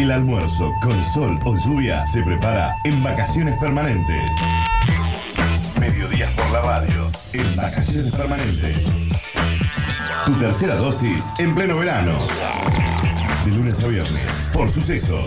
El almuerzo con sol o lluvia se prepara en vacaciones permanentes. Mediodías por la radio en vacaciones permanentes. Tu tercera dosis en pleno verano. De lunes a viernes por sucesos.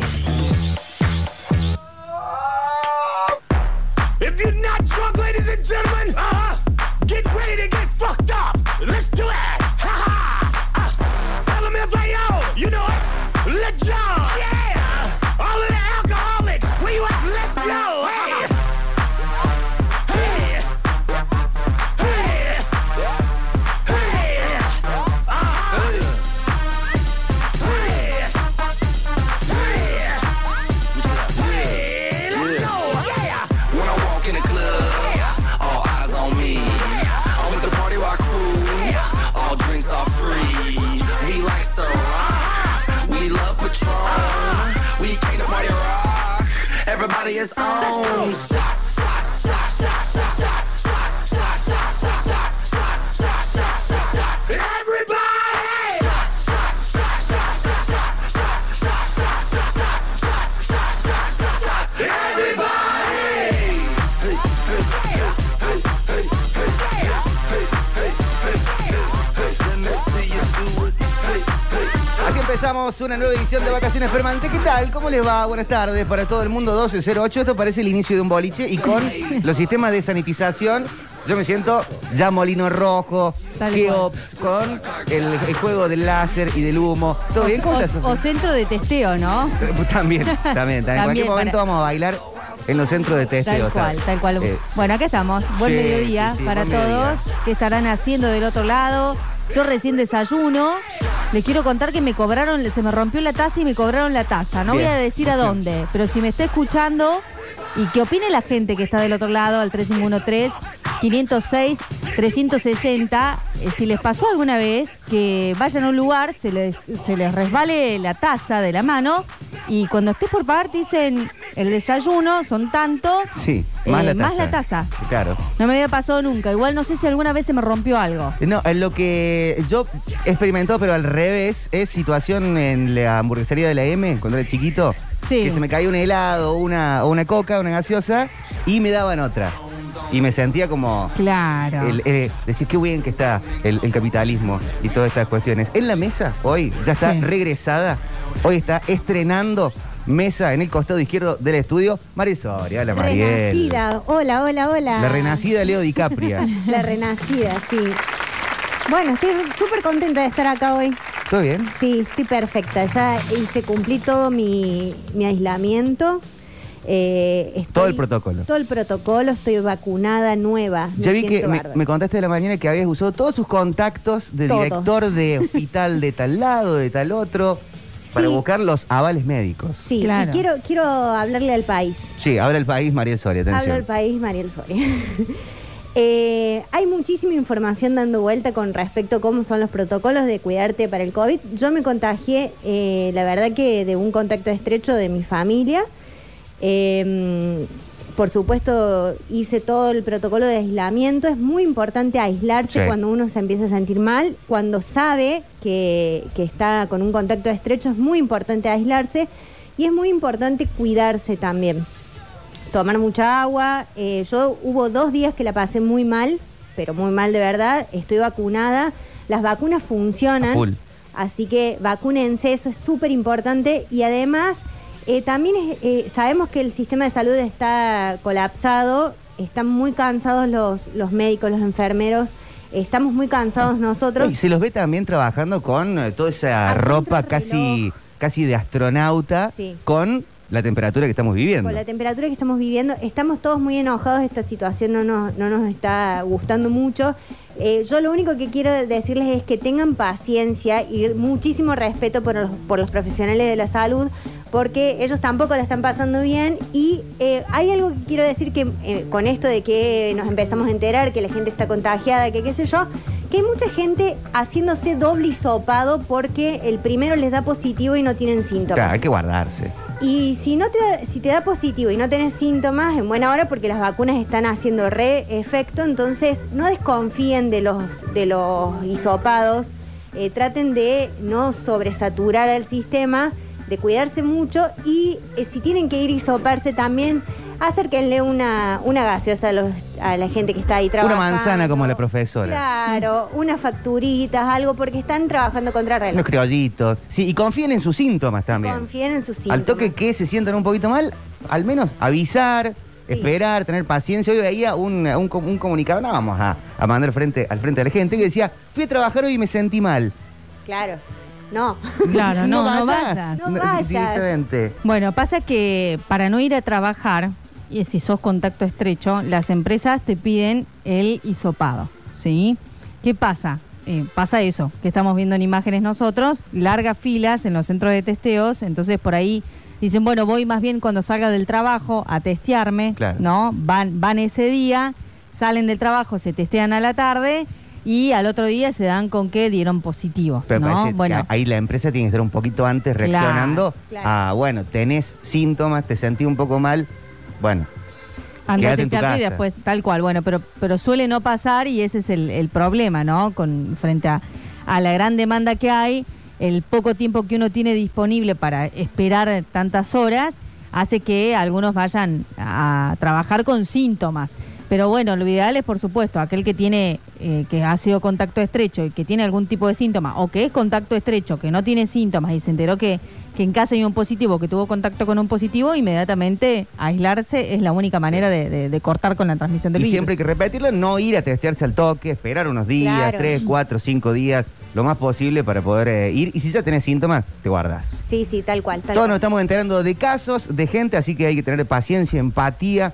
Así empezamos una nueva edición de Vacaciones Permanentes. ¿Qué tal? ¿Cómo les va? Buenas tardes para todo el mundo 1208. Esto parece el inicio de un boliche y con los sistemas de sanitización yo me siento ya molino rojo, Tal Keops, con el, el juego del láser y del humo. ¿Todo bien? ¿Cómo estás, O, centro de testeo, ¿no? También, también, también. En cualquier momento para- vamos a bailar en los centros de testeo. Tal cual, tal cual. Eh, Bueno, acá estamos. Buen sí, mediodía sí, sí, para buen mediodía. todos. ¿Qué estarán haciendo del otro lado? Yo recién desayuno. Les quiero contar que me cobraron, se me rompió la taza y me cobraron la taza. No Bien. voy a decir a dónde, pero si me está escuchando y que opine la gente que está del otro lado al 3513 506 360, eh, si les pasó alguna vez que vayan a un lugar, se les, se les resbale la taza de la mano y cuando estés por pagar te dicen el desayuno son tanto, Sí, más, eh, la taza. más la taza. Claro. No me había pasado nunca. Igual no sé si alguna vez se me rompió algo. No, en lo que yo he experimentado, pero al revés, es situación en la hamburguesería de la M, cuando era chiquito, Sí. que se me caía un helado, una, o una coca, una gaseosa, y me daban otra. Y me sentía como Claro. el, eh, decir qué bien que está el, el capitalismo y todas estas cuestiones. En la mesa, hoy, ya está Sí. regresada, hoy está estrenando mesa en el costado izquierdo del estudio, Marisoria, hola Mariel. Renacida. Hola, hola, hola. La renacida Leo DiCaprio. La renacida, sí. Bueno, estoy súper contenta de estar acá hoy. ¿Todo bien? Sí, estoy perfecta. Ya hice, cumplí todo mi, mi aislamiento. Eh, estoy- Todo el protocolo. Todo el protocolo, estoy vacunada, nueva. Ya vi que me, me contaste de la mañana que habías usado todos sus contactos de Todo. director de hospital de tal lado, de tal otro, para Sí. buscar los avales médicos. Sí, Claro. y quiero, quiero hablarle al país. Sí, ahora el país, Mariel Soria, atención. Hablo al país, Mariel Soria. Eh, hay muchísima información dando vuelta con respecto a cómo son los protocolos de cuidarte para el COVID. Yo me contagié, eh, la verdad que de un contacto estrecho de mi familia. Eh, por supuesto, hice todo el protocolo de aislamiento. Es muy importante aislarse Sí. cuando uno se empieza a sentir mal. Cuando sabe que, que está con un contacto estrecho, es muy importante aislarse. Y es muy importante cuidarse también tomar mucha agua. Eh, yo hubo dos días que la pasé muy mal, pero muy mal de verdad. Estoy vacunada. Las vacunas funcionan. Así que vacúnense, eso es súper importante. Y además, eh, también es- eh, sabemos que el sistema de salud está colapsado. Están muy cansados los, los médicos, los enfermeros. Estamos muy cansados nosotros. Y se los ve también trabajando con eh, toda esa Adentro ropa casi, reloj. casi de astronauta Sí. con la temperatura que estamos viviendo. Con la temperatura que estamos viviendo, estamos todos muy enojados, esta situación no nos, no nos está gustando mucho. Eh, yo lo único que quiero decirles es que tengan paciencia y muchísimo respeto por los, por los profesionales de la salud, porque ellos tampoco la están pasando bien. Y eh, hay algo que quiero decir que eh, con esto de que nos empezamos a enterar que la gente está contagiada, que qué sé yo, que hay mucha gente haciéndose doble hisopado porque el primero les da positivo y no tienen síntomas. Claro, hay que guardarse. Y si no te si te da positivo y no tenés síntomas, en buena hora porque las vacunas están haciendo re efecto, entonces no desconfíen de los de los hisopados, eh, traten de no sobresaturar al sistema, de cuidarse mucho y eh, si tienen que ir y soparse también, acérquenle una, una gaseosa a, los- a la gente que está ahí Una trabajando. manzana como la profesora. Claro, unas facturitas, algo, porque están trabajando contra reloj. Unos criollitos. Sí, y confíen en sus síntomas también. Confíen en sus síntomas. Al toque que se sientan un poquito mal, al menos avisar, Sí. esperar, tener paciencia. Hoy veía un, un, un comunicado, no vamos a, a mandar frente, al frente de la gente, que decía, fui a trabajar hoy y me sentí mal. Claro. No. Claro, no, no vayas. No vayas. Bueno, pasa que para no ir a trabajar, y si sos contacto estrecho, las empresas te piden el hisopado, ¿sí? ¿Qué pasa? Eh, pasa eso, que estamos viendo en imágenes nosotros, largas filas en los centros de testeos, entonces por ahí dicen, bueno, voy más bien cuando salga del trabajo a testearme, Claro. ¿no? Van, van ese día, salen del trabajo, se testean a la tarde y al otro día se dan con que dieron positivo, Bueno, ahí la empresa tiene que estar un poquito antes Claro, reaccionando claro. a, bueno, tenés síntomas, te sentí un poco mal, bueno, Anda a Quédate en tu testearte y casa. después, tal cual, bueno, pero, pero suele no pasar y ese es el, el problema, ¿no? Con, frente a, a la gran demanda que hay, el poco tiempo que uno tiene disponible para esperar tantas horas hace que algunos vayan a trabajar con síntomas. Pero bueno, lo ideal es, por supuesto, aquel que tiene, eh, que ha sido contacto estrecho y que tiene algún tipo de síntoma, o que es contacto estrecho, que no tiene síntomas y se enteró que, que en casa hay un positivo, que tuvo contacto con un positivo, inmediatamente aislarse es la única manera de, de- de cortar con la transmisión del y virus. siempre hay que repetirlo, no ir a testearse al toque, esperar unos días, Claro. tres, cuatro, cinco días, lo más posible para poder eh, ir. Y si ya tenés síntomas, te guardas. Sí, sí, tal cual. Tal Todos nos estamos enterando de casos de gente, así que hay que tener paciencia, empatía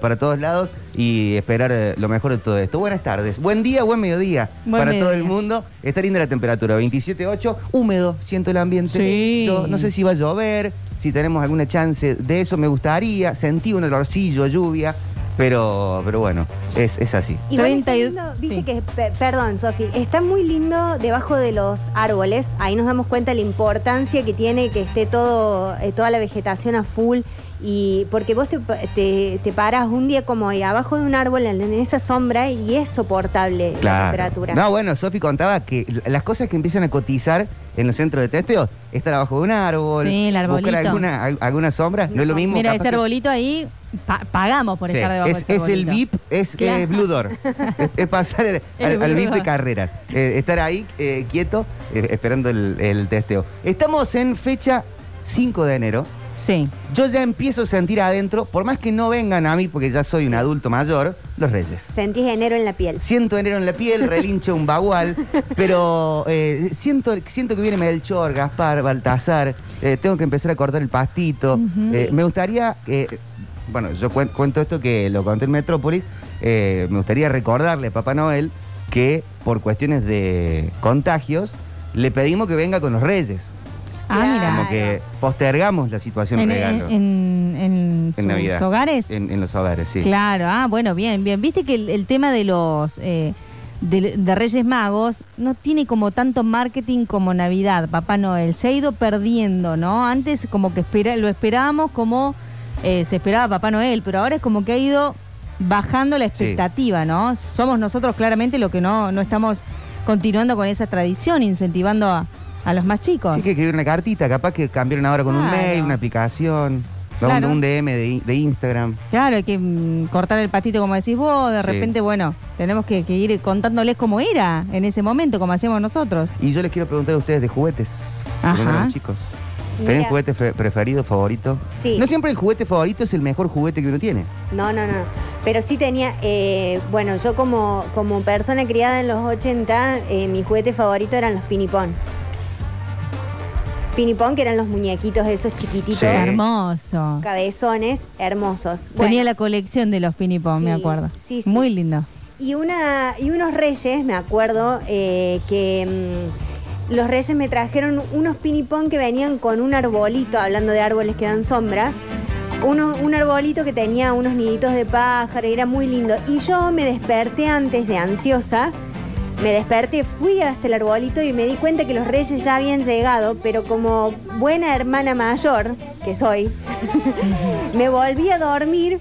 para todos lados y esperar eh, lo mejor de todo esto. Buenas tardes, buen día, buen mediodía Buen para todo el mundo. Está linda la temperatura, 27.8, húmedo, siento el ambiente. Sí. Yo no sé si va a llover, si tenemos alguna chance de eso, me gustaría. Sentí un olorcillo, lluvia, pero, pero bueno, es, es así. Igual está 30 y- lindo, viste sí. que, pe- perdón, Sofi, está muy lindo debajo de los árboles. Ahí nos damos cuenta de la importancia que tiene que esté todo, eh, toda la vegetación a full. Y porque vos te, pa- te, te paras un día como ahí abajo de un árbol en, en esa sombra y es soportable la Claro. temperatura. No, bueno, Sofi contaba que las cosas que empiezan a cotizar en los centros de testeo, estar abajo de un árbol, Sí, el arbolito. buscar alguna, al- alguna sombra, no es lo mismo. Mira, ese que- arbolito ahí, pa- pagamos por Sí, estar debajo es, de ese es el. VIP, es Claro. eh, Blue Door. es, es pasar el- El al, VIP de Door. carreras. Eh, estar ahí eh, quieto, eh, esperando el, el testeo. Estamos en fecha 5 de enero. Sí. Yo ya empiezo a sentir adentro, por más que no vengan a mí, porque ya soy un adulto mayor, los reyes. Sentís enero en la piel. Siento enero en la piel, relincho un bagual, pero eh, siento, siento que viene Melchor, Gaspar, Baltasar, eh, tengo que empezar a cortar el pastito. Eh, me gustaría, bueno, yo cuen- cuento esto que lo conté en Metrópolis, eh, me gustaría recordarle a Papá Noel que por cuestiones de contagios le pedimos que venga con los reyes. Ah, mira. Como que postergamos la situación En, regalo en, en- en en sus Navidad. hogares. En, en los hogares, sí. Claro, ah, bueno, bien, bien. Viste que el, el tema de los eh, de, de Reyes Magos no tiene como tanto marketing como Navidad, Papá Noel. Se ha ido perdiendo, ¿no? Antes como que espera, lo esperábamos como eh, se esperaba Papá Noel, pero ahora es como que ha ido bajando la expectativa, ¿no? Somos nosotros claramente lo que no, no estamos continuando con esa tradición, incentivando a, a los más chicos. Sí, que escribir una cartita, capaz que cambiaron ahora con un Claro. mail, una aplicación, Claro. un DM de, de Instagram. Claro, hay que mm, cortar el pastito como decís vos, de Sí. repente, bueno, tenemos que, que ir contándoles cómo era en ese momento, como hacíamos nosotros. Y yo les quiero preguntar a ustedes de juguetes, Ajá. cuando eran chicos. ¿Tienen Mira. juguete fe- preferido, favorito? Sí. No siempre el juguete favorito es el mejor juguete que uno tiene. No, no, no. Pero sí tenía, eh, bueno, yo como, como persona criada en los 80, eh, mi juguete favorito eran los pinipón. Pinipón, que eran los muñequitos esos chiquititos, Sí. Hermoso. cabezones, hermosos. Tenía Bueno, la colección de los pinipón, me Sí, acuerdo. sí, sí. Muy lindo. y, una, y unos reyes, me acuerdo, eh, que mm, los reyes me trajeron unos pinipón que venían con un arbolito, hablando de árboles que dan sombra, uno- un arbolito que tenía unos niditos de pájaro y era muy lindo. Y yo me desperté antes de ansiosa, me desperté, fui hasta el arbolito y me di cuenta que los reyes ya habían llegado, pero como buena hermana mayor que soy, me volví a dormir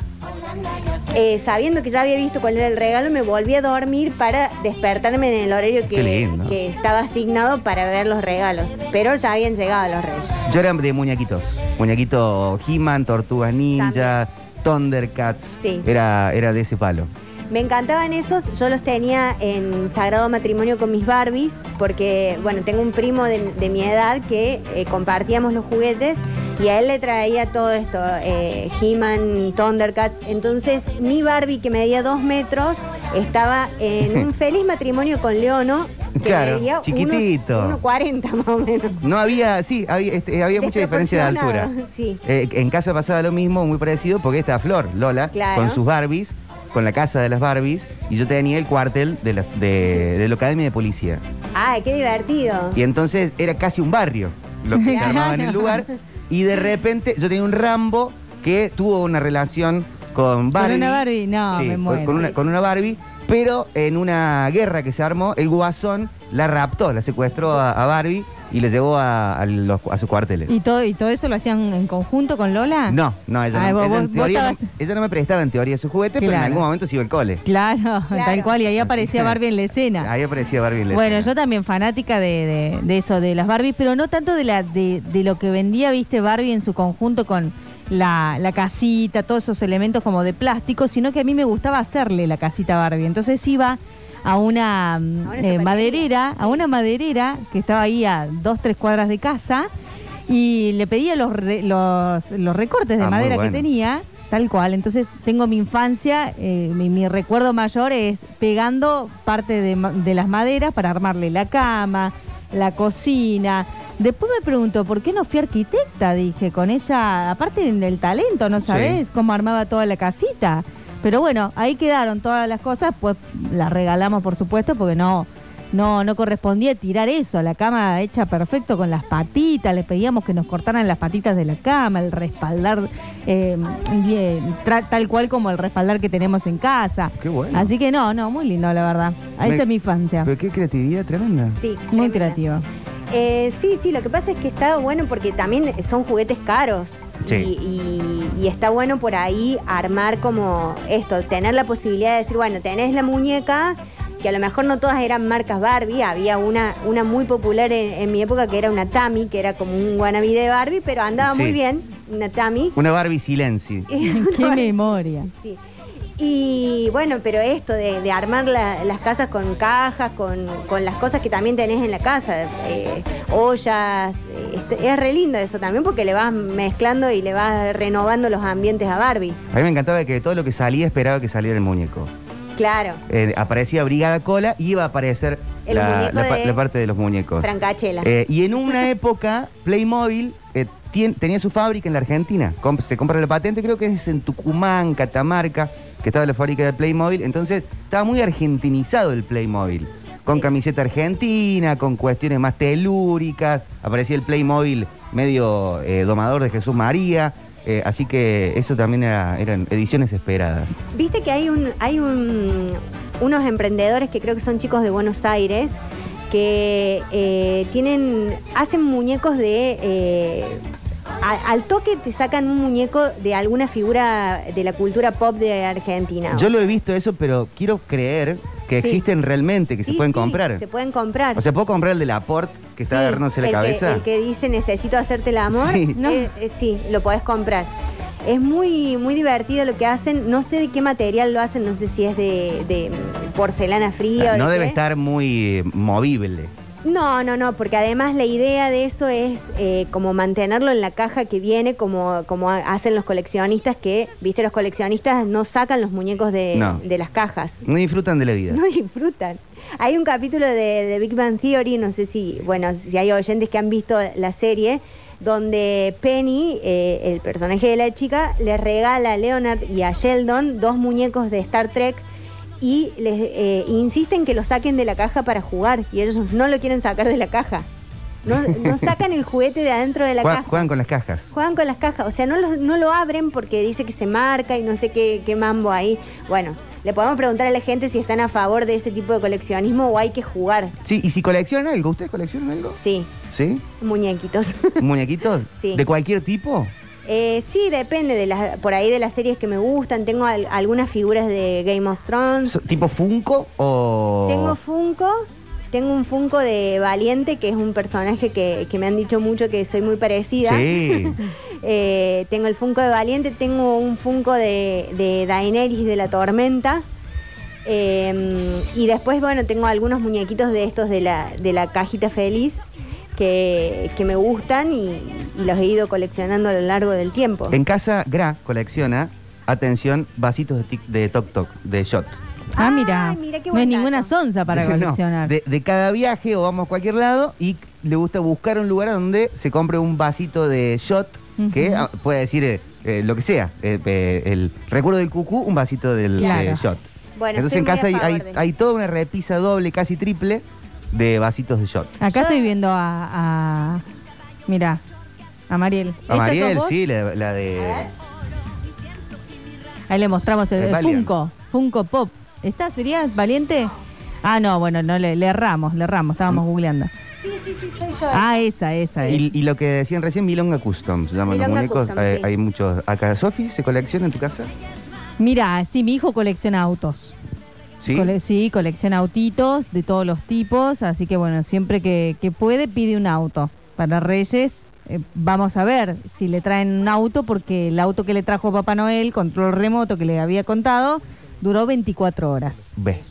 eh, sabiendo que ya había visto cuál era el regalo, me volví a dormir para despertarme en el horario que, estaba asignado para ver los regalos. Pero ya habían llegado los reyes. Yo era de muñequitos. Muñequito He-Man, Tortugas Ninja, Thundercats. Sí. Era, era de ese palo. Me encantaban esos, yo los tenía en sagrado matrimonio con mis Barbies, porque, bueno, tengo un primo de, de mi edad que eh, compartíamos los juguetes y a él le traía todo esto, eh, He-Man, Thundercats. Entonces, mi Barbie, que medía dos metros, estaba en un feliz matrimonio con Leono, que Claro, medía chiquitito. 1,40 más o menos. No había, sí, había, este, había mucha diferencia de altura. Sí. Eh, en casa pasaba lo mismo, muy parecido, porque esta Flor, Lola, Claro. con sus Barbies, con la casa de las Barbies, y yo tenía el cuartel de la, de, de la Academia de Policía. ¡Ay, qué divertido! Y entonces era casi un barrio lo que se armaba en el lugar. Y de repente yo tenía un Rambo que tuvo una relación con Barbie. una Barbie? No, Sí, me con- muero. Con una, con una Barbie, pero en una guerra que se armó, el guasón la raptó, la secuestró a, a Barbie y le llevó a, a los- a sus cuarteles. ¿Y todo, ¿Y todo eso lo hacían en conjunto con Lola? No, no, ella, Ay, no, vos- ella en teoría no- estabas- ella no me prestaba en teoría su juguete, pero en algún momento se iba al cole. Claro, Claro. tal cual, y ahí aparecía Barbie en la escena. Ahí aparecía Barbie en la Bueno, escena. yo también fanática de, de- de eso, de las Barbies, pero no tanto de, la, de, de lo que vendía, viste, Barbie en su conjunto con la, la casita, todos esos elementos como de plástico, sino que a mí me gustaba hacerle la casita a Barbie. Entonces iba a una, una eh, maderera, a una maderera que estaba ahí a dos, tres cuadras de casa, y le pedía los, re- los, los recortes de Ah, madera bueno. que tenía. Tal cual, entonces tengo mi infancia, eh, mi, mi recuerdo mayor es pegando parte de, de las maderas para armarle la cama, la cocina. Después me pregunto, ¿por qué no fui arquitecta? Dije, con esa, aparte del talento, ¿no Sí. sabés cómo armaba toda la casita? Pero bueno, ahí quedaron todas las cosas, pues las regalamos por supuesto, porque no, no, no correspondía tirar eso, la cama hecha perfecto con las patitas, le pedíamos que nos cortaran las patitas de la cama, el respaldar eh, bien, tal cual como el respaldar que tenemos en casa. Qué bueno. Así que no, no, muy lindo la verdad. Me- es mi infancia. Pero qué creatividad tremenda. Sí, Muy tremenda. creativa. Eh, sí, sí, lo que pasa es que está bueno porque también son juguetes caros. Sí. Y, y- y está bueno por ahí armar como esto, tener la posibilidad de decir, bueno, tenés la muñeca, que a lo mejor no todas eran marcas Barbie, había una, una muy popular en, en mi época que era una Tami, que era como un wannabe de Barbie, pero andaba Sí. muy bien, una Tami. Una Barbie Silenci. Qué memoria. Sí. Y bueno, pero esto de, de armar la- las casas con cajas, con, con las cosas que también tenés en la casa, eh, ollas, eh, este- es re lindo eso también porque le vas mezclando y le vas renovando los ambientes a Barbie. A mí me encantaba que todo lo que salía esperaba que saliera el muñeco. Claro, Eh, aparecía Brigada Cola y iba a aparecer la, muñeco la pa- de la parte de los muñecos. Francachela. Eh, y en una época, Playmobil eh, tien- tenía su fábrica en la Argentina. Com- se compra la patente, creo que es en Tucumán, Catamarca, que estaba la fábrica de Playmobil. Entonces, estaba muy argentinizado el Playmobil. Con camiseta argentina, con cuestiones más telúricas. Aparecía el Playmobil medio eh, domador de Jesús María. Eh, así que eso también era- eran ediciones esperadas. Viste que hay un, hay un, unos emprendedores que creo que son chicos de Buenos Aires que eh, tienen, hacen muñecos de a- al toque te sacan un muñeco de alguna figura de la cultura pop de Argentina. Yo lo he visto eso, pero quiero creer que Sí. existen realmente, que Sí, se pueden sí, comprar. Se pueden comprar. O sea, ¿puedo comprar el de Laporte que está Sí, agarrándose la el que- cabeza? el que dice necesito hacerte el amor, Sí. No. eh, eh, sí, lo podés comprar. Es muy, muy divertido lo que hacen. No sé de qué material lo hacen, no sé si es de, de porcelana fría. o no de debe qué. estar muy movible. No, no, no, porque además la idea de eso es eh, como mantenerlo en la caja que viene, como, como ha- hacen los coleccionistas, que, viste, los coleccionistas no sacan los muñecos de, No. de las cajas. No disfrutan de la vida. No disfrutan. Hay un capítulo de, de Big Bang Theory, no sé si, bueno, si hay oyentes que han visto la serie, donde Penny, eh, el personaje de la chica, le regala a Leonard y a Sheldon dos muñecos de Star Trek y les eh, insisten que lo saquen de la caja para jugar y ellos no lo quieren sacar de la caja. No, no sacan el juguete de adentro de la caja. juegan con las cajas. Juegan con las cajas, o sea, no lo, no lo abren porque dice que se marca y no sé qué, qué mambo ahí. Bueno, le podemos preguntar a la gente si están a favor de ese tipo de coleccionismo o hay que jugar. Sí, y si coleccionan algo, ¿ustedes coleccionan algo? Sí, ¿Sí? muñequitos. ¿Muñequitos? Sí. ¿De cualquier tipo? Eh, sí, depende de las, por ahí de las series que me gustan. Tengo al- algunas figuras de Game of Thrones. ¿Tipo Funko o...? Tengo Funko. Tengo un Funko de Valiente, que es un personaje que, que me han dicho mucho que soy muy parecida. Sí. Eh, tengo el Funko de Valiente, tengo un Funko de, de Daenerys de la Tormenta. Eh, y después, bueno, tengo algunos muñequitos de estos de la, de la cajita feliz que, que me gustan y, y los he ido coleccionando a lo largo del tiempo. En casa, Gra colecciona, atención, vasitos de, tic- de Tok Tok, de Shot. Ah, mira. Ay, mira qué no es ninguna sonza para No, coleccionar. de, de cada viaje o vamos a cualquier lado y le gusta buscar un lugar donde se compre un vasito de shot que ah, puede decir eh, eh, lo que sea. eh, eh, el recuerdo del cucú, un vasito del Claro. shot. Bueno, Entonces en casa hay, hay, hay toda una repisa doble, casi triple, de vasitos de shot. Acá estoy viendo a. a mira, a Mariel. A ¿Esta sos Mariel, sí, la, la de... Ahí le mostramos el, el. Funko. Funko Pop. ¿Esta sería valiente? Ah, no, bueno, no le, le erramos, le erramos, estábamos googleando. Sí, sí, sí, soy yo. Ah, esa, esa. es. Y, y lo que decían recién, Milonga Custom, se llaman los muñecos. Custom, hay, sí. hay muchos. Acá, Sofi, ¿se colecciona en tu casa? Mira, sí, mi hijo colecciona autos. Sí. Cole- sí, colecciona autitos de todos los tipos, así que bueno, siempre que, que puede pide un auto. Para Reyes eh, vamos a ver si le traen un auto, porque el auto que le trajo Papá Noel, control remoto que le había contado, duró 24 horas. Ve,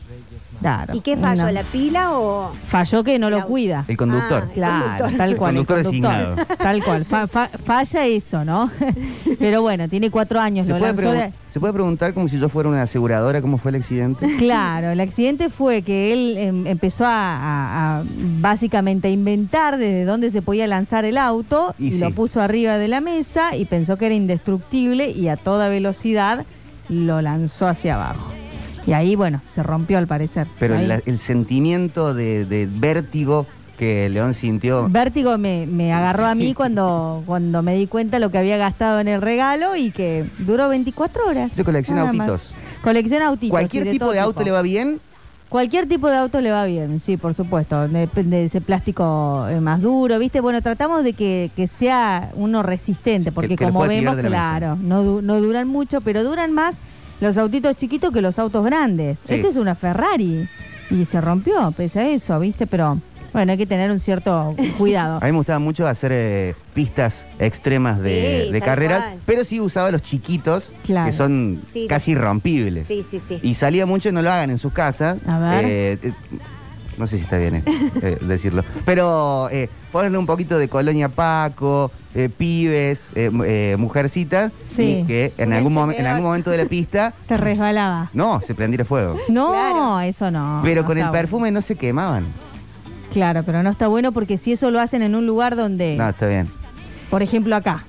Claro. ¿Y qué falló? No. ¿La pila o...? Falló que no El lo cuida. el conductor. Ah, Claro, conductor. tal cual. el Conductor conductor. designado. Tal cual. Fa- fa- falla eso, ¿no? Pero bueno, tiene cuatro años. ¿Se Lo puede, de- ¿Se puede preguntar como si yo fuera una aseguradora cómo fue el accidente? Claro, el accidente fue que él em, empezó a, a- a básicamente a inventar desde dónde se podía lanzar el auto Y y, sí. lo puso arriba de la mesa y pensó que era indestructible y a toda velocidad lo lanzó hacia abajo. Y ahí, bueno, se rompió al parecer. Pero el sentimiento de, de vértigo que León sintió. Vértigo me, me agarró a mí cuando, cuando me di cuenta lo que había gastado en el regalo y que duró 24 horas. Se colecciona nada más. autitos. Colecciona autitos. Cualquier tipo de auto le va bien. Cualquier tipo de auto le va bien, sí, por supuesto. Depende de ese plástico eh, más duro, ¿viste? Bueno, tratamos de que, que sea uno resistente, Sí, porque que- que lo como vemos, de claro, no, no duran mucho, pero duran más los autitos chiquitos que los autos grandes. Sí. Este es una Ferrari y se rompió, pese a eso, ¿viste? Pero bueno, hay que tener un cierto cuidado. A mí me gustaba mucho hacer eh, pistas extremas de, Sí, de tal carreras, cual. pero sí usaba los chiquitos, Claro. que son Sí, casi irrompibles. Sí, sí, sí. Y salía mucho, no lo hagan en sus casas. A ver. Eh, eh, no sé si está bien eh, eh, decirlo. Pero eh, ponerle un poquito de colonia Paco, eh, pibes, eh, mu- eh, mujercitas, Sí. y que en algún, momen- en algún momento de la pista, Se resbalaba. no, se prendiera fuego. No, Claro. eso no. Pero no con el bueno. perfume no se quemaban. Claro, pero no está bueno porque si eso lo hacen en un lugar donde, No, está bien. por ejemplo, acá,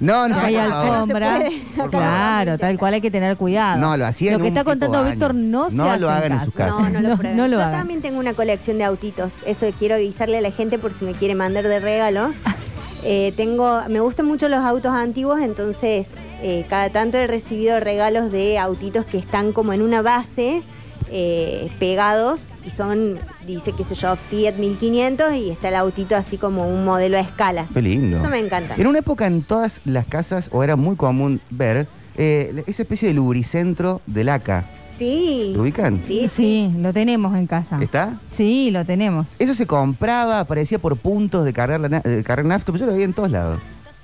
No, no, que hay alfombra. no claro, tal cual hay que tener cuidado. No, lo hacía Lo que está contando. Víctor no, se No hace lo hagan en casas. No, no lo No, no lo Yo hagan. también tengo una colección de autitos. Eso quiero avisarle a la gente por si me quiere mandar de regalo. Eh, tengo, me gustan mucho los autos antiguos, entonces eh, cada tanto he recibido regalos de autitos que están como en una base eh, pegados y son, dice qué sé yo, Fiat 1500 y está el autito así como un modelo a escala. Qué lindo. Eso me encanta. En una época en todas las casas, o era muy común ver, eh, esa especie de lubricentro del ACA. Sí. ¿Lo ubican? Sí, Sí, lo tenemos en casa. ¿Está? Sí, lo tenemos. Eso se compraba, aparecía por puntos de cargar, la na- de cargar nafta, pero yo lo veía en todos lados.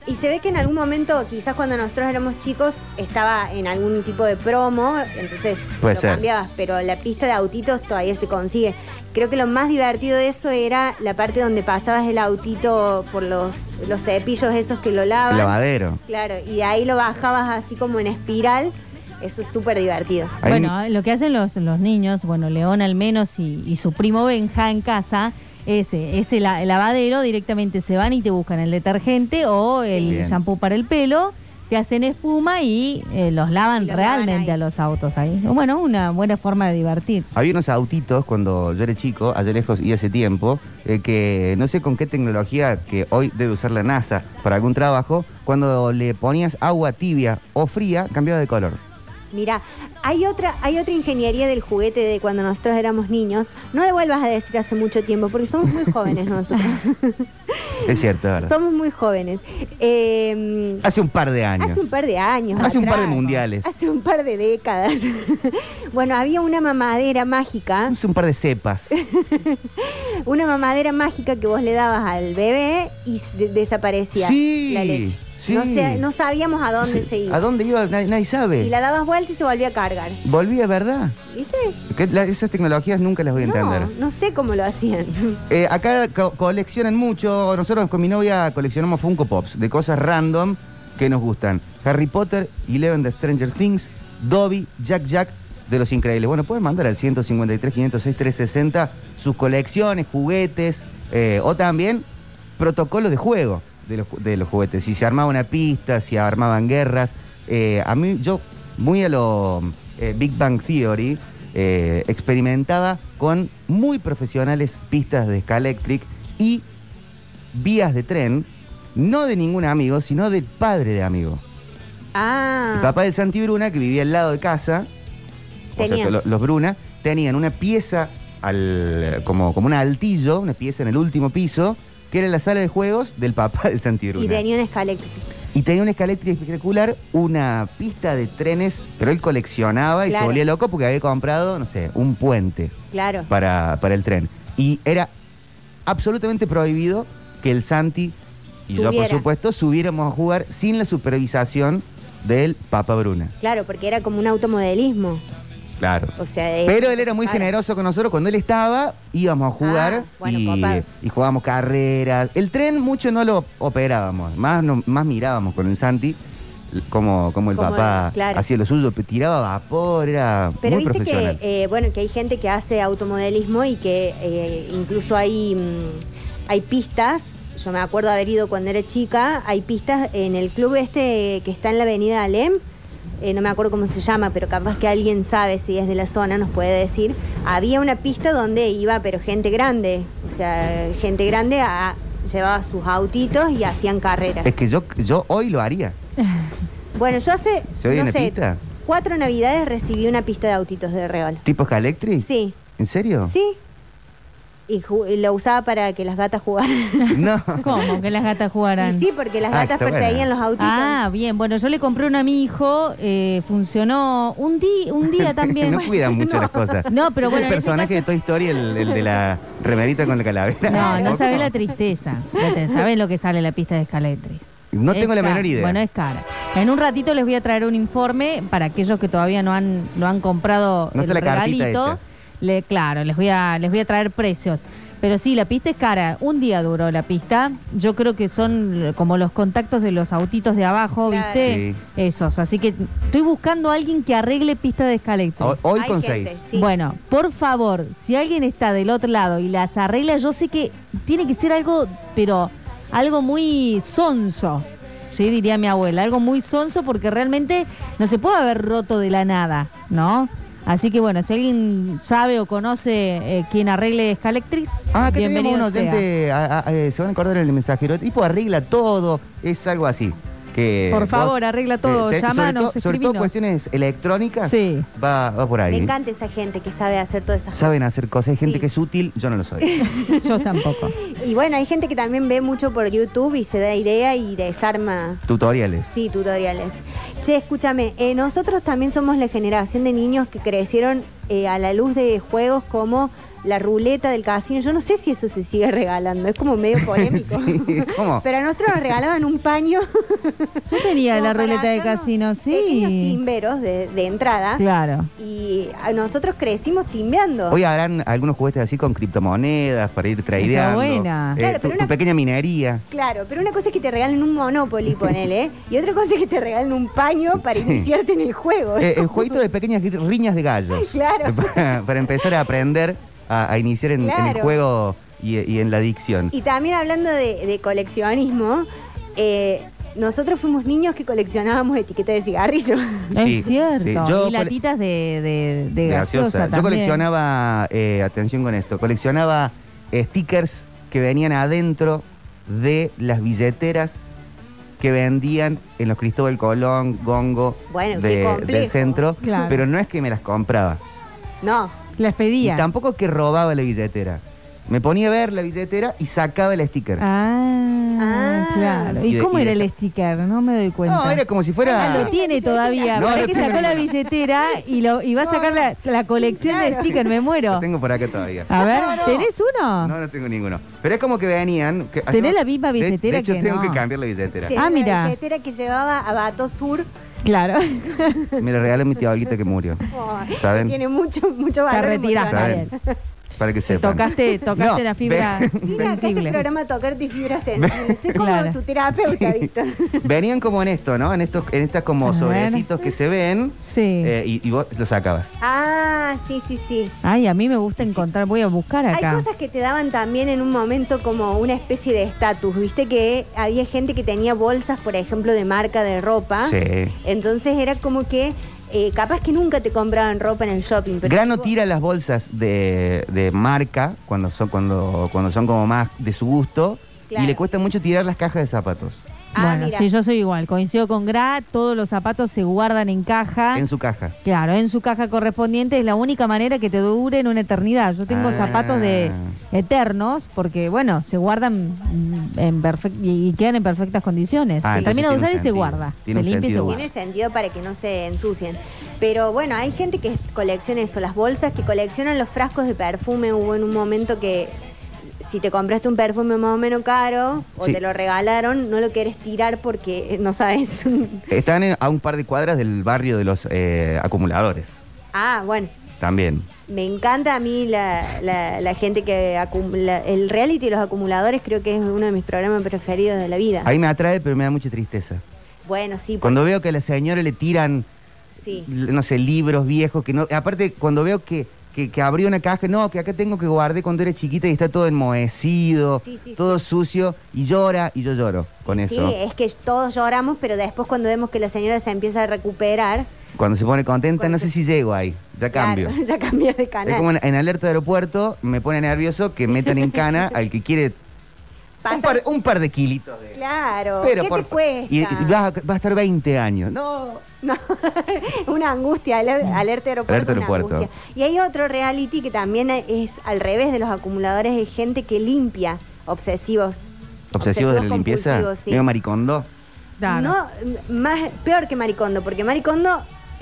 Y se ve que en algún momento, quizás cuando nosotros éramos chicos, estaba en algún tipo de promo, entonces Puede lo ser. cambiabas, pero la pista de autitos todavía se consigue. Creo que lo más divertido de eso era la parte donde pasabas el autito por los, los cepillos esos que lo lavan. El lavadero. Claro, y de ahí lo bajabas así como en espiral. Eso es súper divertido. Bueno, lo que hacen los, los niños, bueno, León al menos y, y su primo Benja en casa, ese, ese la- el lavadero directamente se van y te buscan el detergente o el Bien. shampoo para el pelo, te hacen espuma y eh, los lavan Y los lavan realmente ahí. a los autos ahí. Bueno, una buena forma de divertirse. Había unos autitos cuando yo era chico, allá lejos y hace tiempo, eh, que no sé con qué tecnología que hoy debe usar la NASA para algún trabajo, cuando le ponías agua tibia o fría, cambiaba de color. Mira, hay otra, hay otra ingeniería del juguete de cuando nosotros éramos niños. No devuelvas a decir hace mucho tiempo, porque somos muy jóvenes nosotros. Es cierto, verdad. somos muy jóvenes. Eh, Hace un par de años. Hace un par de años. Hace un par de mundiales. Hace un par de décadas. bueno, había una mamadera mágica, Hace un par de cepas. una mamadera mágica que vos le dabas al bebé y de- desaparecía Sí, la leche. Sí. No, sé- no sabíamos a dónde Sí. se iba. ¿A dónde iba? Nadie, nadie sabe. Y la dabas vuelta y se volvía a cargar. Volvía, ¿verdad? ¿Viste? Que la- esas tecnologías nunca las voy a entender. No, no sé cómo lo hacían. Eh, acá co- coleccionan mucho. Nosotros con mi novia coleccionamos Funko Pops de cosas random que nos gustan. Harry Potter, Eleven de Stranger Things, Dobby, Jack Jack de Los Increíbles. Bueno, pueden mandar al 153, 506, 360 sus colecciones, juguetes eh, o también protocolos de juego de los, de los juguetes. Si se armaba una pista, si armaban guerras. Eh, a mí, yo, muy a lo eh, Big Bang Theory, eh, experimentaba con muy profesionales pistas de Scalectric y vías de tren, no de ningún amigo, sino del padre de amigo. Ah, El papá del Santi Bruna, que vivía al lado de casa, o sea, los Bruna, tenían una pieza al, como, como un altillo, una pieza en el último piso, que era la sala de juegos del papá del Santi Bruna. y tenía un escaléctrico. Y tenía un escaléctrico espectacular, una pista de trenes, pero él coleccionaba y Claro. se volvía loco porque había comprado, no sé, un puente Claro. para, para el tren. Y era absolutamente prohibido que el Santi y yo, por supuesto, subiéramos a jugar sin la supervisación del Papa Bruna. Claro, porque era como un automodelismo. Claro. O sea, es- Pero él era muy claro. generoso con nosotros. Cuando él estaba, íbamos a jugar Ah, bueno, y, copado. y jugábamos carreras. El tren mucho no lo operábamos, más, no- más mirábamos con el Santi como, como el papá claro. hacía lo suyo, pe- tiraba vapor, era Pero muy viste profesional. que, eh, bueno, que hay gente que hace automodelismo y que eh, incluso hay, mm, hay pistas. Yo me acuerdo haber ido cuando era chica. Hay pistas en el club este que está en la avenida Alem. Eh, no me acuerdo cómo se llama, pero capaz que alguien sabe si es de la zona, nos puede decir. Había una pista donde iba, pero gente grande. O sea, gente grande a- llevaba sus autitos y hacían carreras. Es que yo, yo hoy lo haría. Bueno, yo hace, ¿Se oye no una sé, pista? cuatro navidades recibí una pista de autitos de regalo. ¿Tipo Scalectric? Sí. ¿En serio? Sí. Y, lo usaba para que las gatas jugaran. No. ¿Cómo? Que las gatas jugaran. Y sí, porque las Ah, gatas perseguían buena. los autitos. Ah, bien. Bueno, yo le compré una a mi hijo. eh, funcionó un, día un día también. no cuidan mucho las cosas. No, pero bueno, El ese personaje de Toy Story, el, el de la remerita con la calavera. No, no sabes la tristeza. ¿Sabes lo que sale en la pista de Escaletris? No Es tengo la menor idea. Bueno, es cara. En un ratito les voy a traer un informe para aquellos que todavía no han, no han comprado No el regalito. Le, claro, les voy, a, les voy a traer precios. Pero sí, la pista es cara. Un día duró la pista. Yo creo que son como los contactos de los autitos de abajo, Claro. ¿viste? Esos. Así que estoy buscando a alguien que arregle pista de Escaletris. Hoy, hoy Hay con gente, seis. sí. Bueno, por favor, si alguien está del otro lado y las arregla, yo sé que tiene que ser algo, pero algo muy sonso. Sí, diría mi abuela, algo muy sonso porque realmente no se puede haber roto de la nada, ¿no? Así que bueno, si alguien sabe o conoce eh, quien arregle Scalectric, Ah, que bienvenido tenemos un sea. oyente, a- a- eh, se van a acordar el mensajero, tipo arregla todo, es algo así. Que Por vos- favor, arregla todo, te- sobre llámanos, todo- Sobre todo escribinos. cuestiones electrónicas, Sí. va, va por Me ahí. encanta esa gente que sabe hacer todas esas Saben hacer cosas, hay gente Sí. que es útil, yo no lo soy. Yo tampoco. cosas. Y bueno, hay gente que también ve mucho por YouTube y se da idea y desarma. Tutoriales. Sí, tutoriales. Che, escúchame, eh, nosotros también somos la generación de niños que crecieron eh, a la luz de juegos como la ruleta del casino. Yo no sé si eso se sigue regalando, es como medio polémico. Sí, ¿cómo? Pero a nosotros nos regalaban un paño. Yo tenía la ruleta de casino, Pequeños sí. timberos de, de entrada. Claro. Y a nosotros crecimos timbeando. Hoy habrán algunos juguetes así con criptomonedas para ir tradeando. buena. eh, Claro, tu, pero tu una- pequeña minería. Claro, pero una cosa es que te regalen un Monopoly, ponele, y otra cosa es que te regalen un paño para Sí. iniciarte en el juego. Eh, el jueguito de pequeñas riñas de gallos. Claro. Para, para empezar a aprender a, a iniciar en, en el juego y, y en la adicción. Y también hablando de, de coleccionismo, eh, nosotros fuimos niños que coleccionábamos etiquetas de cigarrillo. Sí, es cierto. sí. Yo y latitas de, de, de de gaseosa, gaseosa. Yo coleccionaba, eh, atención con esto, coleccionaba eh, stickers que venían adentro de las billeteras que vendían en los Cristóbal Colón, Gongo Bueno, de- del centro, Claro. pero no es que me las compraba. No. Las Y pedía. tampoco que robaba la billetera. Me ponía a ver la billetera y sacaba el sticker. Ah, Ah. claro. Y ¿Y de- cómo y era de- el sticker? No me doy cuenta. no, era como si fuera... Ah, lo tiene todavía. No, Para no que sacó la billetera y, lo, y va a sacar la, la colección de stickers. Me muero. Lo tengo por acá todavía. A ver, No, no. ¿tenés uno? No, no tengo ninguno. Pero es como que venían... Que, ¿Tenés la misma de- billetera De, hecho, que tengo no? que cambiar la billetera. Tenía Ah, la mira. billetera que llevaba a Bato Sur. Claro. Me la regaló mi tía Olguita que murió. ¿Saben? Tiene mucho, mucho Te valor. retiras, emocional. Daniel. Para que sepan. Tocaste, tocaste No, la fibra ve- Vine acá a este sensible. programa a tocarte fibra sensible. Soy como Claro. tu terapeuta, Sí. Víctor. Venían como en esto, ¿no? En estos, en estas como A ver. sobrecitos que se ven Sí. eh, y, y vos los sacabas. Ah, sí, sí, sí. Ay, a mí me gusta encontrar, voy a buscar acá. Hay cosas que te daban también en un momento como una especie de estatus. Viste que había gente que tenía bolsas, por ejemplo, de marca de ropa. Sí. Entonces era como que eh, capaz que nunca te compraban ropa en el shopping. Pero Grano tira las bolsas de, de marca cuando son, cuando, cuando son como más de su gusto Claro. y le cuesta mucho tirar las cajas de zapatos Ah, bueno, mira. sí, yo soy igual. Coincido con Gra, todos los zapatos se guardan en caja. en su caja. Claro, en su caja correspondiente es la única manera que te duren una eternidad. Yo tengo Ah. zapatos de eternos porque, bueno, se guardan en y quedan en perfectas condiciones. Ah, se termina de usar y se guarda. Tiene se limpia y se sentido. guarda. Tiene sentido para que no se ensucien. Pero bueno, hay gente que colecciona eso, las bolsas, que coleccionan los frascos de perfume. Hubo en un momento que si te compraste un perfume más o menos caro o Sí. te lo regalaron, no lo quieres tirar porque no sabes. Están en- a un par de cuadras del barrio de los eh, acumuladores. ah, bueno. También. Me encanta a mí la, la- la gente que acumula. El reality y los acumuladores creo que es uno de mis programas preferidos de la vida. Ahí me atrae, pero me da mucha tristeza. Bueno, sí, Cuando veo que a la señora le tiran, sí. no sé, libros viejos, que no. Aparte, cuando veo que, que, que abrió una caja, no, que acá tengo que guardé cuando era chiquita y está todo enmohecido, Sí, sí, todo sucio, y llora, y yo lloro con Sí, eso. es que todos lloramos, pero después cuando vemos que la señora se empieza a recuperar, Cuando se pone contenta, Cuando no se- sé si llego ahí, ya cambio. claro, ya cambia de Es canal. como en, en alerta de aeropuerto, me pone nervioso que metan en cana al que quiere Un par, un par de kilitos de... Claro, Pero ¿qué por te cuesta? Y, y va, a- estar 20 años. No. No, una angustia, aler- alerta aeropuerto. Alerta una aeropuerto. angustia. Y hay otro reality que también es al revés de los acumuladores, es gente que limpia obsesivos. Obsesivos de la limpieza. sí. Digo maricondo. Claro. No, más peor que Maricondo, porque Maricondo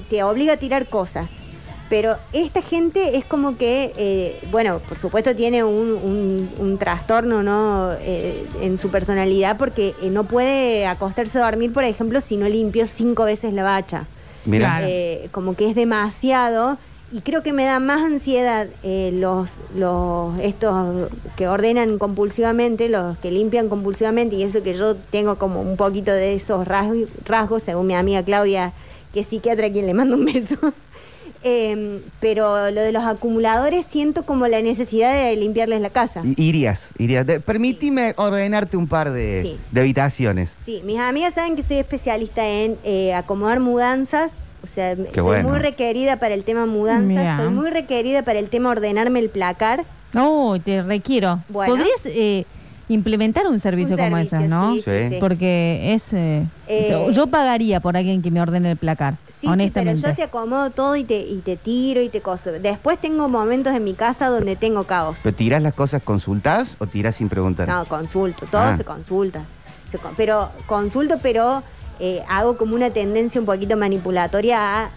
te obliga a tirar cosas. Pero esta gente es como que, eh, bueno, por supuesto tiene un, un- un trastorno ¿no? Eh, en su personalidad porque eh, no puede acostarse a dormir, por ejemplo, si no limpio cinco veces la bacha. Mira. Eh, como que es demasiado y creo que me da más ansiedad eh, los, los estos que ordenan compulsivamente, los que limpian compulsivamente y eso que yo tengo como un poquito de esos rasgos, rasgos según mi amiga Claudia, que es psiquiatra a quien le mando un beso. Eh, pero lo de los acumuladores siento como la necesidad de limpiarles la casa. I- Irías, irías. De- permitime ordenarte un par de, Sí. de habitaciones. Sí, mis amigas saben que soy especialista en eh, acomodar mudanzas. O sea, soy bueno. muy requerida para el tema mudanzas, Mira. soy muy requerida para el tema ordenarme el placar. Oh, te requiero. Bueno. ¿Podrías eh, implementar un servicio Un como servicio, ese, no? sí, sí, Sí. sí. Porque es... eh, Eh, yo pagaría por alguien que me ordene el placar, Sí, sí, pero yo te acomodo todo y te, y te tiro y te coso. Después tengo momentos en mi casa donde tengo caos. ¿Pero tirás las cosas consultadas o tirás sin preguntar? No, consulto, todo Ah. se consulta. Se pero consulto, pero eh, hago como una tendencia un poquito manipulatoria a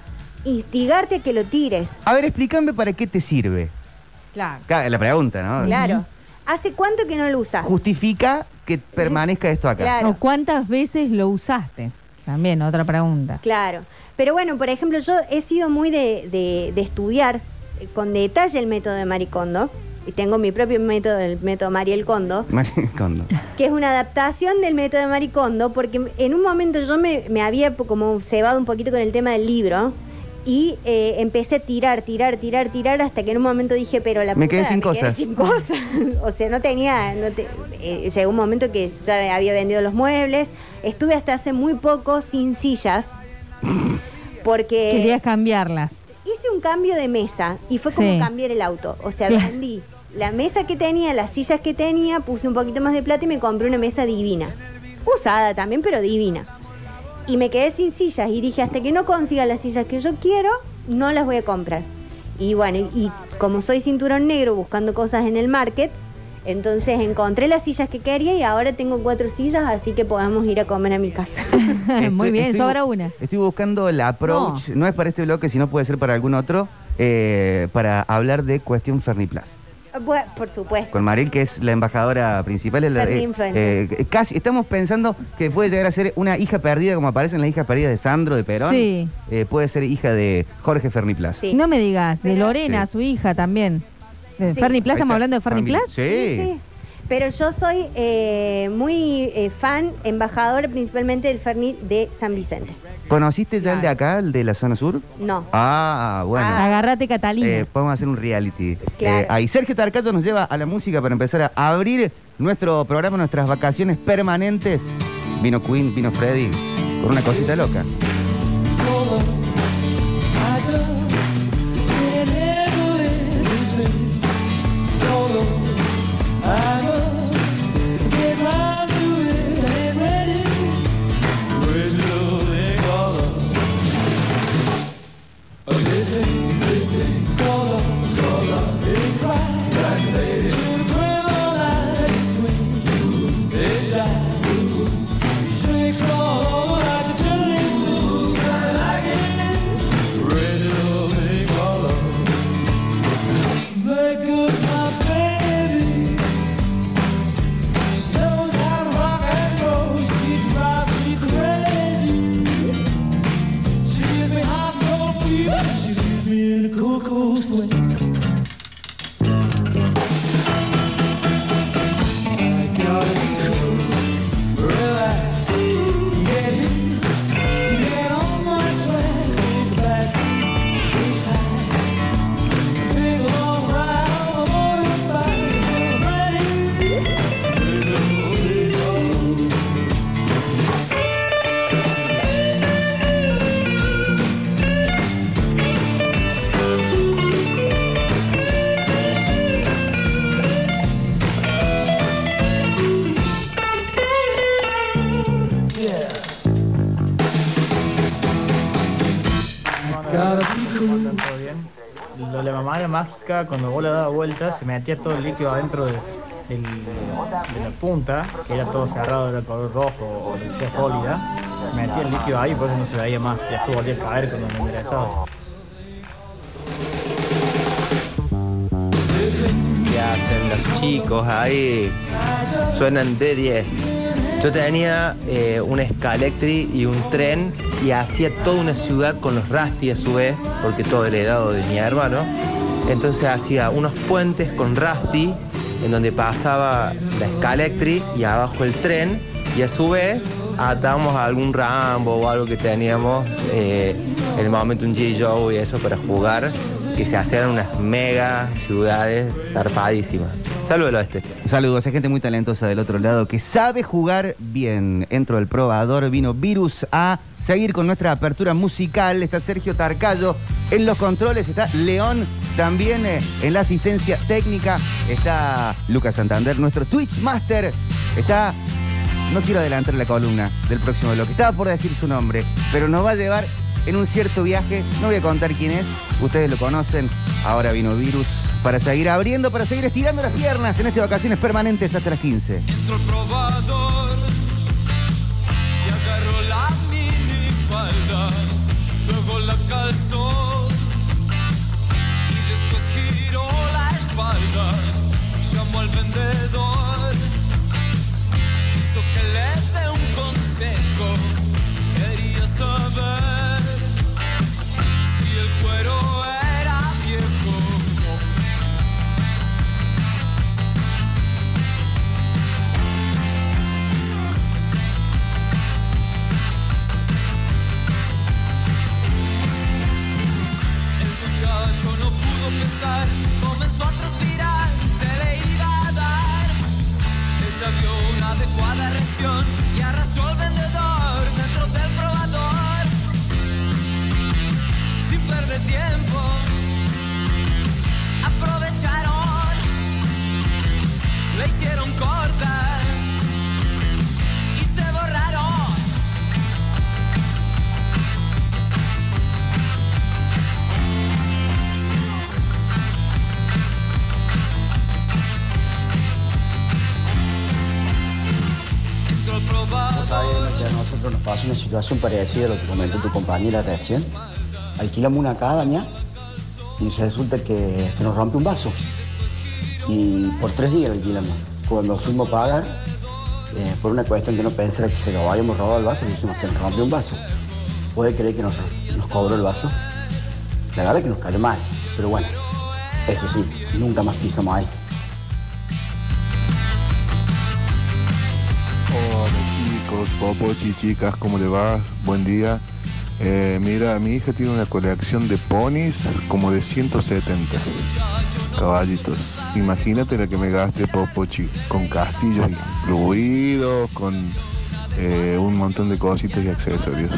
instigarte a que lo tires. A ver, explícame para qué te sirve. Claro. Claro, La pregunta, ¿no? Claro. ¿Hace cuánto que no lo usas? Justifica que permanezca esto acá. Claro. ¿O cuántas veces lo usaste? También, otra pregunta. Claro. Pero bueno, por ejemplo, yo he sido muy de, de- de estudiar eh, con detalle el método de Maricondo. Y tengo mi propio método, el método Mariel Kondo, Maricondo. que es una adaptación del método de Maricondo, porque en un momento yo me, me había como cebado un poquito con el tema del libro y eh, empecé a tirar, tirar, tirar, tirar, hasta que en un momento dije, pero la Me puta, quedé sin cosas. sin cosas. o sea, no tenía, no te- eh, llegó un momento que ya había vendido los muebles, estuve hasta hace muy poco sin sillas, porque Querías cambiarlas. hice un cambio de mesa y fue como Sí. cambiar el auto. O sea, Claro. vendí la mesa que tenía, las sillas que tenía, puse un poquito más de plata y me compré una mesa divina. usada también, pero divina. Y me quedé sin sillas y dije, hasta que no consiga las sillas que yo quiero, no las voy a comprar. Y bueno, y, y como soy cinturón negro buscando cosas en el market, entonces encontré las sillas que quería y ahora tengo cuatro sillas, así que podemos ir a comer a mi casa. Muy Estoy- bien, estoy- sobra una. Estoy buscando el approach, no. es para este bloque, sino puede ser para algún otro, eh, para hablar de cuestión Ferniplas. Bueno, por supuesto. Con Maril, que es la embajadora principal. es la- eh, eh, casi, estamos pensando que puede llegar a ser una hija perdida, como aparece en las hijas perdidas de Sandro, de Perón. Sí. Eh, puede ser hija de Jorge Ferniplas. Sí. No me digas, de Pero- Lorena, Sí. su hija también. ¿De Sí. Ferni Plas? Ahí ¿Estamos hablando de Ferni. Plas? Sí. sí. Pero yo soy eh, muy eh, fan, embajadora principalmente del Ferni de San Vicente. ¿Conociste ya el de acá, el de la zona sur? No. Ah, bueno. Ah. Agárrate, Catalina. Eh, podemos hacer un reality. Claro. Eh, ahí Sergio Tarcato nos lleva a la música para empezar a abrir nuestro programa, nuestras vacaciones permanentes. Vino Queen, vino Freddy, con una cosita loca. those who la mamada mágica, cuando vos la dabas vuelta, se metía todo el líquido adentro de, la punta, que era todo cerrado, era color rojo o lucía sólida. Se metía el líquido ahí, por eso no se veía más. Y después volvía a caer cuando me enderezaba. ¿Qué hacen los chicos ahí? Suenan de 10. Yo tenía eh, un Scalectri y un tren y hacía toda una ciudad con los Rusty a su vez, porque todo heredado de mi hermano. Entonces hacía unos puentes con Rusty en donde pasaba la Scalectri y abajo el tren y a su vez atábamos a algún Rambo o algo que teníamos eh, en el momento un G. Joe y eso para jugar que se hacían unas mega ciudades zarpadísimas. Saludos al oeste. Saludos, hay gente muy talentosa del otro lado que sabe jugar bien. Entro del probador, vino Virus a seguir con nuestra apertura musical. Está Sergio Tarcayo en los controles, está León también eh, en la asistencia técnica. Está Lucas Santander, nuestro Twitch Master. Está, no quiero adelantar la columna del próximo bloque, estaba por decir su nombre, pero nos va a llevar en un cierto viaje. No voy a contar quién es, ustedes lo conocen. Ahora vino Virus para seguir abriendo, para seguir estirando las piernas en estas vacaciones permanentes hasta las 15. Entro al probador y agarro la luego la calzo y después giro la espalda. Llamo al vendedor, quiso que le dé un consejo, comenzó a transpirar, se le iba a dar. Ella vio una adecuada reacción y arrastró al vendedor dentro del probador. Sin perder tiempo, aprovecharon, le hicieron corta pasó una situación parecida a lo que comentó tu compañera recién. Alquilamos una cabaña y resulta que se nos rompe un vaso. Y por tres días alquilamos. Cuando fuimos a pagar, eh, por una cuestión que no pensara que se lo habíamos robado el vaso, dijimos, se nos rompió un vaso. ¿Puede creer que nos, nos cobró el vaso? La verdad que nos cayó mal, pero bueno, eso sí, nunca más pisamos ahí. Chicos, chicas, ¿cómo le va? Buen día. Eh, mira, mi hija tiene una colección de ponis como de 170 caballitos. Imagínate la que me gaste Popochi con castillos incluidos, con eh, un montón de cositas y accesorios.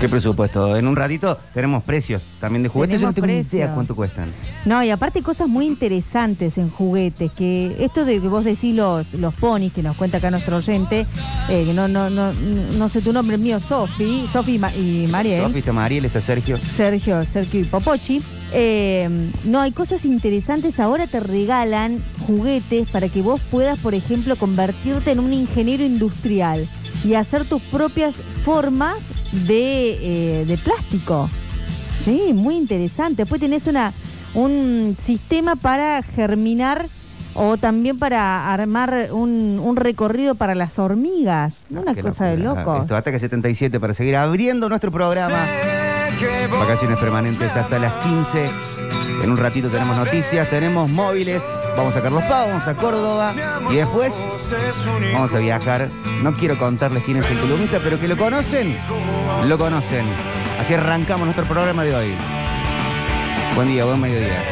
¿Qué presupuesto? En un ratito tenemos precios también de juguetes. Yo no tengo ni idea cuánto cuestan. No, y aparte cosas muy interesantes en juguetes, que esto de que vos decís los, los ponis, que nos cuenta acá nuestro oyente, eh, que no, no, no, no sé tu nombre mío, Sofi, Sofi y Mariel. Sofi, está Mariel, está Sergio. Sergio, Sergio y Popochi. Eh, no, hay cosas interesantes. Ahora te regalan juguetes para que vos puedas, por ejemplo, convertirte en un ingeniero industrial y hacer tus propias formas de, eh, de plástico. Sí, muy interesante. Después tenés una, un sistema para germinar o también para armar un, un recorrido para las hormigas. Una cosa de loco. Esto, Ataque 77 para seguir abriendo nuestro programa. Vacaciones permanentes hasta las 15. En un ratito tenemos noticias, tenemos móviles. Vamos a Carlos Pau, vamos a Córdoba. Y después vamos a viajar. No quiero contarles quién es el columnista, pero que lo conocen, lo conocen. Así arrancamos nuestro programa de hoy. Buen día, buen mediodía.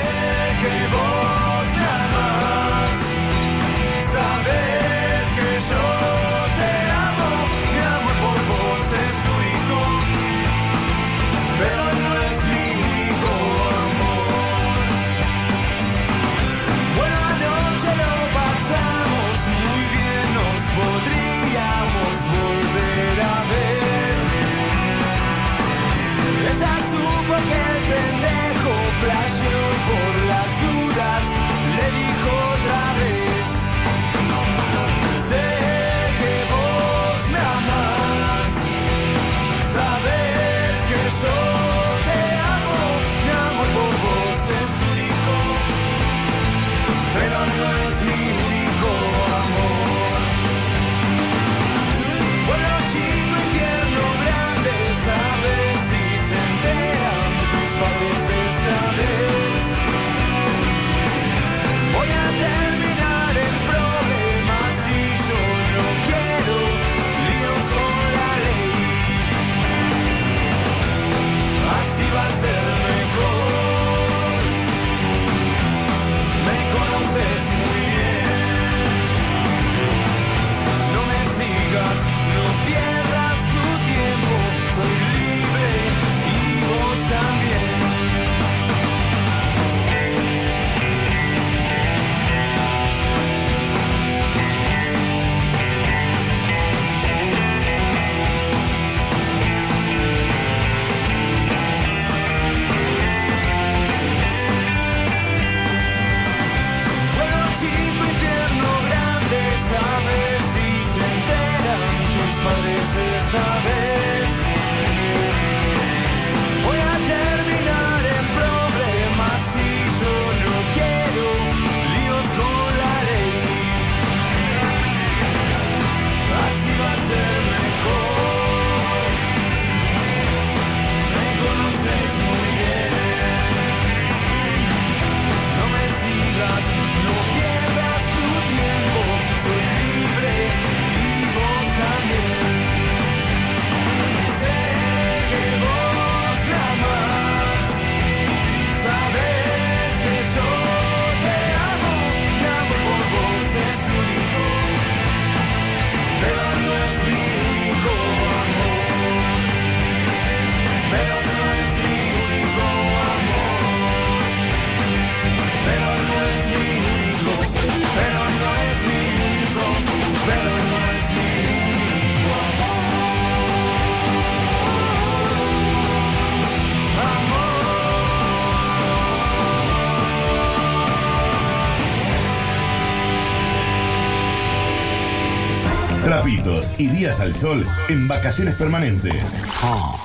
Escapitos y días al sol en vacaciones permanentes.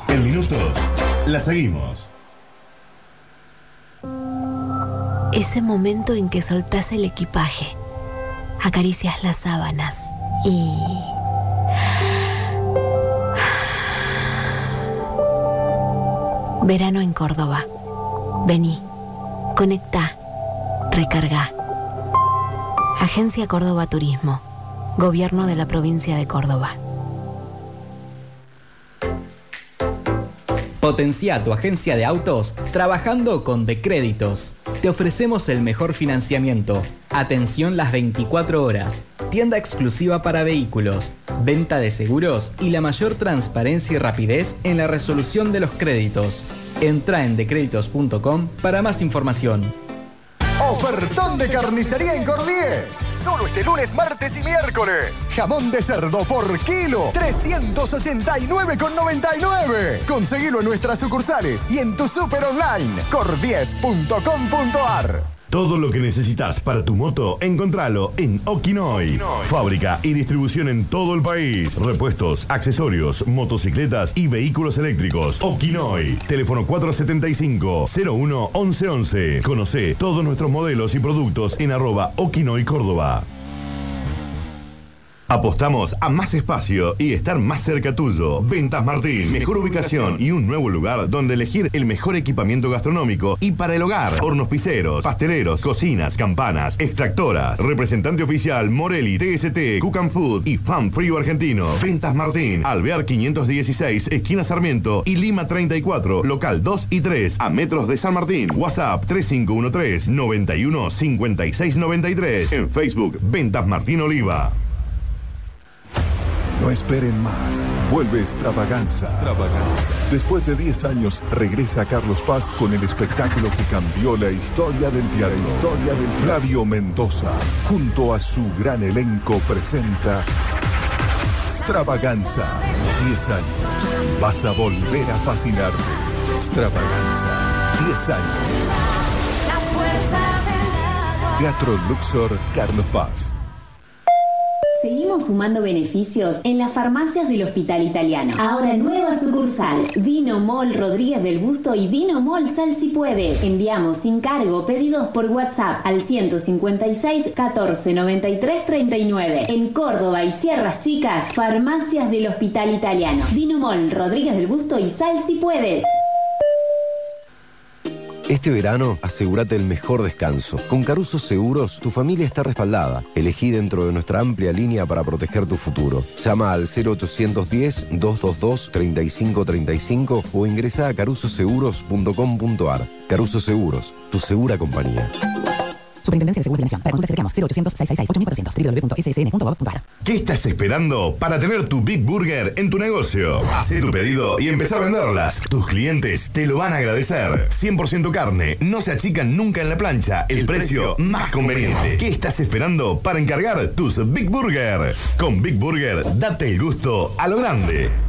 En minutos, la seguimos. Ese momento en que soltás el equipaje, acaricias las sábanas y... Verano en Córdoba. Vení, conecta, recarga. Agencia Córdoba Turismo. Gobierno de la provincia de Córdoba. Potencia tu agencia de autos trabajando con Decréditos. Te ofrecemos el mejor financiamiento, atención las 24 horas, tienda exclusiva para vehículos, venta de seguros y la mayor transparencia y rapidez en la resolución de los créditos. Entra en decréditos.com para más información. Ofertón de carnicería en Cordies. Solo este lunes, martes y miércoles. Jamón de cerdo por kilo, 389,99. Conseguilo en nuestras sucursales y en tu super online. Todo lo que necesitas para tu moto, encontralo en Okinoy. Fábrica y distribución en todo el país. Repuestos, accesorios, motocicletas y vehículos eléctricos. Okinoy. Teléfono 475-01-1111. Conoce todos nuestros modelos y productos en arroba Okinoy Córdoba. Apostamos a más espacio y estar más cerca tuyo. Ventas Martín, mejor ubicación y un nuevo lugar donde elegir el mejor equipamiento gastronómico y para el hogar. Hornos piseros, pasteleros, cocinas, campanas, extractoras. Representante oficial Morelli, TST, Cook and Food y Fan Frío Argentino. Ventas Martín, Alvear 516, esquina Sarmiento y Lima 34, local 2 y 3, a metros de San Martín. WhatsApp 3513 91 56 93. En Facebook, Ventas Martín Oliva. No esperen más. Vuelve Extravaganza. Extravaganza. Después de 10 años, regresa Carlos Paz con el espectáculo que cambió la historia del teatro. La historia del Flavio Mendoza, junto a su gran elenco, presenta Extravaganza. 10 años. Vas a volver a fascinarte. Extravaganza. 10 años. Teatro Luxor, Carlos Paz. Seguimos sumando beneficios en las farmacias del Hospital Italiano. Ahora nueva sucursal, Dino Mall Rodríguez del Busto y Dino Mall Sal si puedes. Enviamos sin cargo pedidos por WhatsApp al 156 14 93 39. En Córdoba y Sierras Chicas, farmacias del Hospital Italiano. Dino Mall Rodríguez del Busto y Sal si puedes. Este verano, asegúrate el mejor descanso. Con Caruso Seguros, tu familia está respaldada. Elegí dentro de nuestra amplia línea para proteger tu futuro. Llama al 0810-222-3535 o ingresa a carusoseguros.com.ar. Caruso Seguros, tu segura compañía. Superintendencia de Seguros de Nación. Para consultas llama 0800 666 www.ssn.gov.ar. ¿Qué estás esperando para tener tu Big Burger en tu negocio? Haz tu pedido y empezá a venderlas. Tus clientes te lo van a agradecer. 100% carne, no se achican nunca en la plancha. El precio más conveniente. ¿Qué estás esperando para encargar tus Big Burger? Con Big Burger, date el gusto a lo grande.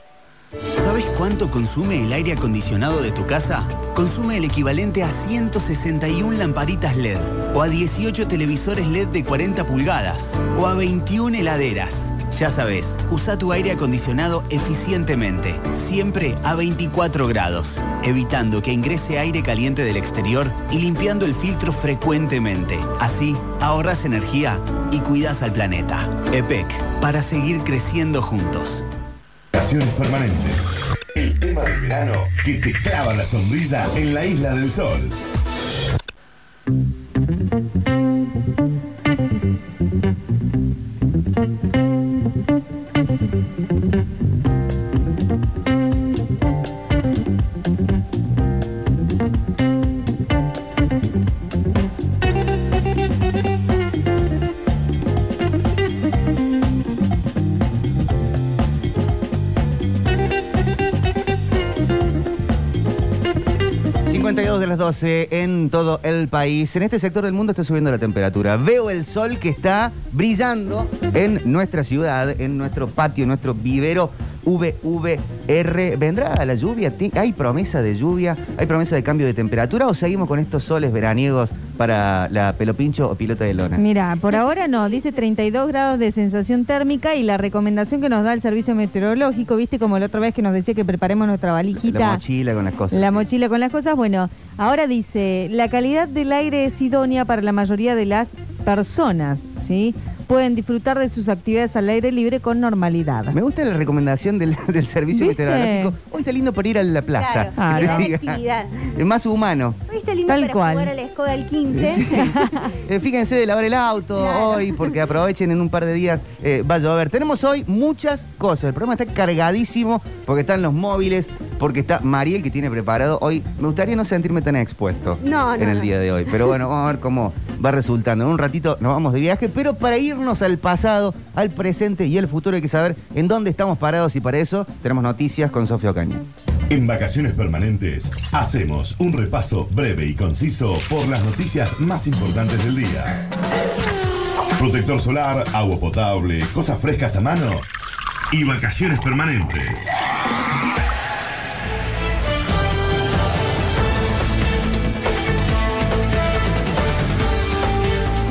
¿Sabes cuánto consume el aire acondicionado de tu casa? Consume el equivalente a 161 lamparitas LED, o a 18 televisores LED de 40 pulgadas, o a 21 heladeras. Ya sabes, usa tu aire acondicionado eficientemente, siempre a 24 grados, evitando que ingrese aire caliente del exterior y limpiando el filtro frecuentemente. Así, ahorras energía y cuidas al planeta. EPEC, para seguir creciendo juntos. Vacaciones permanentes. El tema del verano que te clava la sonrisa en la isla del sol. 52 de las 12 en todo el país. En este sector del mundo está subiendo la temperatura. Veo el sol que está brillando en nuestra ciudad, en nuestro patio, en nuestro vivero VVR. ¿Vendrá la lluvia? ¿Ti- ¿Hay promesa de lluvia? ¿Hay promesa de cambio de temperatura? ¿O seguimos con estos soles veraniegos para la pelopincho o pilota de lona? Mira, por ahora no, dice 32 grados de sensación térmica y la recomendación que nos da el servicio meteorológico, viste como la otra vez que nos decía que preparemos nuestra valijita. La mochila con las cosas. La mochila con las cosas, bueno, ahora dice, la calidad del aire es idónea para la mayoría de las personas, ¿sí? Pueden disfrutar de sus actividades al aire libre con normalidad. Me gusta la recomendación del, del servicio ¿Viste? meteorológico. Hoy está lindo para ir a la plaza. Claro, actividad. Es más humano. Hoy está lindo Tal para cual. jugar a la escoba del 15. Eh, fíjense de lavar el auto hoy, porque aprovechen en un par de días, eh, va a llover. Tenemos hoy muchas cosas. El programa está cargadísimo porque están los móviles, porque está Mariel que tiene preparado. Hoy me gustaría no sentirme tan expuesto No, no, en el no. día de hoy. Pero bueno, vamos a ver cómo va resultando. En un ratito nos vamos de viaje, pero para irnos al pasado, al presente y al futuro hay que saber en dónde estamos parados y para eso tenemos noticias con Sofía Ocaña. En Vacaciones Permanentes hacemos un repaso breve y conciso por las noticias más importantes del día. Protector solar, agua potable, cosas frescas a mano y vacaciones permanentes.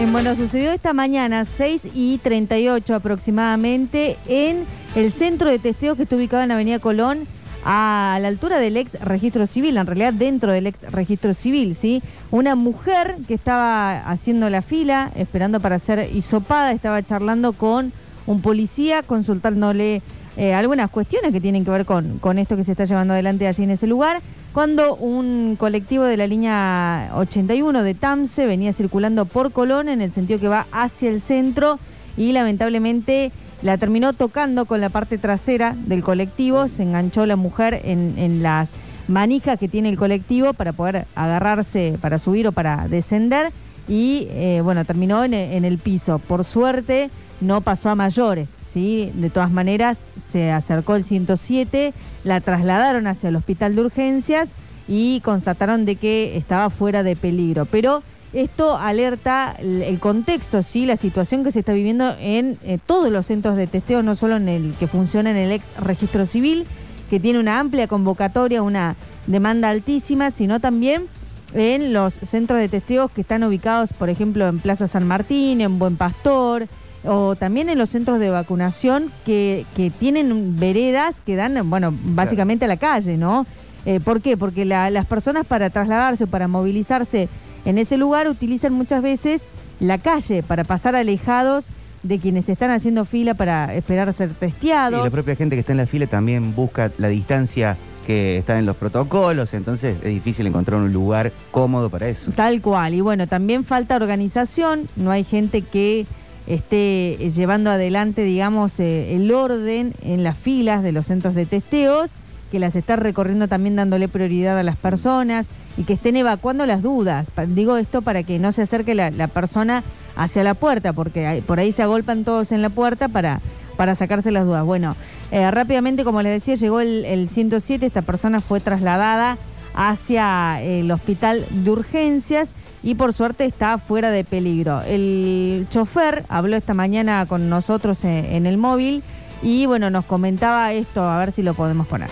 Eh, Bueno, sucedió esta mañana, 6 y 38 aproximadamente, en el centro de testeo que está ubicado en la Avenida Colón, a la altura del ex registro civil, en realidad dentro del ex registro civil, ¿sí? Una mujer que estaba haciendo la fila, esperando para ser hisopada, estaba charlando con un policía, consultándole eh, algunas cuestiones que tienen que ver con, con esto que se está llevando adelante allí en ese lugar, cuando un colectivo de la línea 81 de TAMSE venía circulando por Colón en el sentido que va hacia el centro y lamentablemente la terminó tocando con la parte trasera del colectivo, se enganchó la mujer en, las manijas que tiene el colectivo para poder agarrarse, para subir o para descender y eh, bueno, terminó en el piso. Por suerte no pasó a mayores, De todas maneras se acercó el 107, la trasladaron hacia el hospital de urgencias y constataron de que estaba fuera de peligro. Pero esto alerta el el contexto, sí, la situación que se está viviendo en eh, todos los centros de testeo, no solo en el que funciona en el ex registro civil, que tiene una amplia convocatoria, una demanda altísima, sino también en los centros de testeos que están ubicados, por ejemplo, en Plaza San Martín, en Buen Pastor, o también en los centros de vacunación que, que tienen veredas que dan, bueno, básicamente a la calle, ¿no? Eh, ¿Por qué? Porque la- las personas para trasladarse o para movilizarse en ese lugar utilizan muchas veces la calle para pasar alejados de quienes están haciendo fila para esperar a ser Y testeados. la propia gente que está en la fila también busca la distancia que está en los protocolos, entonces es difícil encontrar un lugar cómodo para eso. Tal cual. Y bueno, también falta organización, no hay gente que esté eh, llevando adelante, digamos, eh, el orden en las filas de los centros de testeos, que las está recorriendo también dándole prioridad a las personas y que estén evacuando las dudas. Digo esto para que no se acerque la, persona hacia la puerta, porque por ahí se agolpan todos en la puerta para, para sacarse las dudas. Bueno, eh, rápidamente, como les decía, llegó el, el 107, esta persona fue trasladada hacia el hospital de urgencias y por suerte está fuera de peligro. El chofer habló esta mañana con nosotros en, en el móvil y bueno, nos comentaba esto, a ver si lo podemos poner.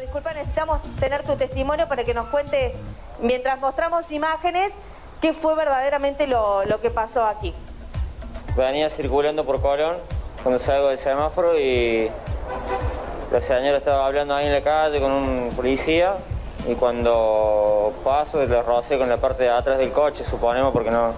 Disculpa, necesitamos tener tu testimonio para que nos cuentes, mientras mostramos imágenes, qué fue verdaderamente lo, lo que pasó aquí. Venía circulando por Colón cuando salgo del semáforo y la señora estaba hablando ahí en la calle con un policía y cuando paso le rocé con la parte de atrás del coche, suponemos, porque no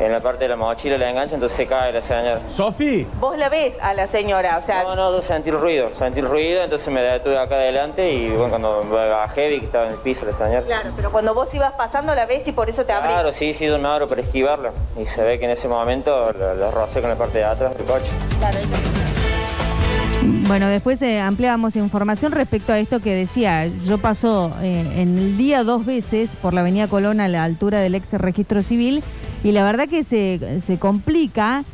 en la parte de la mochila le engancha, entonces se cae la señora. Sofi. Vos la ves a la señora, o sea... No, no, yo sentí el ruido, sentí el ruido, entonces me detuve acá adelante y bueno, cuando me bajé vi que estaba en el piso la señora. Claro, pero cuando vos ibas pasando la ves y por eso te abrís. Claro, sí, sí, yo me abro para esquivarla y se ve que en ese momento la, la rocé con la parte de atrás del coche. Bueno, después eh, ampliábamos información respecto a esto que decía. Yo paso eh, en el día dos veces por la Avenida Colón a la altura del ex registro civil y la verdad que se, se complica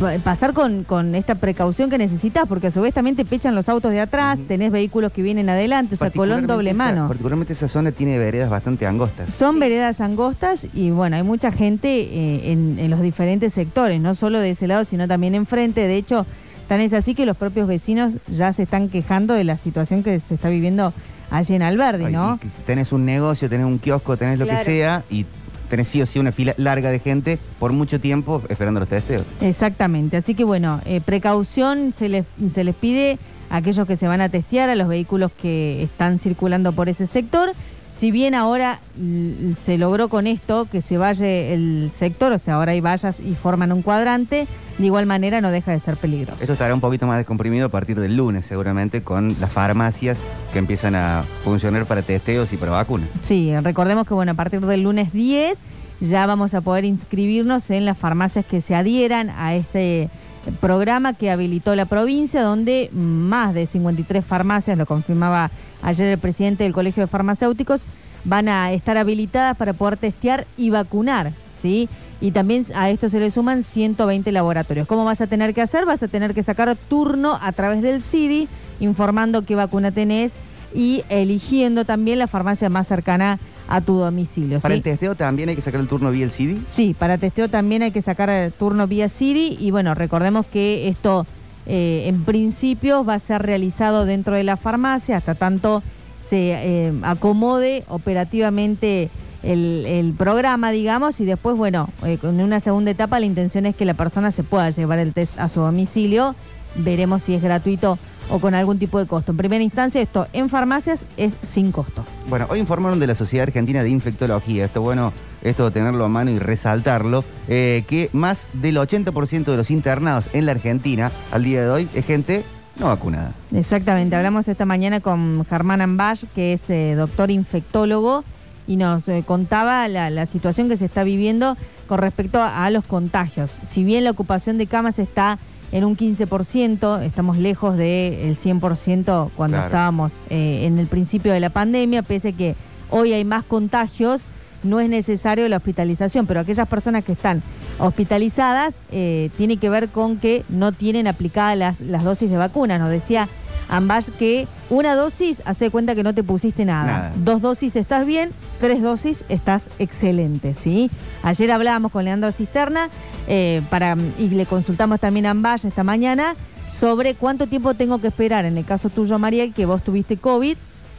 pa- pasar con, con esta precaución que necesitas, porque a su vez también te pechan los autos de atrás, tenés vehículos que vienen adelante, o sea, Colón doble esa- mano. particularmente esa zona tiene veredas bastante angostas. Son veredas angostas y bueno, hay mucha gente eh, en, en los diferentes sectores, no solo de ese lado, sino también enfrente. De hecho, tan es así que los propios vecinos ya se están quejando de la situación que se está viviendo allí en Alberdi, Ay, ¿no? y que si tenés un negocio, tenés un kiosco, tenés lo Claro. que sea y tenés sí o sí una fila larga de gente por mucho tiempo esperando los testeos. Exactamente, así que bueno, eh, precaución se les, se les pide a aquellos que se van a testear, a los vehículos que están circulando por ese sector. Si bien ahora mm, se logró con esto que se vaya el sector, o sea, ahora hay vallas y forman un cuadrante, de igual manera no deja de ser peligroso. Eso estará un poquito más descomprimido a partir del lunes, seguramente, con las farmacias que empiezan a funcionar para testeos y para vacunas. Sí, recordemos que bueno, a partir del lunes 10 ya vamos a poder inscribirnos en las farmacias que se adhieran a este programa que habilitó la provincia, donde más de 53 farmacias, lo confirmaba ayer el presidente del Colegio de Farmacéuticos, van a estar habilitadas para poder testear y vacunar, ¿sí? Y también a esto se le suman 120 laboratorios. ¿Cómo vas a tener que hacer? Vas a tener que sacar turno a través del CIDI, informando qué vacuna tenés y eligiendo también la farmacia más cercana a tu domicilio. Para ¿sí? el testeo también hay que sacar el turno vía el CD. Sí, para testeo también hay que sacar eh, turno vía CIDI y bueno, recordemos que esto eh, en principio va a ser realizado dentro de la farmacia hasta tanto se eh, acomode operativamente el, el programa, digamos, y después, bueno, eh, en una segunda etapa la intención es que la persona se pueda llevar el test a su domicilio. Veremos si es gratuito o con algún tipo de costo. En primera instancia, esto en farmacias es sin costo. Bueno, hoy informaron de la Sociedad Argentina de Infectología. Esto bueno, esto tenerlo a mano y resaltarlo, eh, que más del 80% de los internados en la Argentina al día de hoy es gente no vacunada. Exactamente, hablamos esta mañana con Germán Ambash, que es eh, doctor infectólogo, y nos eh, contaba la, la situación que se está viviendo con respecto a, a los contagios. Si bien la ocupación de camas está en un 15%, estamos lejos del 100% cuando Claro. estábamos eh, en el principio de la pandemia, pese a que hoy hay más contagios, no es necesario la hospitalización, pero aquellas personas que están hospitalizadas eh, tiene que ver con que no tienen aplicadas las, las dosis de vacuna. Nos decía Ambash que una dosis hace cuenta que no te pusiste nada. Nada. Dos dosis estás bien, tres dosis estás excelente, ¿sí? Ayer hablábamos con Leandro Cisterna eh, para, y le consultamos también a Ambash esta mañana sobre cuánto tiempo tengo que esperar en el caso tuyo, Mariel, que vos tuviste COVID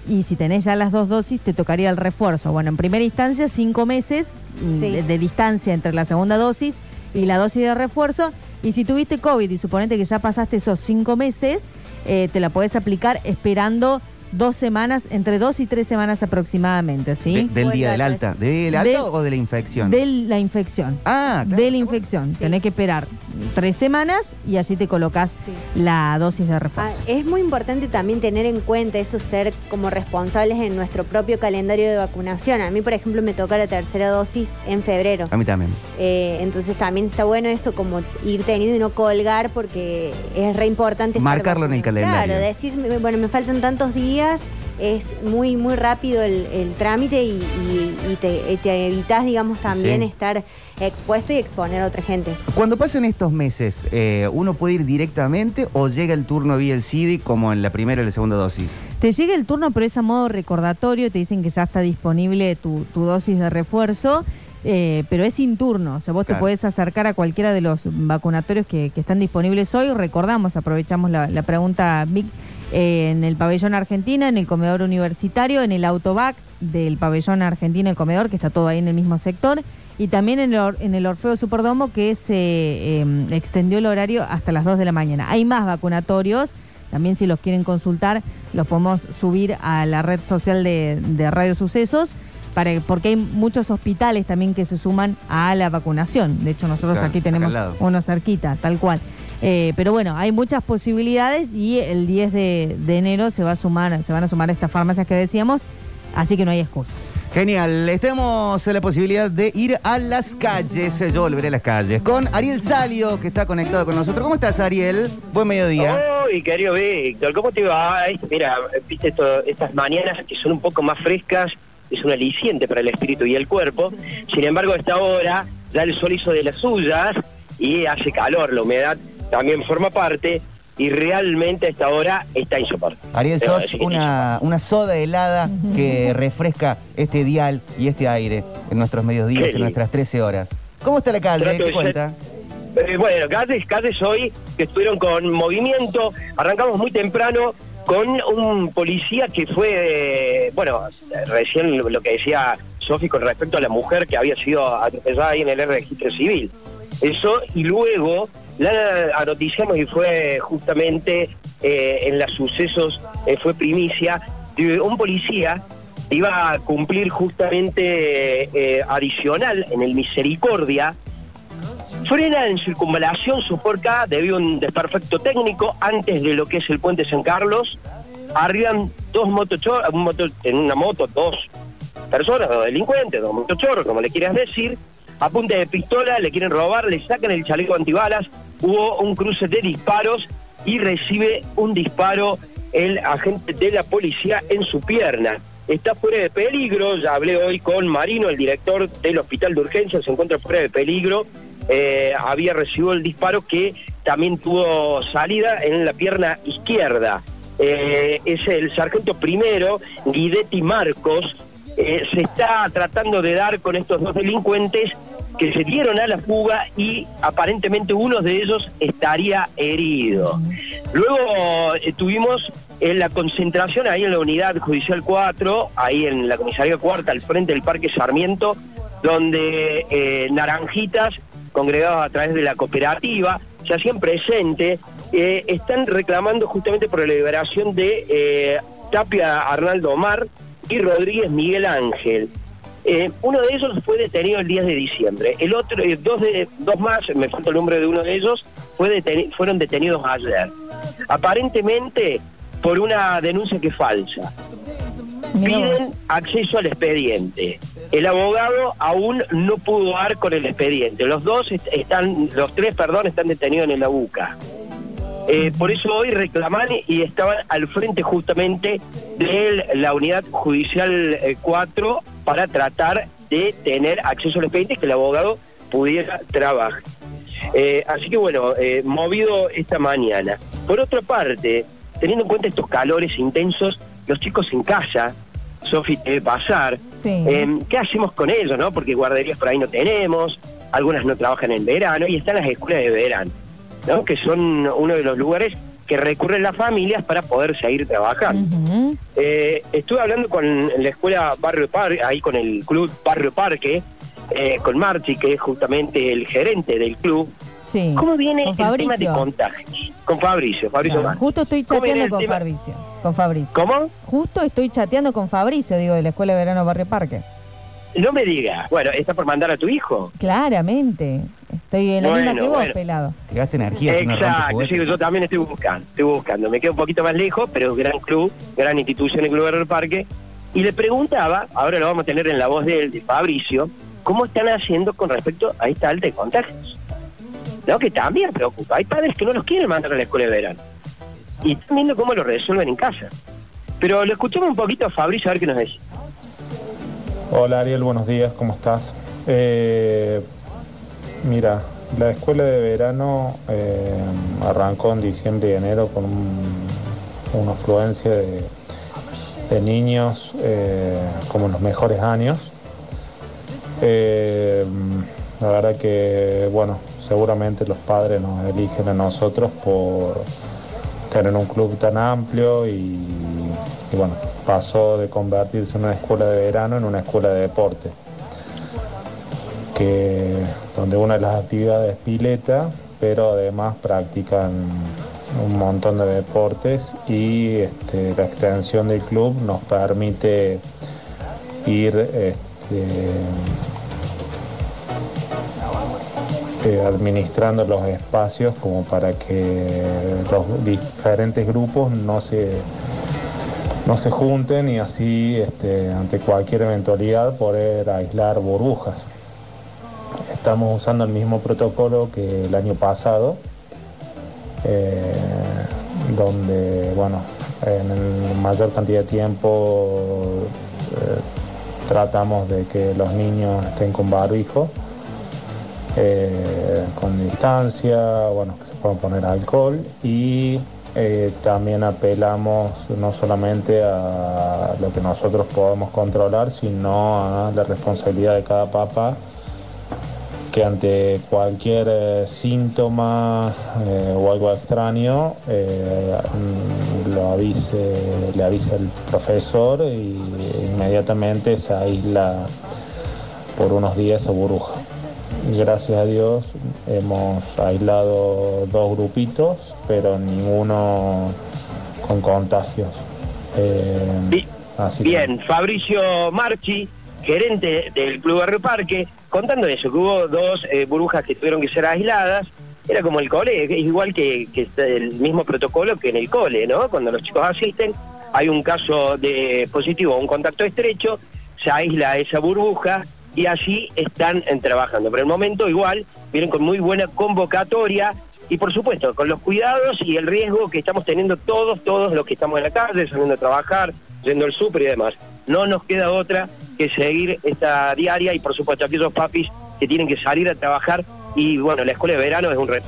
y si tenés ya las dos dosis te tocaría el refuerzo. Bueno, en primera instancia, cinco meses mm, Sí. de, de distancia entre la segunda dosis y la dosis de refuerzo. Y si tuviste COVID y suponete que ya pasaste esos cinco meses, eh, te la podés aplicar esperando dos semanas, entre dos y tres semanas aproximadamente, ¿sí? De- del día del alta. ¿Del alta De- o de la infección? De la infección. Ah, De la infección. Tenés que esperar tres semanas y así te colocas la dosis de Ah, refuerzo. es muy importante también tener en cuenta eso, ser como responsables en nuestro propio calendario de vacunación. A mí, por ejemplo, me toca la tercera dosis en febrero. A mí también. Eh, entonces también está bueno eso, como ir teniendo y no colgar, porque es re importante. estar Marcarlo en el vacunado. calendario. Claro, decir, me- bueno, me faltan tantos días, es muy, muy rápido el, el trámite y, y- y te, evitas, digamos, también Sí. estar expuesto y exponer a otra gente. Cuando pasan estos meses, eh, ¿uno puede ir directamente o llega el turno vía el CD como en la primera y la segunda dosis? Te llega el turno, pero es a modo recordatorio, te dicen que ya está disponible tu, tu dosis de refuerzo, eh, pero es sin turno. O sea, vos te podés acercar a cualquiera de los vacunatorios que, que están disponibles hoy. Recordamos, aprovechamos la, la pregunta, Vic, eh, en el pabellón argentino, en el comedor universitario, en el autobac del pabellón argentino, el comedor, que está todo ahí en el mismo sector. Y también en el, Or- en el Orfeo Superdomo, que se eh, extendió el horario hasta las 2 de la mañana. Hay más vacunatorios. También si los quieren consultar, los podemos subir a la red social de, de Radio Sucesos, para, porque hay muchos hospitales también que se suman a la vacunación. De hecho, nosotros Claro, aquí tenemos uno cerquita, tal cual. Eh, pero bueno, hay muchas posibilidades y el 10 de, de enero se va a sumar, se van a sumar estas farmacias que decíamos, así que no hay excusas. Genial, estemos en la posibilidad de ir a las calles, yo volveré a las calles, con Ariel Salio, que está conectado con nosotros. ¿Cómo estás, Ariel? Buen mediodía. Uy, querido Víctor, ¿cómo te va? Ay, Mira, viste esto- estas mañanas que son un poco más frescas, es un aliciente para el espíritu y el cuerpo. Sin embargo, a esta hora ya el sol hizo de las suyas y hace calor, la humedad también forma parte y realmente a esta hora está insoportable. Ariel, sos una, una soda helada que refresca este dial y este aire en nuestros mediodías, en nuestras 13 horas. ¿Cómo está la calle? ¿Qué de cuenta? Eh, bueno, calles, calles hoy que estuvieron con movimiento. Arrancamos muy temprano con un policía que fue, eh, bueno, recién lo lo que decía Sofi con respecto a la mujer que había sido atropellada ahí en el registro civil. Eso, y luego la noticiamos y fue justamente eh, en los sucesos, eh, fue primicia, un policía iba a cumplir justamente eh, adicional en el Misericordia, frena en circunvalación Soporca debido a un desperfecto técnico antes de lo que es el puente San Carlos. Arriban dos motochorros, un moto, en una moto, dos personas, dos delincuentes, dos motochorros, como le quieras decir, a de pistola, le quieren robar, le sacan el chaleco antibalas, hubo un cruce de disparos y recibe un disparo el agente de la policía en su pierna. Está fuera de peligro, ya hablé hoy con Marino, el director del hospital de urgencia, se encuentra fuera de peligro, eh, había recibido el disparo que también tuvo salida en la pierna izquierda. Eh, es el sargento primero, Guidetti Marcos, eh, se está tratando de dar con estos dos delincuentes que se dieron a la fuga y aparentemente uno de ellos estaría herido. Luego eh, tuvimos en la concentración ahí en la unidad judicial 4, ahí en la comisaría cuarta, al frente del Parque Sarmiento, donde eh, naranjitas, congregados a través de la cooperativa, se hacían presente, eh, están reclamando justamente por la liberación de Tapia Arnaldo Omar y Rodríguez Miguel Ángel. Eh, uno de ellos fue detenido el 10 de diciembre. El otro, eh, dos, de, dos más, me falta el nombre de uno de ellos, fue deteni- fueron detenidos ayer. Aparentemente por una denuncia que es falsa. Piden acceso al expediente. El abogado aún no pudo dar con el expediente. Los dos est- están, los tres, perdón, están detenidos en la UCA. Eh, por eso hoy reclaman y estaban al frente justamente de la unidad judicial eh, 4 para tratar de tener acceso al expediente y que el abogado pudiera trabajar. Eh, así que bueno, eh, movido esta mañana. Por otra parte, teniendo en cuenta estos calores intensos, los chicos en casa, Sofi, te debe pasar, eh, ¿qué hacemos con ellos, no? Porque guarderías por ahí no tenemos, algunas no trabajan en verano y están las escuelas de verano, ¿no? Que son uno de los lugares que recurren las familias para poder seguir trabajando. Eh, estuve hablando con la escuela Barrio Parque, ahí con el club Barrio Parque, eh, con Marchi, que es justamente el gerente del club. Sí. ¿Cómo viene el tema de contagios? Con Fabricio, Fabricio justo estoy ¿Cómo viene chateando con tema? Fabricio. Con Fabricio. ¿Cómo? Justo estoy chateando con Fabricio, digo, de la Escuela de Verano Barrio Parque. No me digas. Bueno, ¿está por mandar a tu hijo? Claramente. Estoy en la Bueno, misma que vos, bueno. pelado. Te gasta energía. si no rompes Exacto, sí, yo también estoy buscando, estoy buscando. Me quedo un poquito más lejos, pero es gran club, gran institución el Club del Parque. Y le preguntaba, ahora lo vamos a tener en la voz de él, de Fabricio, cómo están haciendo con respecto a esta alta de contagios. No, que también preocupa. Hay padres que no los quieren mandar a la escuela de verano. Y están viendo cómo lo resuelven en casa. Pero lo escuchamos un poquito a Fabricio a ver qué nos dice. Hola Ariel, buenos días, ¿cómo estás? Eh, mira, la escuela de verano eh, arrancó en diciembre y enero con un- una afluencia de, niños eh, como en los mejores años. La verdad que, bueno, seguramente los padres nos eligen a nosotros por tener un club tan amplio y bueno, pasó de convertirse en una escuela de verano en una escuela de deporte. Que, donde una de las actividades es pileta, pero además practican un montón de deportes y este, la extensión del club nos permite ir este, eh, administrando los espacios como para que los diferentes grupos no se no se junten y así este, ante cualquier eventualidad poder aislar burbujas. Estamos usando el mismo protocolo que el año pasado, eh, donde bueno, en mayor cantidad de tiempo eh, tratamos de que los niños estén con barbijo eh, con distancia, bueno, que se pueda poner alcohol y eh, también apelamos no solamente a lo que nosotros podemos controlar, sino a la responsabilidad de cada papá que ante cualquier eh, síntoma eh, o algo extraño eh, lo avise, le avisa el profesor y inmediatamente se aísla por unos días a burbuja. Gracias a Dios hemos aislado dos grupitos, pero ninguno con contagios. Eh, así que- Bien, Fabricio Marchi, gerente del Club Barrio Parque, contando eso, que hubo dos eh, burbujas que tuvieron que ser aisladas. Era como el cole, es igual que, que el mismo protocolo que en el cole, ¿no? Cuando los chicos asisten, hay un caso de positivo, un contacto estrecho, se aísla esa burbuja y allí están eh, trabajando. Pero el momento igual vienen con muy buena convocatoria y por supuesto con los cuidados y el riesgo que estamos teniendo todos, todos los que estamos en la calle, saliendo a trabajar, yendo al súper y demás. No nos queda otra que seguir esta diaria y por supuesto aquellos papis que tienen que salir a trabajar y bueno, la escuela de verano es un reto.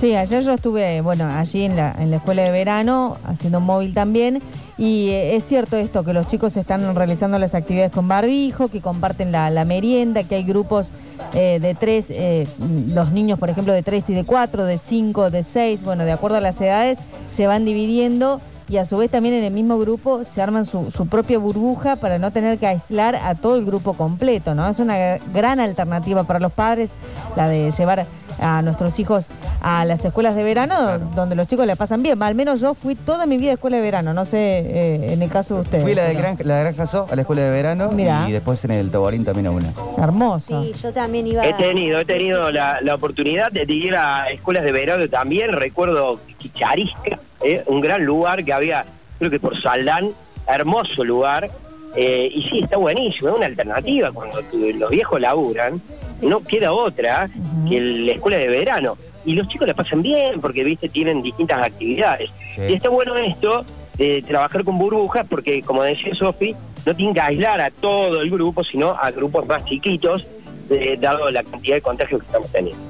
Sí, ayer yo estuve, bueno, allí en la, en la escuela de verano, haciendo móvil también, y eh, es cierto esto, que los chicos están realizando las actividades con barbijo, que comparten la, merienda, que hay grupos eh, de tres, eh, los niños, por ejemplo, de tres y de cuatro, de cinco, de seis, bueno, de acuerdo a las edades, se van dividiendo y a su vez también en el mismo grupo se arman su, su propia burbuja para no tener que aislar a todo el grupo completo, ¿no? Es una gran alternativa para los padres la de llevar a nuestros hijos a las escuelas de verano, donde los chicos la pasan bien. Al menos yo fui toda mi vida a escuela de verano, no sé eh, en el caso de ustedes. Fui la de pero- Gran, la de Granja So, a la escuela de verano Mirá. y después en el Toborín también a una. Hermoso. Sí, yo también iba He tenido, he tenido la, la oportunidad de ir a escuelas de verano también, recuerdo Quicharisca, ¿eh? un gran lugar que había, creo que por Saldán, hermoso lugar, eh, y sí, está buenísimo, es una alternativa, cuando tu- los viejos laburan, no queda otra que la escuela de verano, y los chicos la pasan bien, porque, viste, tienen distintas actividades, Sí. y está bueno esto, de trabajar con burbujas, porque, como decía Sofi, no tienen que aislar a todo el grupo, sino a grupos más chiquitos, eh, dado la cantidad de contagios que estamos teniendo.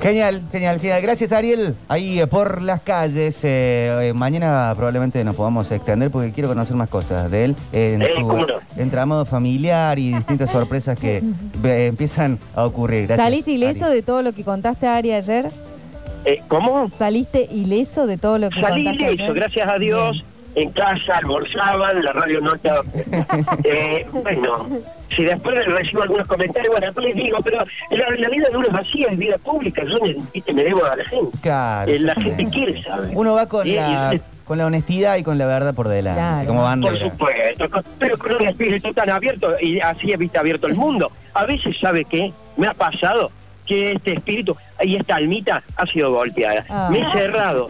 Genial, genial, genial. Gracias, Ariel. Ahí eh, por las calles. eh, eh, mañana probablemente nos podamos extender porque quiero conocer más cosas de él. En Eh, su entramado familiar y distintas sorpresas que eh, empiezan a ocurrir. Gracias, ¿Saliste ileso Ariel. de todo lo que contaste, Ari, ayer? Eh, ¿Cómo? ¿Saliste ileso de todo lo que Salí contaste ileso, ayer? gracias a Dios. En casa almorzaban, la radio no estaba. Eh, bueno, si después recibo algunos comentarios, bueno, después les digo, pero la, la vida de uno es así, es vida pública, yo me, viste, me debo a la gente. Claro, Eh, la gente quiere saber. Uno va con Sí, la, con la honestidad y con la verdad por delante. Claro. como Por bandera. supuesto, con- pero con un espíritu tan abierto y así he visto abierto el mundo. A veces, ¿sabe qué? Me ha pasado que este espíritu y esta almita ha sido golpeada. Ah. Me he cerrado,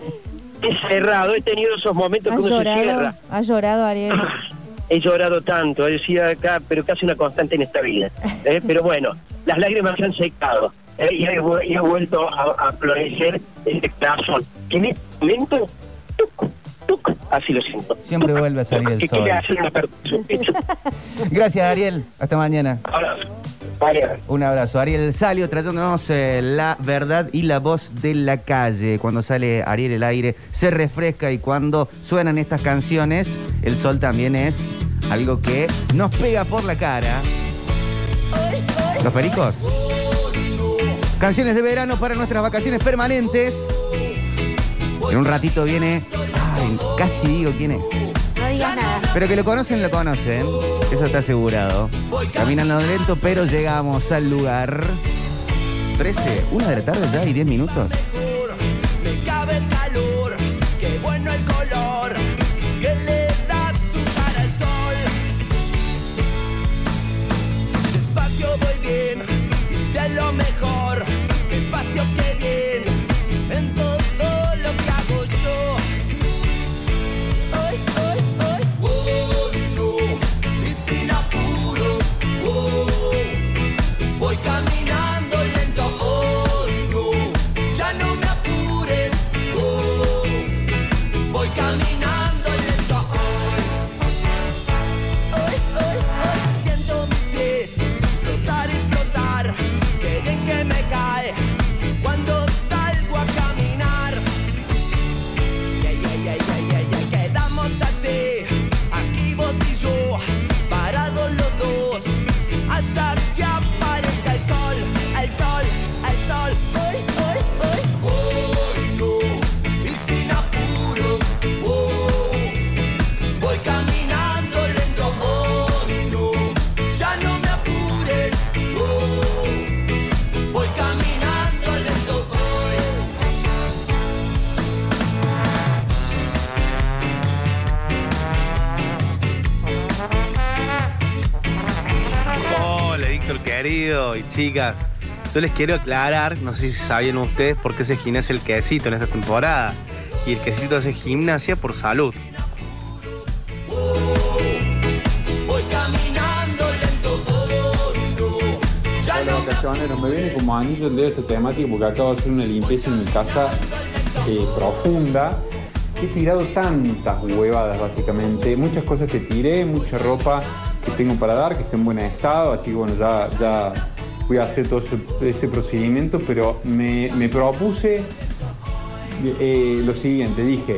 he cerrado, he tenido esos momentos que ¿Has uno se llorado? cierra. ¿Has llorado, Ariel? He llorado tanto, decía acá, pero casi una constante inestabilidad. ¿eh? Pero bueno, las lágrimas se han secado ¿eh? y, he, y he vuelto a, a florecer este corazón. Que en este momento, tuc, tuc, así lo siento. Siempre vuelve a salir el sol. hacer una. Gracias, Ariel. Hasta mañana. Vale. Un abrazo. Ariel Salio trayéndonos eh, la verdad y la voz de la calle. Cuando sale Ariel el aire se refresca y cuando suenan estas canciones, el sol también es algo que nos pega por la cara. ¿Los pericos? Canciones de verano para nuestras vacaciones permanentes. En un ratito viene. Casi digo quién es. No digas nada. Pero que lo conocen, lo conocen. Eso está asegurado. Caminando lento, pero llegamos al lugar. 13, una de la tarde ya y 10 minutos. Me cabe y chicas, yo les quiero aclarar, no sé si sabían ustedes por qué se gimnasia el quesito en esta temporada. Y el quesito hace gimnasia por salud. Vacaciones, me viene como anillo el dedo esta temática porque acabo de hacer una limpieza en mi casa eh, profunda. He tirado tantas huevadas básicamente, muchas cosas que tiré, mucha ropa que tengo para dar, que está en buen estado, así que bueno, ya, ya voy a hacer todo ese, ese procedimiento, pero me, me propuse eh, lo siguiente, dije,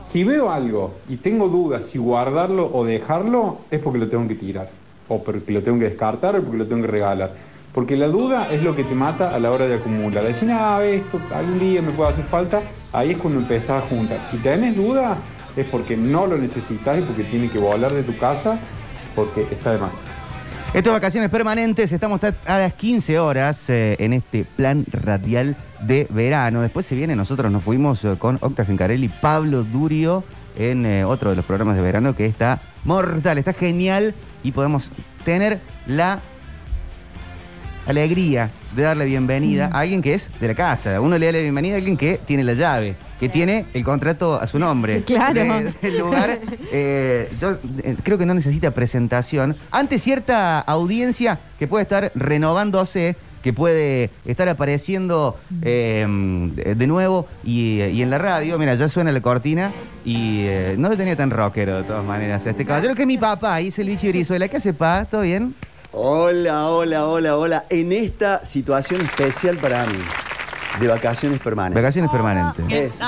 si veo algo y tengo dudas si guardarlo o dejarlo, es porque lo tengo que tirar, o porque lo tengo que descartar, o porque lo tengo que regalar. Porque la duda es lo que te mata a la hora de acumular. Decir, ah, esto algún día me puede hacer falta, ahí es cuando empezás a juntar. Si tenés duda, es porque no lo necesitas y porque tiene que volar de tu casa, porque está de más. Estas vacaciones permanentes, estamos a las 15 horas eh, en este plan radial de verano. Después se viene, nosotros nos fuimos eh, con Octa Fincarelli, Pablo Durio, en eh, otro de los programas de verano que está mortal, está genial y podemos tener la alegría de darle bienvenida a alguien que es de la casa. Uno le da la bienvenida a alguien que tiene la llave, que tiene el contrato a su nombre. Claro. De- del lugar. Eh, yo eh, creo que no necesita presentación. Ante cierta audiencia que puede estar renovándose, que puede estar apareciendo eh, de nuevo y, y en la radio. Mira, ya suena la cortina y eh, no lo tenía tan rockero de todas maneras. Este caballero que es mi papá, dice el bicho Brizuela. ¿Qué hace, pa? ¿Todo bien? Hola, hola, hola, hola. En esta situación especial para mí, de vacaciones permanentes. Vacaciones permanentes. Es,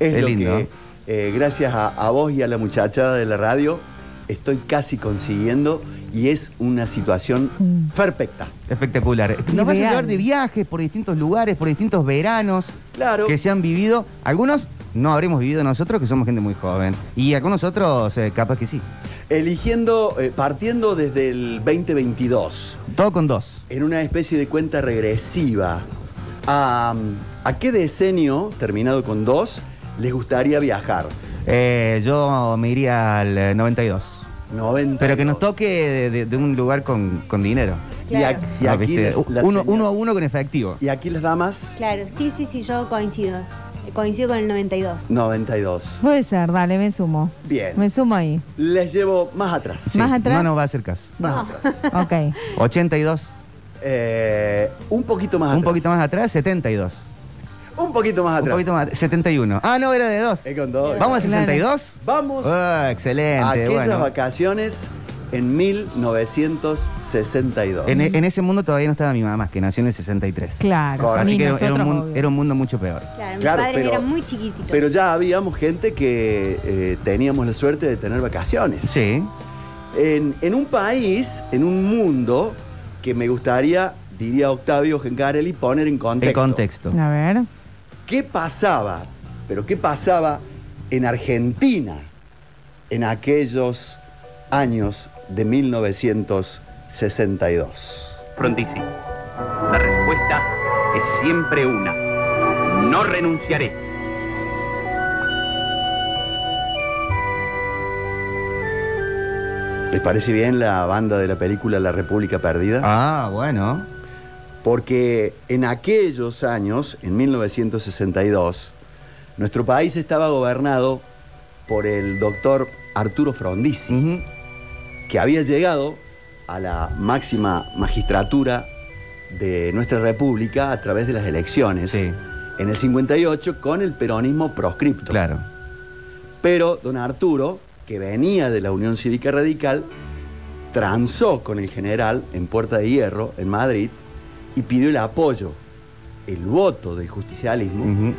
es Es lo lindo. que, eh, gracias a, a vos y a la muchachada de la radio, estoy casi consiguiendo y es una situación perfecta. Espectacular. Nos vas a llevar de viajes por distintos lugares, por distintos veranos Claro. que se han vivido. Algunos no habremos vivido nosotros, que somos gente muy joven. Y algunos otros, eh, capaz que sí. Eligiendo, eh, partiendo desde el 2022. Todo con dos. En una especie de cuenta regresiva. ¿A, a qué decenio, terminado con dos, les gustaría viajar? Eh, yo me iría al eh, 92. 90. Pero que nos toque de, de- de un lugar con, con dinero. Y, a- y Ah, aquí ¿viste? les- la uno, señal- uno a uno con efectivo. Y aquí las damas, Claro, sí, sí, sí, yo coincido. Coincido con el 92. 92. Puede ser, dale, me sumo. Bien. Me sumo ahí. Les llevo más atrás. ¿Más atrás? No nos va a hacer caso. No. Ok. 82. Eh, un poquito más Un atrás. poquito más atrás, 72. Un poquito más Un atrás. poquito más, 71. Ah, no, era de dos. Es con dos. ¿Vamos a 62? Vamos Ah, excelente. a aquellas bueno. vacaciones en 1962. En, en ese mundo todavía no estaba mi mamá, que nació en el 63. Claro. Así Ni que era, era un nosotros, mundo, obvio. era un mundo mucho peor. Claro, Claro, mis padres pero- eran muy chiquititos. Pero ya habíamos gente que eh, teníamos la suerte de tener vacaciones. Sí. En, en un país, en un mundo que me gustaría, diría Octavio Gencarelli, poner en contexto. El contexto. A ver. ¿Qué pasaba? Pero ¿qué pasaba en Argentina en aquellos años de 1962? Frondizi. La respuesta es siempre una. No renunciaré. ¿Les parece bien la banda de la película La República Perdida? Ah, bueno. Porque en aquellos años, en 1962, nuestro país estaba gobernado por el doctor Arturo Frondizi, que había llegado a la máxima magistratura de nuestra república a través de las elecciones en el 58 con el peronismo proscripto. Claro. Pero don Arturo, que venía de la Unión Cívica Radical, transó con el general en Puerta de Hierro, en Madrid, y pidió el apoyo, el voto del justicialismo,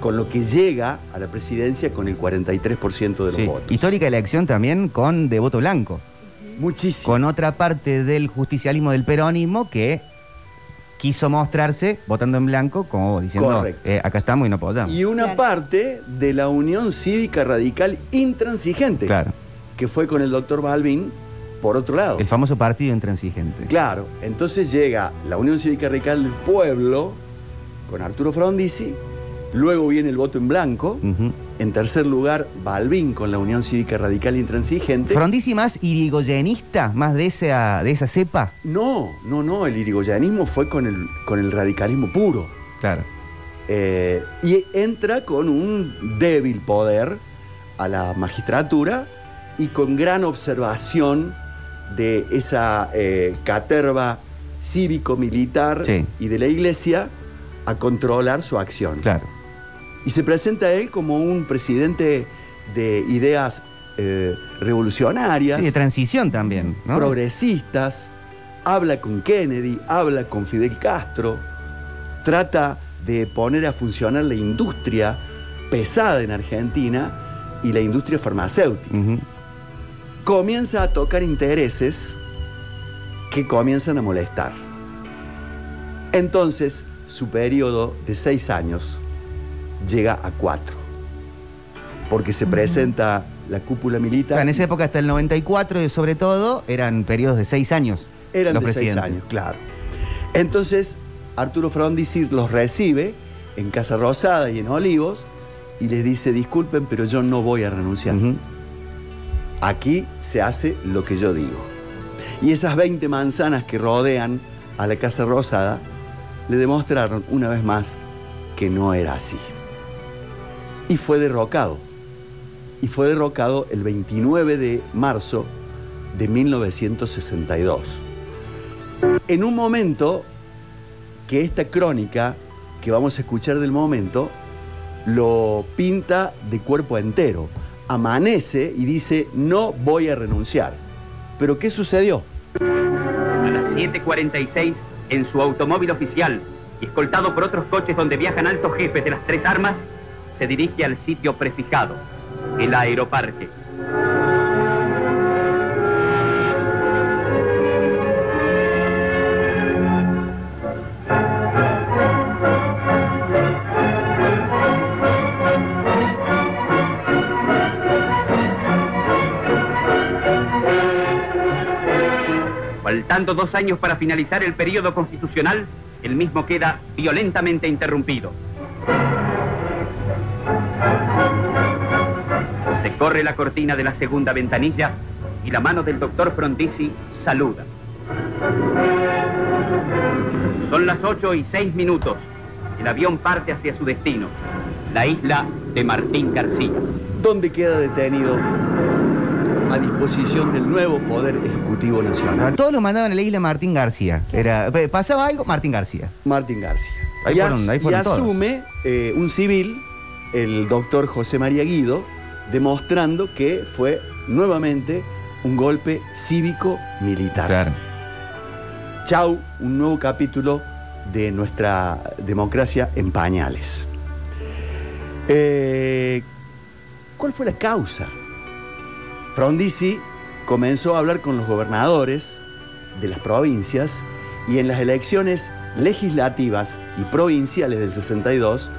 con lo que llega a la presidencia con el 43% de los Sí. votos. Histórica elección también con de voto blanco. Muchísimo. Con otra parte del justicialismo del peronismo que quiso mostrarse votando en blanco, como diciendo, Correcto. eh, acá estamos y no apoyamos. Y una parte de la Unión Cívica Radical intransigente, Claro. que fue con el doctor Balvin por otro lado. El famoso partido intransigente. Claro, entonces llega la Unión Cívica Radical del Pueblo con Arturo Frondizi, luego viene el voto en blanco. En tercer lugar, Balbín con la Unión Cívica Radical Intransigente. Frondizi más irigoyenista, más de esa, de esa cepa. No, no, no, el irigoyanismo fue con el, con el radicalismo puro. Claro. Eh, y entra con un débil poder a la magistratura y con gran observación de esa eh, caterva cívico-militar Sí. y de la iglesia a controlar su acción. Claro. Y se presenta a él como un presidente de ideas eh, revolucionarias, Sí, de transición también, ¿no? progresistas, habla con Kennedy, habla con Fidel Castro, trata de poner a funcionar la industria pesada en Argentina y la industria farmacéutica. Comienza a tocar intereses que comienzan a molestar. Entonces, su periodo de seis años llega a cuatro. Porque se presenta la cúpula militar. En esa época, hasta el 94, y sobre todo, eran periodos de seis años. Eran los de seis años, claro. Entonces, Arturo Frondizi los recibe en Casa Rosada y en Olivos y les dice, disculpen, pero yo no voy a renunciar. Aquí se hace lo que yo digo. Y esas 20 manzanas que rodean a la Casa Rosada le demostraron una vez más que no era así. Y fue derrocado. Y fue derrocado el 29 de marzo de 1962. En un momento que esta crónica que vamos a escuchar del momento lo pinta de cuerpo entero. Amanece y dice, no voy a renunciar. Pero ¿qué sucedió? A las 7.46, en su automóvil oficial, escoltado por otros coches donde viajan altos jefes de las tres armas, se dirige al sitio prefijado, el aeroparque. Faltando dos años para finalizar el periodo constitucional, el mismo queda violentamente interrumpido. Corre la cortina de la segunda ventanilla y la mano del doctor Frondizi saluda. Son las 8 y 6 minutos. El avión parte hacia su destino, la isla de Martín García. donde queda detenido a disposición del nuevo Poder Ejecutivo Nacional. todos los mandaban a la isla Martín García. Era, eh, pasaba algo, Martín García. Martín García. Ahí y fueron- as- ahí fueron y todos. asume eh, un civil, el doctor José María Guido, demostrando que fue nuevamente un golpe cívico-militar. Claro. Chau, un nuevo capítulo de nuestra democracia en pañales. Eh, ¿Cuál fue la causa? Frondizi comenzó a hablar con los gobernadores de las provincias y en las elecciones legislativas y provinciales del 62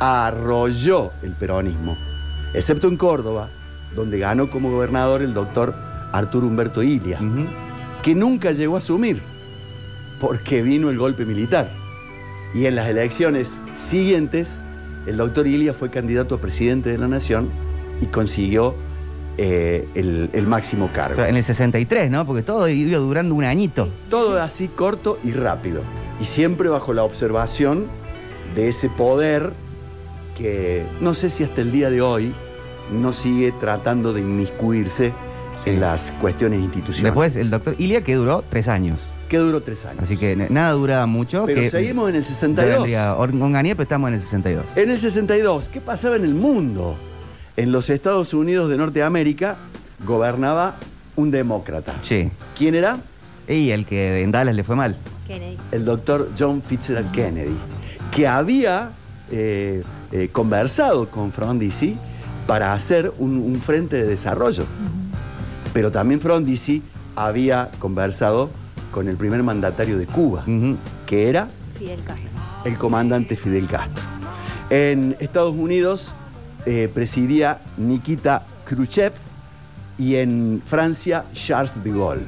arrolló el peronismo, excepto en Córdoba, donde ganó como gobernador el doctor Arturo Humberto Ilia, que nunca llegó a asumir, porque vino el golpe militar. Y en las elecciones siguientes, el doctor Ilia fue candidato a presidente de la nación y consiguió eh, el, el máximo cargo. En el 63, ¿no? Porque todo iba durando un añito. Todo así corto y rápido. Y siempre bajo la observación de ese poder que no sé si hasta el día de hoy no sigue tratando de inmiscuirse en las cuestiones institucionales. Después el doctor Ilia, que duró tres años. Que duró tres años. Así que nada duraba mucho. Pero que seguimos en el ya 62. vendría Or- Onganía, pero estamos en el 62. En el 62, ¿qué pasaba en el mundo? En los Estados Unidos de Norteamérica gobernaba un demócrata. Sí. ¿Quién era? Y el que en Dallas le fue mal. Kennedy. el doctor John Fitzgerald Kennedy, que había eh, eh, conversado con Frondizi para hacer un, un frente de desarrollo. Pero también Frondizi había conversado con el primer mandatario de Cuba, que era Fidel Castro. el comandante Fidel Castro. En Estados Unidos eh, presidía Nikita Khrushchev y en Francia Charles de Gaulle.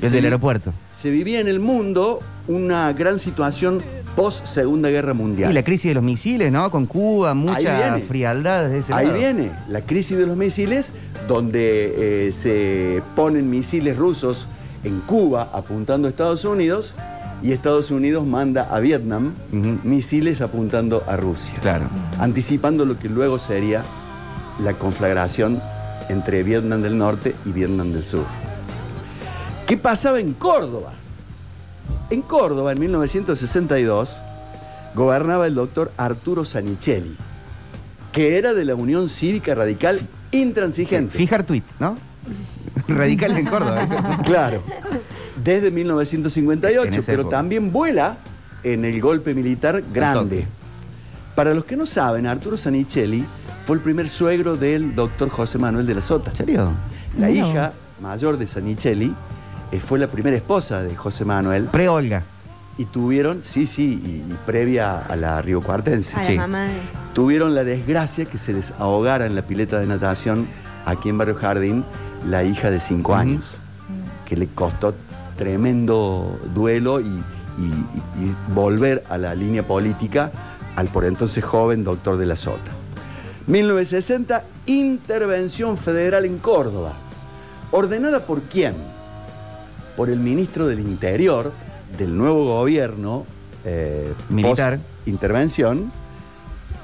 Desde Se el aeropuerto. se vivía en el mundo una gran situación post Segunda Guerra Mundial. Y la crisis de los misiles, ¿no? Con Cuba, mucha frialdad desde ese Ahí lado. viene la crisis de los misiles, donde eh, se ponen misiles rusos en Cuba apuntando a Estados Unidos y Estados Unidos manda a Vietnam misiles apuntando a Rusia. Claro. Anticipando lo que luego sería la conflagración entre Vietnam del Norte y Vietnam del Sur. ¿Qué pasaba en Córdoba? En Córdoba, en 1962, gobernaba el doctor Arturo Sanichelli, que era de la Unión Cívica Radical Intransigente. Fijar tweet, ¿no? Radical en Córdoba. Claro. Desde 1958, En esa pero época. también vuela en el golpe militar grande. Para los que no saben, Arturo Sanichelli fue el primer suegro del doctor José Manuel de la Sota. ¿En serio? La No. hija mayor de Sanichelli eh, fue la primera esposa de José Manuel. Pre-Olga. Y tuvieron, sí, sí, y, y previa a la Río Cuartense. A la mamá de- Tuvieron la desgracia que se les ahogara en la pileta de natación aquí en Barrio Jardín la hija de cinco años, que le costó tremendo duelo y, y- y- y volver a la línea política al por entonces joven doctor de la Sota. 1960, intervención federal en Córdoba. ¿Ordenada por quién? Por el ministro del Interior del nuevo gobierno eh, Militar. intervención,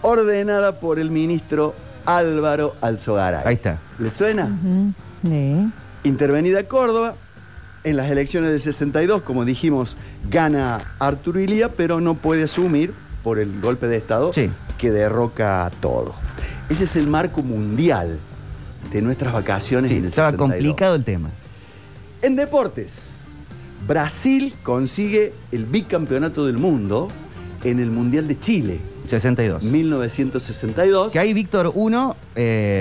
ordenada por el ministro Álvaro Alzogaray. Ahí está. ¿Le suena? Sí. Intervenida Córdoba. En las elecciones del 62, como dijimos, gana Arturo Ilía, pero no puede asumir por el golpe de Estado que derroca todo. Ese es el marco mundial de nuestras vacaciones en el Estaba 62. complicado el tema. En deportes, Brasil consigue el bicampeonato del mundo en el Mundial de Chile. 62. 1962. Que ahí Víctor 1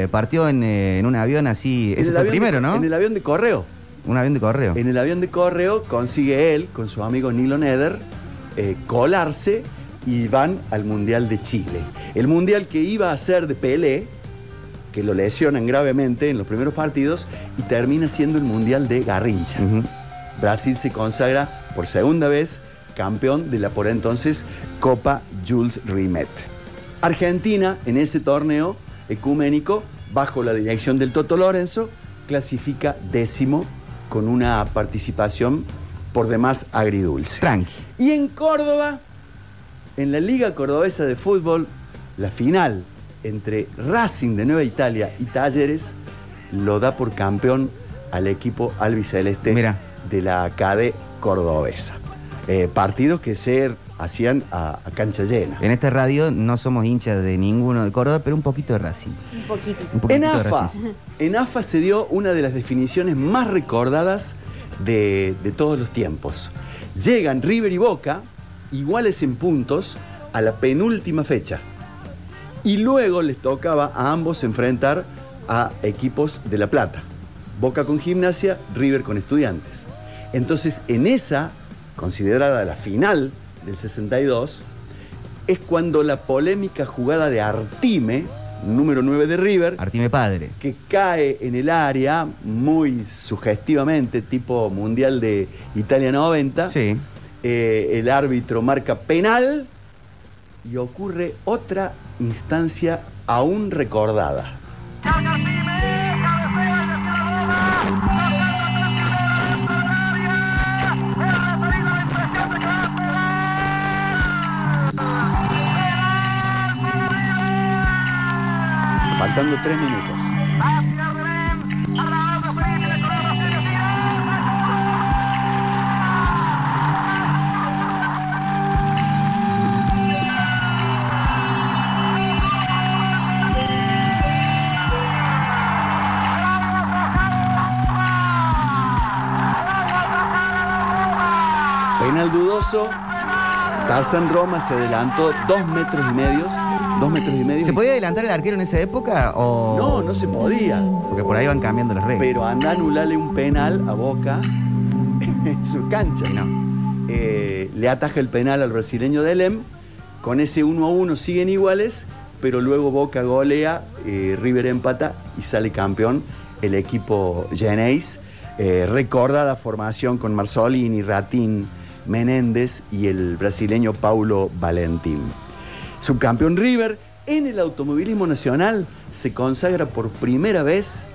partió en, eh, en un avión así. Ese el fue el primero, de- ¿no? En el avión de correo. Un avión de correo. En el avión de correo consigue él, con su amigo Nilo Neder, eh, colarse y van al Mundial de Chile. El Mundial que iba a ser de Pelé, que lo lesionan gravemente en los primeros partidos, y termina siendo el Mundial de Garrincha. Brasil se consagra por segunda vez campeón de la por entonces Copa Jules Rimet. Argentina, en ese torneo ecuménico, bajo la dirección del Toto Lorenzo, clasifica décimo con una participación por demás agridulce. Tranqui. Y en Córdoba, en la Liga Cordobesa de Fútbol, la final entre Racing de Nueva Italia y Talleres lo da por campeón al equipo albiceleste de la KD cordobesa. Eh, partidos que se hacían a, a cancha llena. En esta radio no somos hinchas de ninguno de Córdoba, pero un poquito de Racing. Un poquito. Un poquitito En AFA, en AFA se dio una de las definiciones más recordadas de, de todos los tiempos. Llegan River y Boca, iguales en puntos, a la penúltima fecha. Y luego les tocaba a ambos enfrentar a equipos de La Plata. Boca con gimnasia, River con estudiantes. Entonces, en esa, considerada la final del 62, es cuando la polémica jugada de Artime, número 9 de River, Artime Padre. que cae en el área muy sugestivamente, tipo Mundial de Italia 90. Eh, el árbitro marca penal y ocurre otra instancia aún recordada. Faltando tres minutos. Penal dudoso. Tarzan Roma se adelantó dos metros y medio. Dos metros y medio. ¿Se podía adelantar el arquero en esa época? O... No, no se podía. Porque por ahí van cambiando las reglas. Pero anda a anularle un penal a Boca en su cancha. Eh, le ataja el penal al brasileño Delem. Con ese 1 a 1 siguen iguales, pero luego Boca golea, eh, River empata y sale campeón el equipo Genéis. Eh, recordada formación con Marzolini, Ratín, Menéndez y el brasileño Paulo Valentín. Subcampeón River, en el automovilismo nacional se consagra por primera vez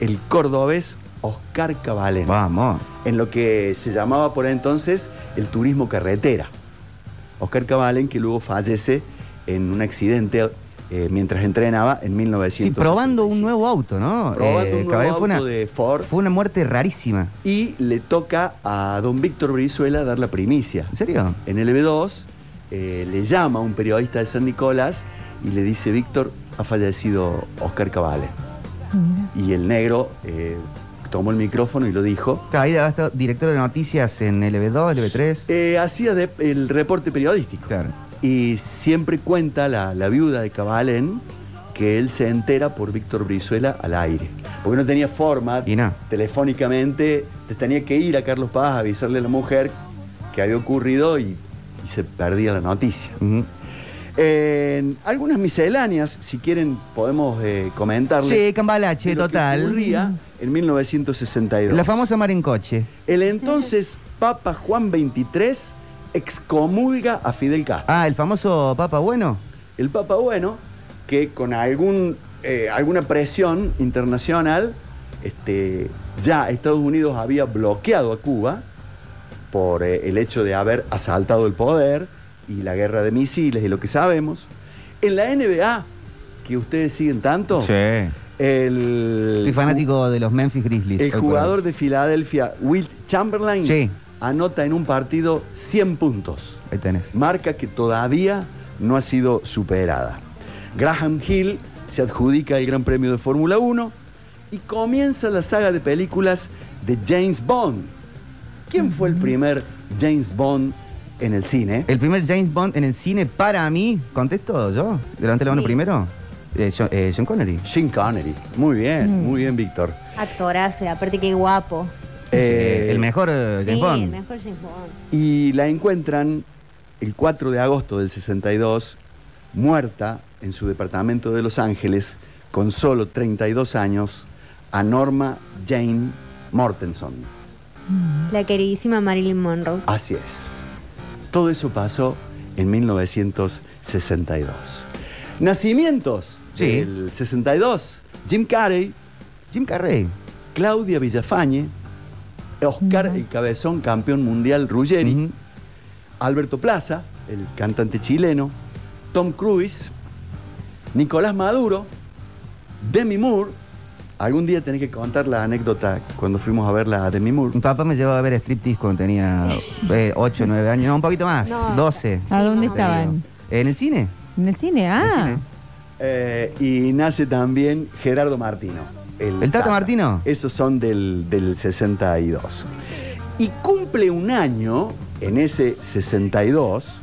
el cordobés Oscar Cabalén. Vamos. En lo que se llamaba por entonces el turismo carretera. Oscar Cabalén, que luego fallece en un accidente eh, mientras entrenaba en Sí, 1900. probando un nuevo auto, ¿no? Probando Eh, un nuevo auto fue una, de Ford. Fue una muerte rarísima. Y le toca a don Víctor Brizuela dar la primicia. ¿En serio? En el EB2 eh, le llama un periodista de San Nicolás y le dice, Víctor, ha fallecido Oscar Cabale. Y el negro eh, tomó el micrófono y lo dijo. Claro, ahí estado director de noticias en LB2, LB3. Eh, hacía de- el reporte periodístico. Claro. Y siempre cuenta la, la viuda de Cabalén que él se entera por Víctor Brizuela al aire. Porque no tenía forma, Y no. telefónicamente, te tenía que ir a Carlos Paz a avisarle a la mujer que había ocurrido y, y se perdía la noticia. En algunas misceláneas, si quieren, podemos eh, comentarles. Sí, cambalache, que total. ocurría en 1962. La famosa mar en coche. El entonces Papa Juan XXIII excomulga a Fidel Castro. Ah, el famoso Papa Bueno. El Papa Bueno, que con algún, eh, alguna presión internacional, este, ya Estados Unidos había bloqueado a Cuba por eh, el hecho de haber asaltado el poder y la guerra de misiles y lo que sabemos. En la NBA, que ustedes siguen tanto, Sí. el, Soy fanático de los Memphis Grizzlies. el jugador de Filadelfia, Will Chamberlain, Sí. Anota en un partido 100 puntos. Ahí tenés. Marca que todavía no ha sido superada. Graham Hill se adjudica el Gran Premio de Fórmula 1 y comienza la saga de películas de James Bond. ¿Quién fue el primer James Bond en el cine? El primer James Bond en el cine para mí, contesto yo, levanté la mano Sí. primero. Eh, John, eh, John Connery. Sean Connery. Muy bien, Mm. muy bien, Víctor. Actorazo, y aparte qué guapo. Eh, el mejor eh, James sí, Bond. el mejor James Bond. Y la encuentran el 4 de agosto del 62, muerta en su departamento de Los Ángeles, con solo 32 años, a Norma Jane Mortenson. La queridísima Marilyn Monroe. Así es. Todo eso pasó en 1962. Nacimientos Sí. del 62. Jim Carrey, Jim Carrey. Claudia Villafañe, Oscar el Cabezón, campeón mundial Ruggeri. Alberto Plaza, el cantante chileno, Tom Cruise, Nicolás Maduro, Demi Moore. Algún día tenés que contar la anécdota cuando fuimos a ver la Demi Moore. Mi papá me llevaba a ver striptease cuando tenía 8 o 9 años. No, un poquito más. No. 12. ¿A dónde estaban? ¿En el cine? ¿En el cine? En el Ah. cine. Eh, y nace también Gerardo Martino. ¿El Tata Martino? Esos son del, del 62. Y cumple un año, en ese 62,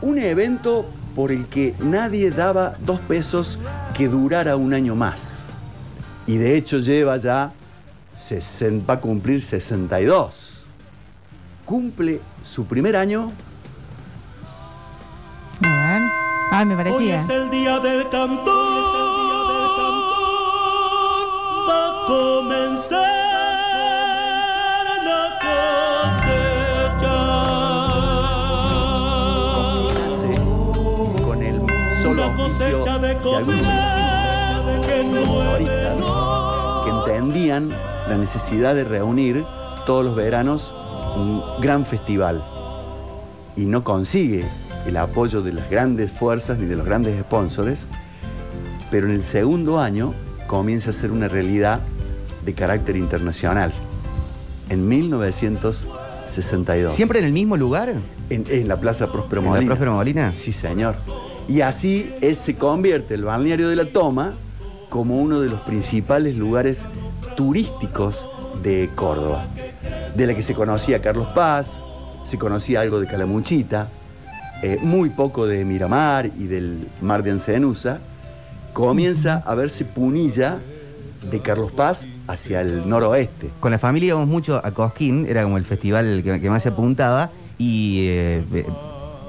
un evento por el que nadie daba dos pesos que durara un año más. Y de hecho lleva ya, sesen- va a cumplir 62. Cumple su primer año A ver. Ah, me Hoy parecía. es el día del cantor. Cosecha. de comida que que entendían la necesidad de reunir todos los veranos un gran festival y no consigue el apoyo de las grandes fuerzas ni de los grandes sponsors, pero en el segundo año comienza a ser una realidad de carácter internacional. En 1962. ¿Siempre en el mismo lugar? En, en la Plaza Próspero ¿En la Molina. Próspero Molina? Sí, señor. Y así es, se convierte el balneario de la Toma como uno de los principales lugares turísticos de Córdoba, de la que se conocía Carlos Paz, se conocía algo de Calamuchita, eh, muy poco de Miramar y del mar de Ancenusa, comienza a verse Punilla de Carlos Paz hacia el noroeste. Con la familia íbamos mucho a Cosquín, era como el festival que, más se apuntaba. Y eh,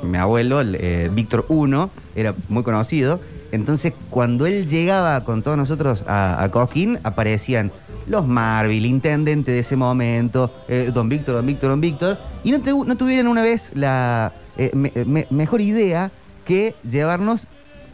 mi abuelo, el, eh, Víctor I, era muy conocido. Entonces, cuando él llegaba con todos nosotros a, a Cosquín, aparecían los Marvel, intendente de ese momento, eh, don Víctor, don Víctor, don Víctor, y no, tuvieran una vez la me- me- mejor idea que llevarnos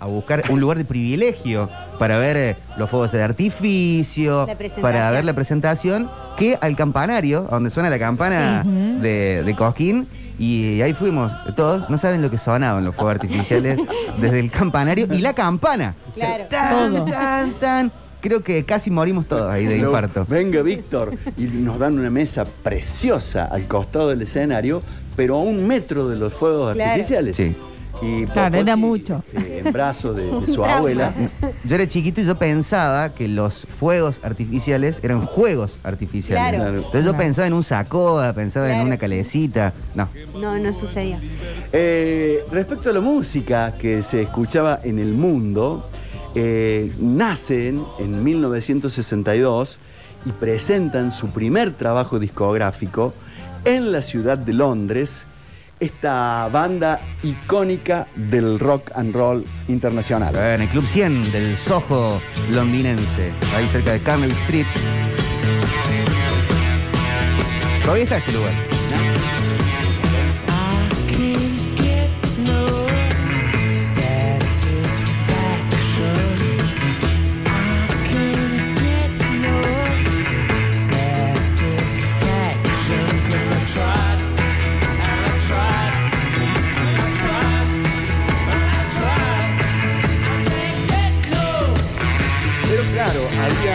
a buscar un lugar de privilegio para ver eh, los fuegos de artificio, para ver la presentación, que al campanario, donde suena la campana Ujú. de, de Cosquín, y ahí fuimos todos, no saben lo que sonaban los fuegos artificiales desde el campanario y la campana. Claro. Tan, Todo. tan, tan. Creo que casi morimos todos ahí de Lo- infarto. Venga, Víctor. Y nos dan una mesa preciosa al costado del escenario, pero a un metro de los fuegos Claro. artificiales. Sí. Y Claro, era mucho. eh, en brazos de, de su abuela. Yo era chiquito y yo pensaba que los fuegos artificiales eran juegos artificiales. Claro. Entonces yo Claro. pensaba en un sacoa, pensaba en Claro. una calecita. No. No, no sucedió. Eh, respecto a la música que se escuchaba en el mundo, eh, nacen en 1962 y presentan su primer trabajo discográfico en la ciudad de Londres, esta banda icónica del rock and roll internacional. En el Club 100 del Soho londinense, ahí cerca de Carnaby Street. Todavía está ese lugar.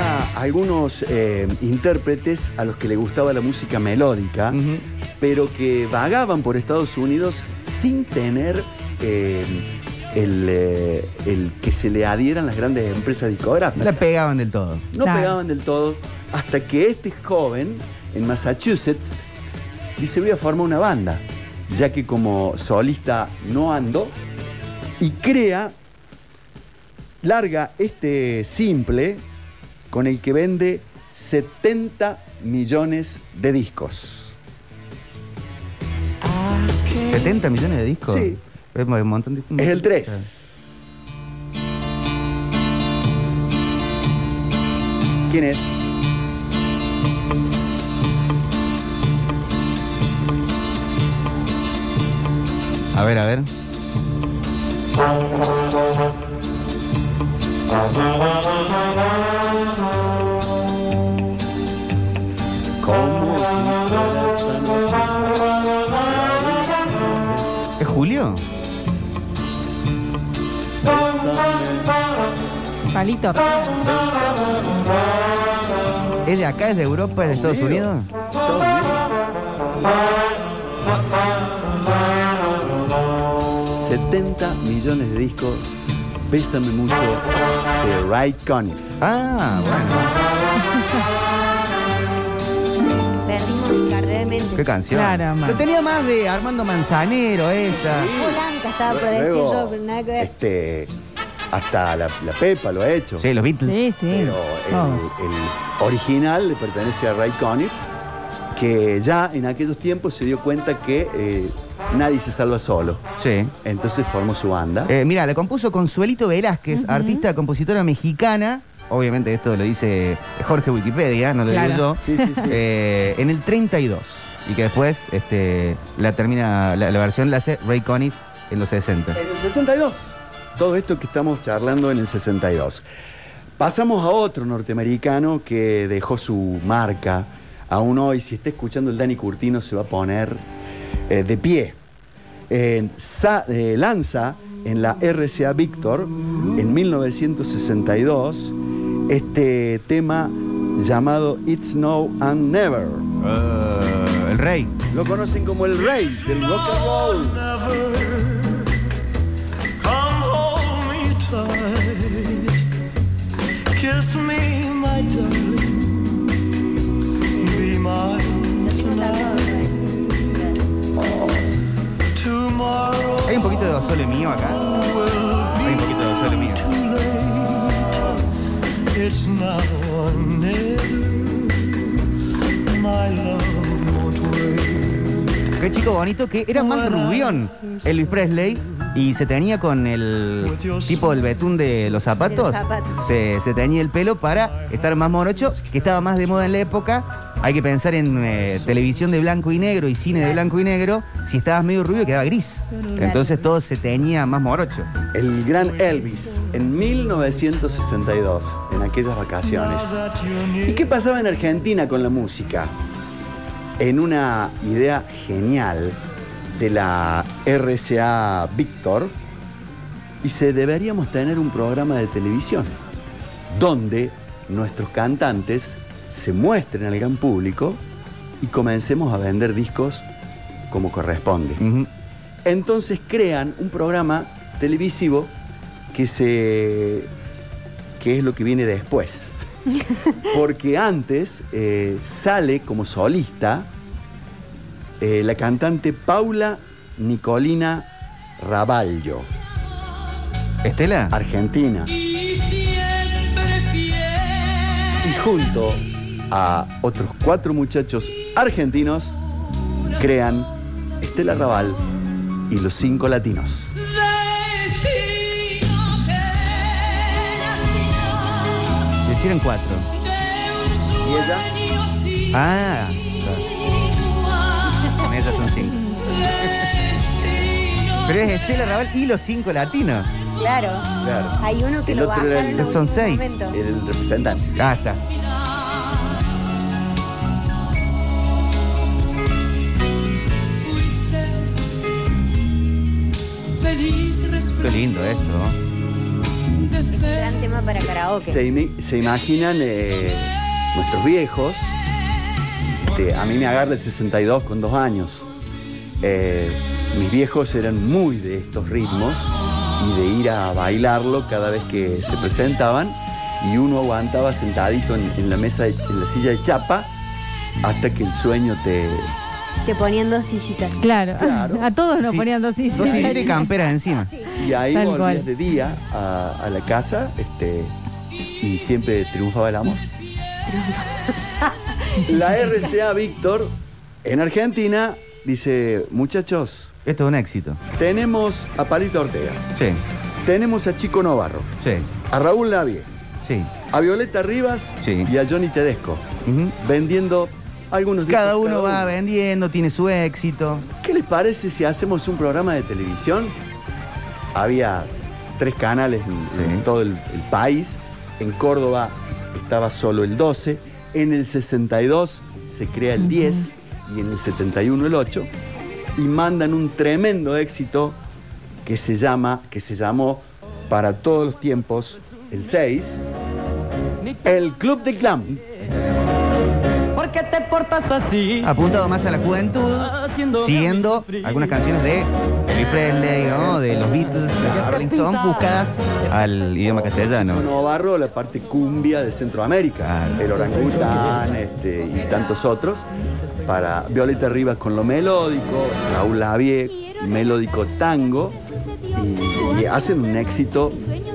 Había algunos eh, intérpretes a los que le gustaba la música melódica, pero que vagaban por Estados Unidos sin tener eh, el, eh, el que se le adhieran las grandes empresas La discográficas. pegaban del todo. No Claro. pegaban del todo hasta que este joven en Massachusetts dice voy a formar una banda, ya que como solista no ando, y crea, larga este simple con el que vende 70 millones de discos. 70 millones de discos. Sí. Es un montón de Es el 3. ¿Quién es? A ver, a ver. Palito. ¿Es de acá? ¿Es de Europa? ¿Es de Estados Unidos? Estados Unidos. 70 millones de discos. Pésame mucho de Ray Conniff. Ah, bueno. Perdimos mi carrera de mente. ¿Qué canción? Claro. Lo tenía más de Armando Manzanero esa. Blanca estaba por decir Luego, yo, pero nada que ver. Este, hasta la, la Pepa lo ha hecho. Sí, los Beatles. Sí, sí. Pero el, el original le pertenece a Ray Conniff, que ya en aquellos tiempos se dio cuenta que eh, nadie se salva solo. Sí. Entonces formó su banda. Eh, mira, la compuso Consuelito Velázquez, artista, compositora mexicana. Obviamente esto lo dice Jorge Wikipedia, no lo digo Claro. yo. Sí, sí, sí. Eh, en el 32. Y que después este, la termina, la, la versión la hace Ray Conniff en los 60. En el 62. Todo esto que estamos charlando en el 62. Pasamos a otro norteamericano que dejó su marca. Aún hoy, si está escuchando el Dani Curtino, se va a poner eh, de pie. Eh, sa- eh, lanza en la RCA Victor en 1962 este tema llamado It's Now and Never. El rey. Lo conocen como el rey del rock and roll. Kiss me, my darling. Be mine tonight. Tomorrow Hay un poquito de Basole mío acá. Hay un poquito de Basole mío. it's now or never. My love won't wait. Qué chico bonito que era más rubión Elvis Presley Y se teñía con el tipo del betún de los zapatos. De los zapatos. Se, se teñía el pelo para estar más morocho, que estaba más de moda en la época. Hay que pensar en eh, televisión de blanco y negro y cine de blanco y negro. Si estabas medio rubio, quedaba gris. Entonces todo se teñía más morocho. El gran Elvis, en 1962, en aquellas vacaciones. ¿Y qué pasaba en Argentina con la música? En una idea genial de la RCA Víctor, dice, deberíamos tener un programa de televisión donde nuestros cantantes se muestren al gran público y comencemos a vender discos como corresponde. Entonces crean un programa televisivo que se que es lo que viene después. Porque antes eh, sale como solista eh, la cantante Paula Nicolina Raballo. ¿Estela? Argentina. Y junto a otros cuatro muchachos argentinos crean Estela Raval y los cinco latinos. Hicieron cuatro. ¿Y ella? Ah, claro. Pero es Estela Raval y los cinco latinos. Claro. Claro. Hay uno que El lo otro era en el- un Son seis. momento. El representante. Ah, está. Qué lindo esto. Gran tema para karaoke. Se, imi- se imaginan eh, nuestros viejos. Este, a mí me agarra el 62 con dos años. Eh, mis viejos eran muy de estos ritmos y de ir a bailarlo cada vez que se presentaban. Y uno aguantaba sentadito en, en la mesa, de- en la silla de chapa, hasta que el sueño te. Te ponían dos sillitas. Claro. Claro. A todos nos Sí. ponían dos sillas. Dos sillitas y camperas encima. Y ahí Tal volvías cual. de día a, a la casa este, y siempre triunfaba el amor. La RCA Víctor en Argentina dice, muchachos, Esto es un éxito. tenemos a Palito Ortega, Sí, tenemos a Chico Novarro, sí, a Raúl Lavie, sí. a Violeta Rivas Sí. y a Johnny Tedesco, vendiendo algunos discos Cada uno va uno. vendiendo, tiene su éxito. ¿Qué les parece si hacemos un programa de televisión? Había tres canales en, todo el, el país. En Córdoba estaba solo el 12. En el 62 se crea el 10 y en el 71 el 8. Y mandan un tremendo éxito que se llama, que se llamó para todos los tiempos el 6, el Club del Clan. ¿Por qué te portas así? Apuntado más a la juventud, siguiendo algunas canciones de Elvis Presley, ¿no? de los Beatles, de los Rolling Stones, buscadas al idioma castellano. Novarro, la parte cumbia de Centroamérica, el orangután este, y tantos otros. Para Violeta Rivas con lo melódico, Raúl Lavie, melódico tango, y, y hacen un éxito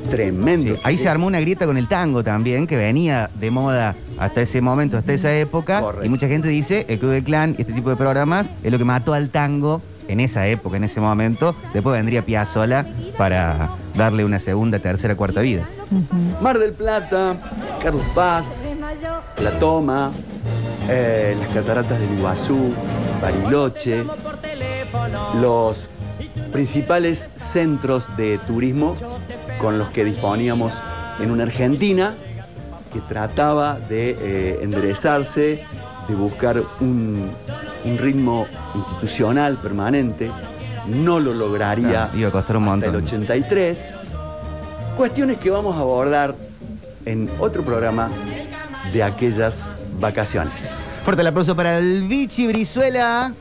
tremendo. Sí, ahí se armó una grieta con el tango también, que venía de moda hasta ese momento, hasta esa época. Correcto. Y mucha gente dice, el Club del Clan, este tipo de programas, es lo que mató al tango en esa época, en ese momento. Después vendría Piazzolla para darle una segunda, tercera, cuarta vida. Mar del Plata, Carlos Paz, La Toma, eh, las cataratas del Iguazú, Bariloche, los principales centros de turismo con los que disponíamos en una Argentina que trataba de eh, enderezarse, de buscar un, un ritmo institucional permanente. No lo lograría Claro, iba a costar un hasta el montón. 83. Cuestiones que vamos a abordar en otro programa de aquellas vacaciones. Fuerte el aplauso para el Vichy Brizuela.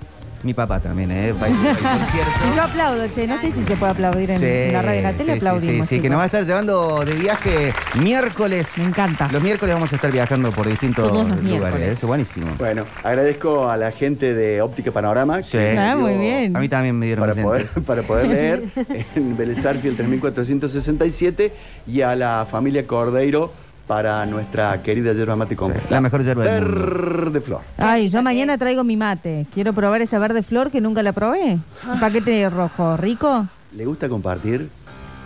Mi papá también, ¿eh? Va a ir al concierto. Y yo aplaudo, che. No sé si se puede aplaudir en, Sí, la radio en la tele. sí, sí, aplaudimos. Sí, sí, que chicos. nos va a estar llevando de viaje miércoles. Me encanta. Los miércoles vamos a estar viajando por distintos Todos los lugares. miércoles. Es buenísimo. Bueno, agradezco a la gente de Óptica Panorama Sí. que Ah, muy bien. A mí también me dieron para poder, lentes. para poder leer en Vélez Arfield 3467 y a la familia Cordeiro para nuestra querida yerba mate con La mejor yerba del mundo. verde flor. Ay, yo mañana traigo mi mate. Quiero probar esa verde flor que nunca la probé. Un paquete rojo. ¿Rico? ¿Le gusta compartir?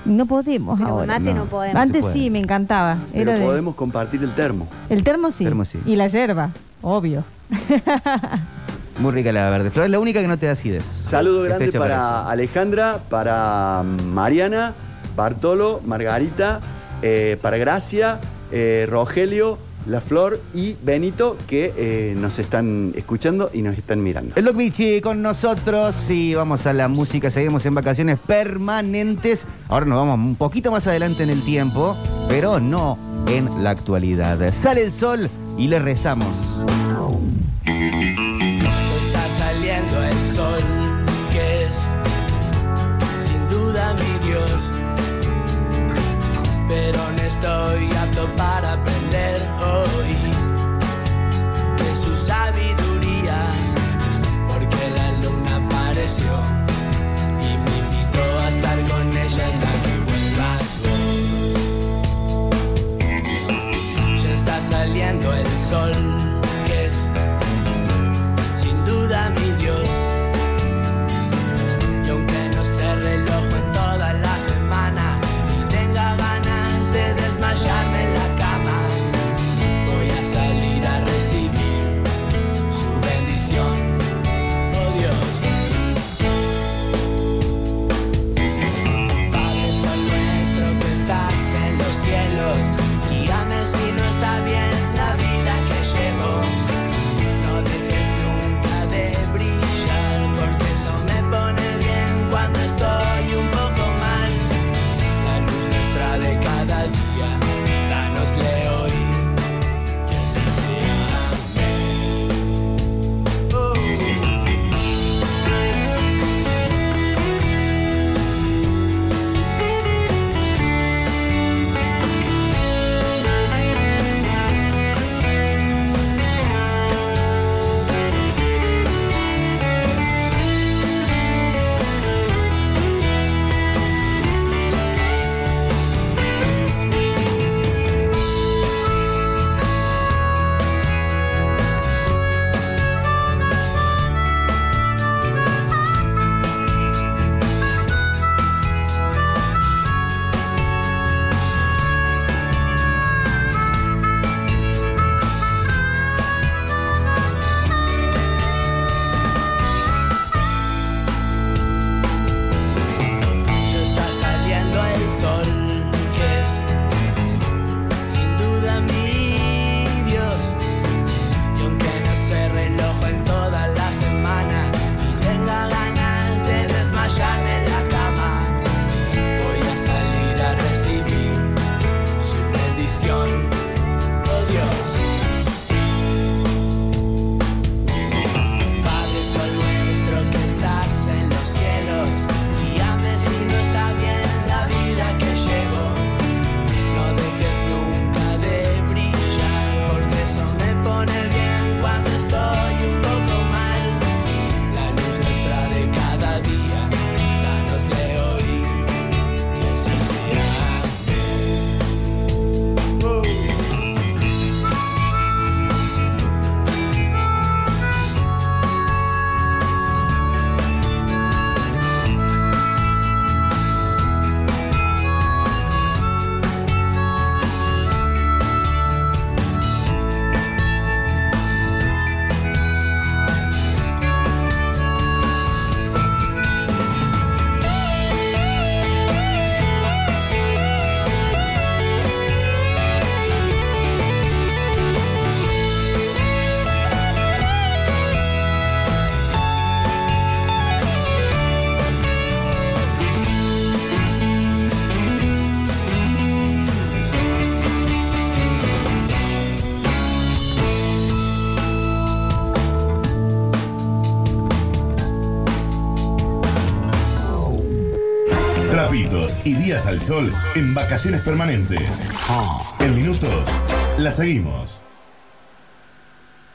No podemos Pero ahora. mate no, podemos. Antes No sí, me encantaba. Pero Era de- podemos compartir el termo. El termo sí. Termo sí. Y la yerba, obvio. Muy rica la verde flor. Es la única que no te da acidez. Saludo grande para. Alejandra, para Mariana, Bartolo, Margarita, eh, para Gracia, eh, Rogelio, La Flor y Benito que eh, nos están escuchando y nos están mirando. El Doc Bichi con nosotros y vamos a la música. Seguimos en vacaciones permanentes. Ahora nos vamos un poquito más adelante en el tiempo, pero no en la actualidad. Sale el sol y le rezamos. Está saliendo el sol, que es sin duda mi Dios. Pero no estoy apto para aprender hoy de su sabiduría, porque la luna apareció y me invitó a estar con ella hasta que vuelvas vos. Ya está saliendo el sol, al sol en vacaciones permanentes. En minutos, la seguimos.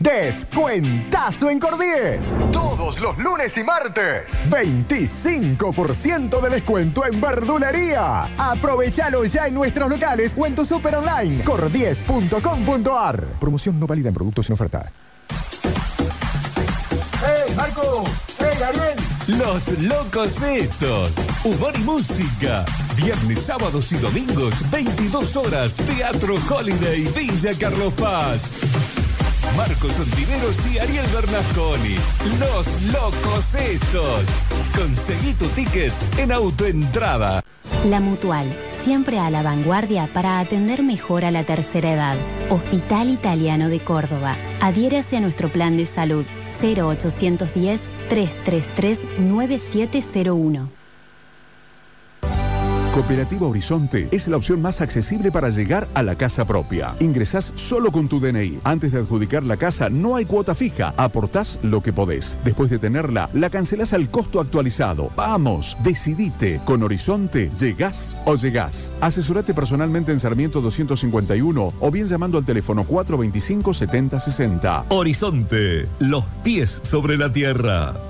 Descuentazo en Cordies. Todos los lunes y martes. 25% de descuento en verdulería. Aprovechalo ya en nuestros locales o en tu super online. Cordies.com.ar. Promoción no válida en productos sin oferta. ¡Hey, Marco! ¡Hey, Gabriel! Los locos estos. Humor y música. Viernes, sábados y domingos, 22 horas. Teatro Holiday, Villa Carlos Paz. Marcos Ontiveros y Ariel Bernasconi. Los locos estos. Conseguí tu ticket en autoentrada. La Mutual, siempre a la vanguardia para atender mejor a la tercera edad. Hospital Italiano de Córdoba. Adhiérase a nuestro plan de salud 0810 333 9701. Cooperativa Horizonte es la opción más accesible para llegar a la casa propia. Ingresás solo con tu DNI. Antes de adjudicar la casa no hay cuota fija. Aportás lo que podés. Después de tenerla, la cancelás al costo actualizado. Vamos, decidite. Con Horizonte, llegás o llegás. Asesorate personalmente en Sarmiento 251 o bien llamando al teléfono 425 7060. Horizonte, los pies sobre la tierra.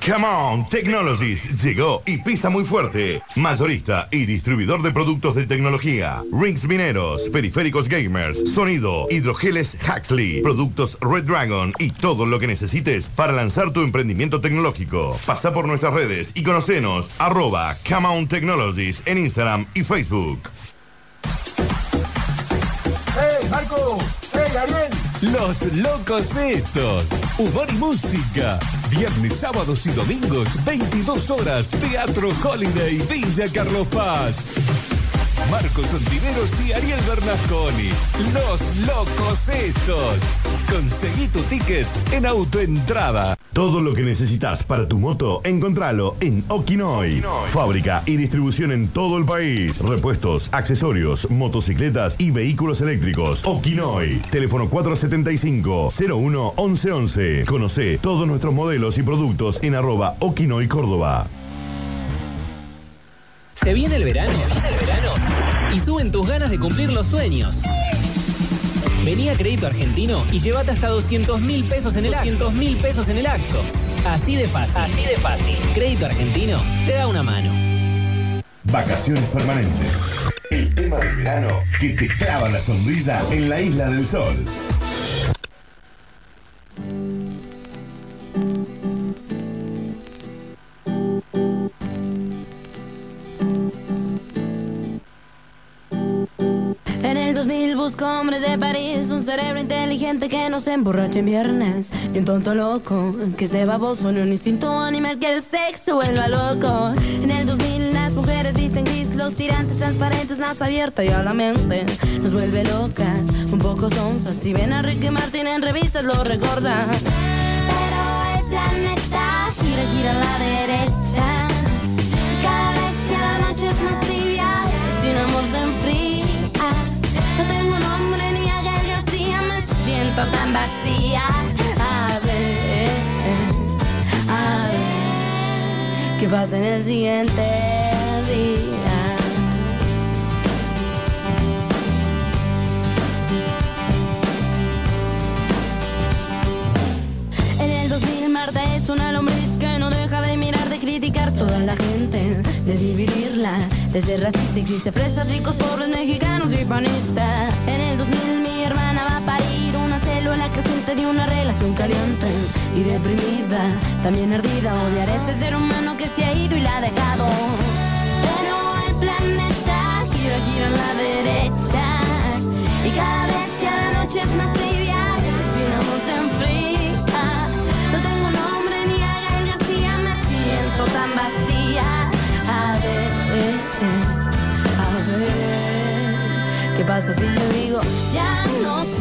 Come on, Technologies llegó y pisa muy fuerte. Mayorista y distribuidor de productos de tecnología. Rings mineros, periféricos gamers, sonido, hidrogeles Huxley, productos Red Dragon y todo lo que necesites para lanzar tu emprendimiento tecnológico. Pasa por nuestras redes y conocenos arroba Come on Technologies en Instagram y Facebook. ¡Hey, Marco! ¡Hey, Gabriel! Los locos estos. Humor y música. Viernes, sábados y domingos, 22 horas. Teatro Holiday, Villa Carlos Paz. Marcos Ontiveros y Ariel Bernasconi. Los locos estos. Conseguí tu ticket en autoentrada. Todo lo que necesitas para tu moto, encontralo en Okinoy. Fábrica y distribución en todo el país. Repuestos, accesorios, motocicletas y vehículos eléctricos. Okinoy. Teléfono 475-01-1111. Conoce todos nuestros modelos y productos en arroba Okinoy Córdoba. Se viene el verano. Y suben tus ganas de cumplir los sueños. Vení a Crédito Argentino y llévate hasta 200 mil pesos en el 200 mil pesos en el acto. Así de fácil. Así de fácil. Crédito Argentino te da una mano. Vacaciones permanentes. El tema del verano que te clava la sonrisa en la Isla del Sol. Busco hombres de París, un cerebro inteligente que no se emborrache en viernes, ni un tonto loco que esté baboso, ni un instinto animal que el sexo vuelva loco. En el 2000 las mujeres visten gris, los tirantes transparentes, más abierta y a la mente nos vuelve locas, un poco sonzas. Si ven a Ricky Martin en revistas lo recordas. Pero el planeta gira, gira a la derecha. Cada vez que la noche es tan vacía. A ver, a ver, ¿qué pasa en el siguiente día? En el 2000 Marta es una lombriz que no deja de mirar, de criticar toda la gente, de dividirla. Desde racista existe fresas, ricos, pobres, mexicanos y panistas. En el 2000 mi hermana va a parir una célula creciente de una relación caliente y deprimida, también ardida. Odiar a ese ser humano que se ha ido y la ha dejado. Pero el planeta gira, gira a la derecha y cada vez que a la noche es más trivial, sin amor se enfría. No tengo nombre ni a Gael García, me siento tan vacía. A ver, a ver, ¿qué pasa si yo digo ya no soy,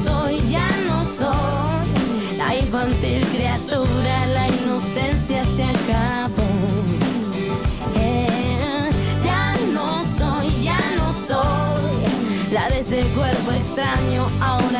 extraño, ahora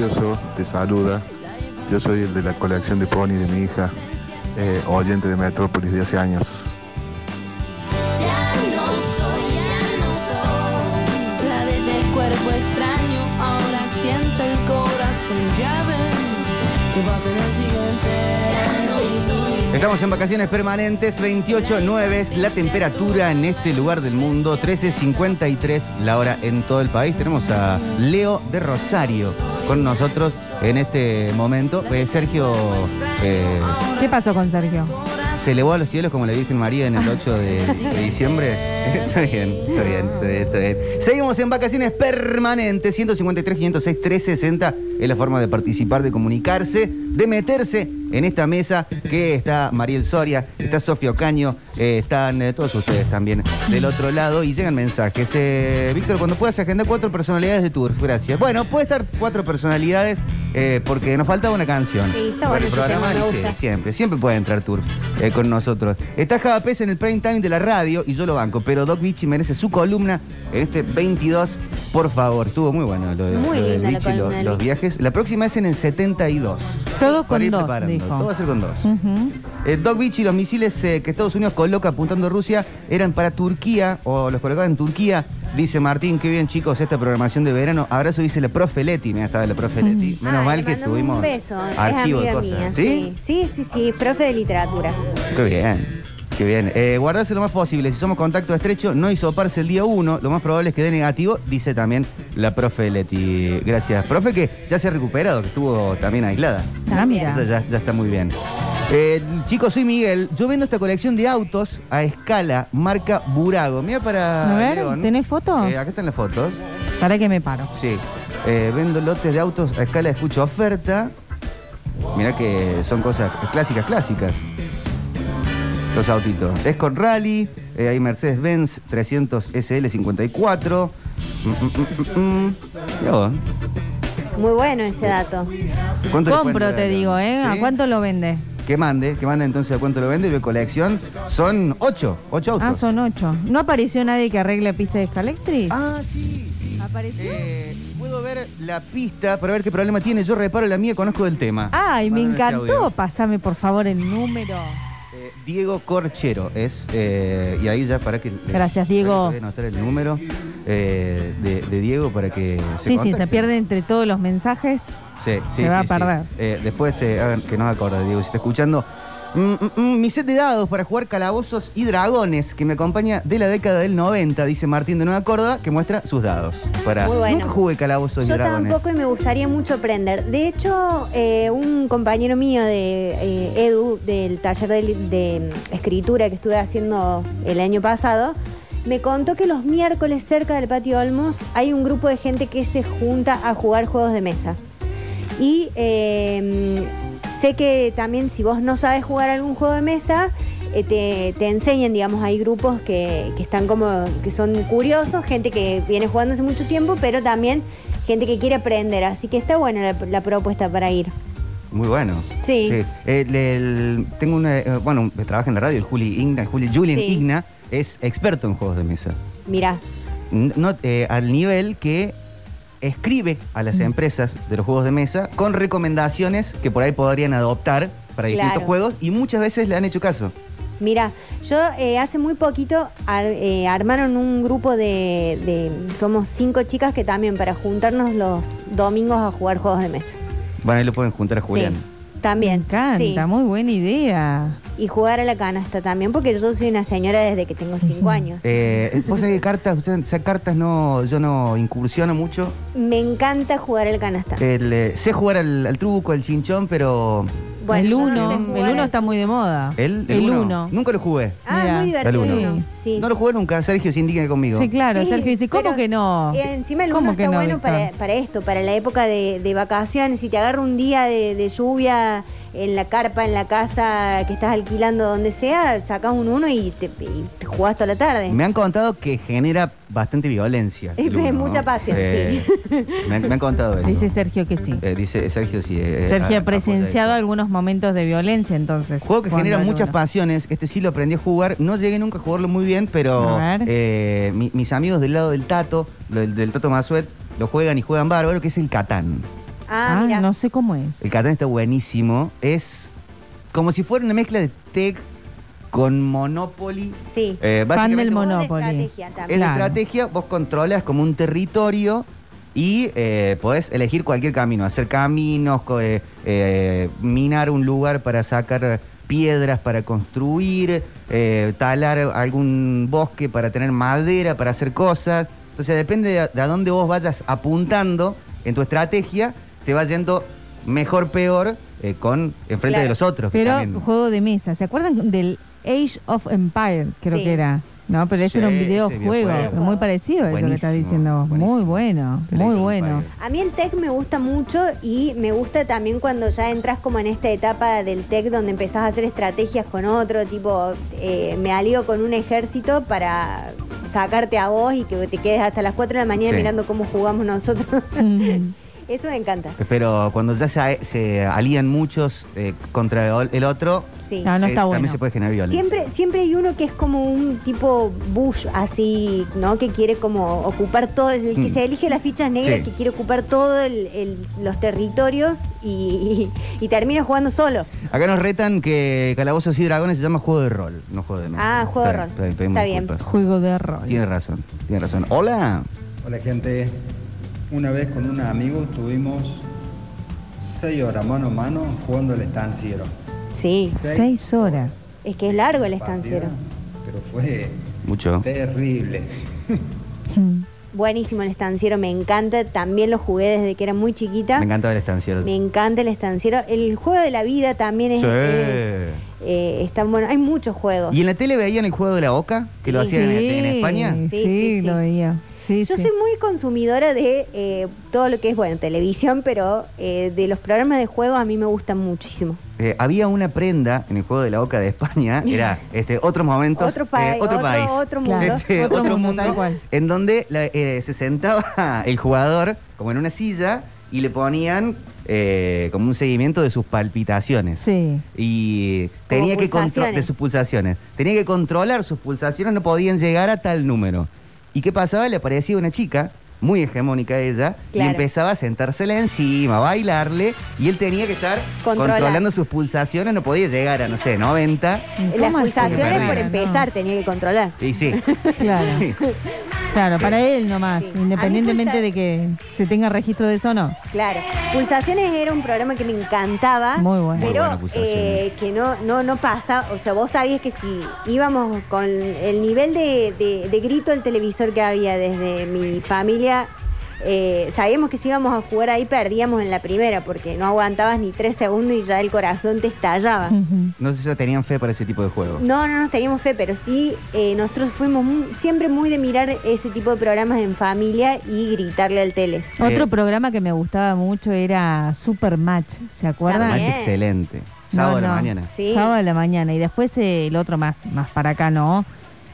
Glorioso te saluda. Yo soy el de la colección de pony de mi hija, eh, oyente de Metrópolis de hace años. Estamos en vacaciones permanentes, 28.9 es la temperatura en este lugar del mundo, 13.53 la hora en todo el país. Tenemos a Leo de Rosario con nosotros en este momento. Eh, Sergio eh, ¿Qué pasó con Sergio? se elevó a los cielos como le Virgen María en el 8 de, de diciembre. está bien, está bien, está bien, está bien. Seguimos en vacaciones permanentes, 153, 506, 360 es la forma de participar, de comunicarse, de meterse en esta mesa que está Mariel Soria, está Sofía Ocaño, eh, están eh, todos ustedes también del otro lado y llegan mensajes. Eh, Víctor, cuando puedas agendar cuatro personalidades de Turf, gracias. Bueno, puede estar cuatro personalidades porque nos faltaba una canción. Sí, está bueno el programa tema, sí, siempre, siempre puede entrar eh, con nosotros. Está Java Pez en el prime time de la radio y yo lo banco, pero Doc Vichy merece su columna en este 22, por favor. Estuvo muy bueno lo de, Muy lo de Vichy, lo- los Vichy. La próxima es en el 72. Todo Para con ir dos, preparando. dijo. Todo va a ser con dos. Ujú. Eh, Doc Vichy, los misiles eh, que Estados Unidos coloca apuntando a Rusia eran para Turquía o los colocaba en Turquía. Dice Martín, qué bien chicos esta programación de verano. Abrazo dice la profe Leti, mira, estaba la profe Leti. Menos Ay, mal le que mandamos estuvimos Un beso, es archivo de amiga cosas. mía. ¿Sí? Sí, sí, sí, profe de literatura. Qué bien, qué bien. Eh, guardarse lo más posible. Si somos contacto estrecho, no hisoparse el día 1. Lo más probable es que dé negativo, dice también la profe Leti. Gracias. Profe que ya se ha recuperado, que estuvo también aislada. Ah, mira. Eso ya, ya está muy bien. Eh, chicos, soy Miguel. Yo vendo esta colección de autos a escala, marca Burago. Mira para. A ver, León. ¿tenés foto? Eh, acá están las fotos. Para que me paro. Sí. Eh, vendo lotes de autos a escala, escucho oferta. Mirá que son cosas clásicas, clásicas. Los autitos. Es con Rally, eh, hay Mercedes-Benz 300 SL54. Mm, mm, mm, mm, mm. Mirá vos. Muy bueno ese dato. ¿Cuánto le Compro, te digo, ¿eh? ¿A ¿Sí? cuánto lo vende? Que mande, que mande entonces a cuánto lo vende y ve colección. Son ocho, ocho autos. Ah, son ocho. ¿No apareció nadie que arregle pista de Scalectric? Ah, sí. ¿Apareció? Eh, puedo ver la pista para ver qué problema tiene. Yo reparo la mía, conozco del tema. Ay, me Mándame este encantó. audio. Pásame, por favor, el número. Diego Corchero es, eh, y ahí ya para que... Gracias, Diego. Voy a anotar el número eh, de, de Diego para que se Sí, sí, se pierde entre todos los mensajes. Sí, sí, se va sí, a sí. perder. Eh, después eh, hagan que nos acorda, Diego, si está escuchando. Mm, mm, mm, mi set de dados para jugar calabozos y dragones que me acompaña de la década del 90, dice Martín de Nueva Córdoba, que muestra sus dados. Para... Muy bueno. Nunca jugué calabozos y Yo dragones. tampoco y me gustaría mucho aprender. De hecho, eh, un compañero mío de eh, Edu, del taller de escritura que estuve haciendo el año pasado, me contó que los miércoles cerca del patio Olmos hay un grupo de gente que se junta a jugar juegos de mesa. Y eh, sé que también si vos no sabes jugar algún juego de mesa, eh, te, te enseñan, digamos, hay grupos que, que están como, que son curiosos, gente que viene jugando hace mucho tiempo, pero también gente que quiere aprender. Así que está buena la, la propuesta para ir. Muy bueno. Sí. El- el- tengo una, eh, bueno, trabaja en la radio, el Juli Igna, Juli, Julian Sí. Igna, es experto en juegos de mesa. Mira, N- No, eh, al nivel que escribe a las empresas de los juegos de mesa con recomendaciones que por ahí podrían adoptar para distintos Claro. juegos y muchas veces le han hecho caso. Mira, yo eh, hace muy poquito ar- eh, armaron un grupo de, de- Somos cinco chicas que también para juntarnos los domingos a jugar juegos de mesa. Bueno, ahí lo pueden juntar a Julián. También. Me sí. encanta, muy buena idea. Y jugar a la canasta también, porque yo soy una señora desde que tengo cinco años. Eh, ¿Vos sabés que cartas? Usted, o sea, cartas no, yo no incursiono mucho. Me encanta jugar a la canasta. El, eh, sé jugar al, al truco, al chinchón, pero. Bueno, el yo no uno, sé el uno al- está muy de moda. ¿El, El uno? uno. Nunca lo jugué. Ah, Mira. muy divertido. El uno. uno, Sí. No lo jugué nunca. Sergio se indica conmigo. Sí, claro. Sí, Sergio dice, ¿cómo que no? Y encima el ¿Cómo uno está no, bueno para, para esto, para la época de, de vacaciones. Si te agarra un día de, de lluvia en la carpa, en la casa que estás alquilando, donde sea, sacas un uno y te, y te jugás toda la tarde. Me han contado que genera bastante violencia. Es uno, mucha ¿no? pasión, Eh, Me han, me han contado eso. Dice Sergio que sí. Eh, dice Sergio, sí. eh, Sergio a- ha presenciado algunos momentos de violencia, entonces. Juego que genera muchas uno. pasiones. Este sí lo aprendí a jugar. No llegué nunca a jugarlo muy bien, pero eh, mi- mis amigos del lado del Tato, del, del Tato Masuet, lo juegan y juegan bárbaro, que es el Catán. Ah, Ah, mira. no sé cómo es. El Catán está buenísimo. Es como si fuera una mezcla de Tech con Monopoly. Sí. Eh, Fan del básicamente- Juego de Monopoly. estrategia Es también. la Claro. estrategia, vos controlas como un territorio y eh, podés elegir cualquier camino, hacer caminos, co- eh, eh, minar un lugar para sacar piedras para construir, eh, talar algún bosque para tener madera, para hacer cosas. Entonces depende de a, de a dónde vos vayas apuntando en tu estrategia, te va yendo mejor, peor, eh, con enfrente Claro. de los otros. Pero también- juego de mesa. ¿Se acuerdan del Age of Empire? Creo Sí. que era. No, pero ese Sí, era un videojuego. videojuego. Muy parecido a eso que estás Buenísimo, diciendo vos. Muy buenísimo. bueno, muy bueno. A mí el tech me gusta mucho y me gusta también cuando ya entras como en esta etapa del tech donde empezás a hacer estrategias con otro, tipo, eh, me alío con un ejército para sacarte a vos y que te quedes hasta las 4 de la mañana Sí. mirando cómo jugamos nosotros. Mm. Eso me encanta. Pero cuando ya se, se alían muchos eh, contra el otro, Sí. No, no se- está también se puede generar violencia. Siempre, siempre hay uno que es como un tipo Bush, así, ¿no? Que quiere como ocupar todo, el que Mm. se elige las fichas negras, Sí. que quiere ocupar todos los territorios y, y termina jugando solo. Acá nos retan que Calabozos y Dragones se llama juego de rol, no juego de mesa. Ah, juego de rol. está- bien. Juego de rol. Tiene razón, tiene razón. Hola. Hola gente, una vez con un amigo tuvimos seis horas mano a mano jugando el estanciero. Sí. Seis horas. Es que es largo el Partida, estanciero. Pero fue Mucho. terrible. Buenísimo el estanciero, me encanta. También lo jugué desde que era muy chiquita. Me encantaba el estanciero. Me encanta el estanciero. El juego de la vida también es, Sí. es, eh, está bueno. Hay muchos juegos. ¿Y en la tele veían el juego de la boca? Que lo Sí. hacían en, en España. Sí, Sí, sí, sí, sí. lo veía. Sí, Yo sí. soy muy consumidora de eh, todo lo que es, bueno, televisión, pero eh, de los programas de juego a mí me gustan muchísimo. Eh, había una prenda en el juego de la boca de España, era este, otros momentos, Otro pa- eh, otro, otro- país, otro mundo. Este, Otro otro, mundo, mundo, tal cual. en donde la- eh, se sentaba el jugador como en una silla y le ponían eh, como un seguimiento de sus palpitaciones. Sí. Y tenía que de sus pulsaciones. Tenía que controlar sus pulsaciones, no podían llegar a tal número. ¿Y qué pasaba? Le aparecía una chica, muy hegemónica ella, y empezaba a sentársela encima, a bailarle, y él tenía que estar Controlar. controlando sus pulsaciones, no podía llegar a, no sé, 90. Las ¿Cómo pulsaciones por empezar tenía que controlar. Y sí. Claro. Claro, para él nomás, Sí. independientemente de que se tenga registro de eso o no. Claro. Pulsaciones era un programa que me encantaba. Muy bueno. Pero Muy eh, que no, no, no pasa. O sea, vos sabías que si íbamos con el nivel de, de- de grito del televisor que había desde mi familia, eh, sabíamos que si íbamos a jugar ahí perdíamos en la primera, porque no aguantabas ni tres segundos y ya el corazón te estallaba. No sé si tenían fe para ese tipo de juego. No, no nos teníamos fe, pero sí, eh, nosotros fuimos siempre muy de mirar ese tipo de programas en familia y gritarle al tele. Otro Eh, programa que me gustaba mucho era Super Match, ¿se acuerdan? También. excelente. Sábado No, de la mañana. Sí. Sábado de la mañana. Y después eh, el otro más, más para acá, ¿no?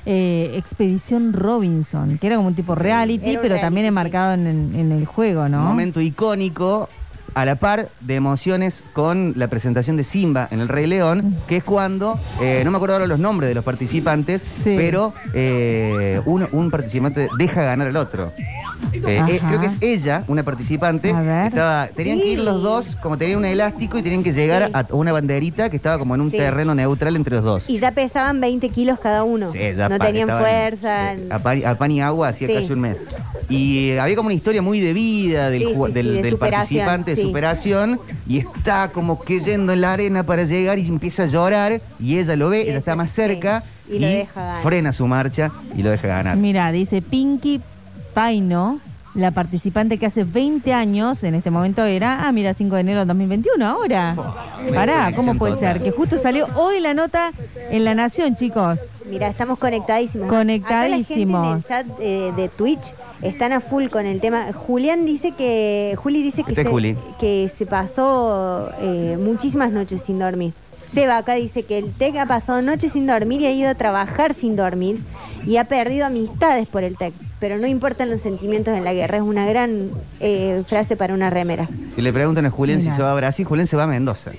Eh, Expedición Robinson, que era como un tipo reality, pero reality, también enmarcado en, en- en el juego, ¿no? Momento icónico, a la par de emociones con la presentación de Simba en El Rey León, que es cuando, eh, no me acuerdo ahora los nombres de los participantes, Sí. pero eh, uno- un participante deja ganar al otro. Eh, eh, creo que es ella, una participante. Estaba, tenían que ir los dos, como tenían un elástico y tenían que llegar Sí. a una banderita que estaba como en un Sí. terreno neutral entre los dos. Y ya pesaban 20 kilos cada uno. Sí, ya no tenían fuerza. eh, A pan, a pan y agua hacía Sí. casi un mes. Y eh, había como una historia muy de vida del, Sí, ju- sí, del, sí, de del superación, participante. Superación. Y está como que yendo en la arena para llegar y empieza a llorar. Y ella lo ve, ella está más cerca. Y lo deja ganar. frena su marcha y lo deja ganar. Mira, dice Pinky Paino, la participante que hace 20 años, en este momento era, ah, mira, 5 de enero de 2021, ahora. Pará, ¿cómo puede ser? Que justo salió hoy la nota en La Nación, chicos. Mira, estamos conectadísimos. Conectadísimos. Acá la gente en el chat eh, de Twitch están a full con el tema. Julián dice que. Juli dice que, Este es se, Juli. que se pasó eh, muchísimas noches sin dormir. Seba acá dice que el TEC ha pasado noches sin dormir y ha ido a trabajar sin dormir y ha perdido amistades por el TEC. Pero no importan los sentimientos en la guerra, es una gran eh, frase para una remera. Si le preguntan a Julián Mira. si se va a Brasil, Julián se va a Mendoza.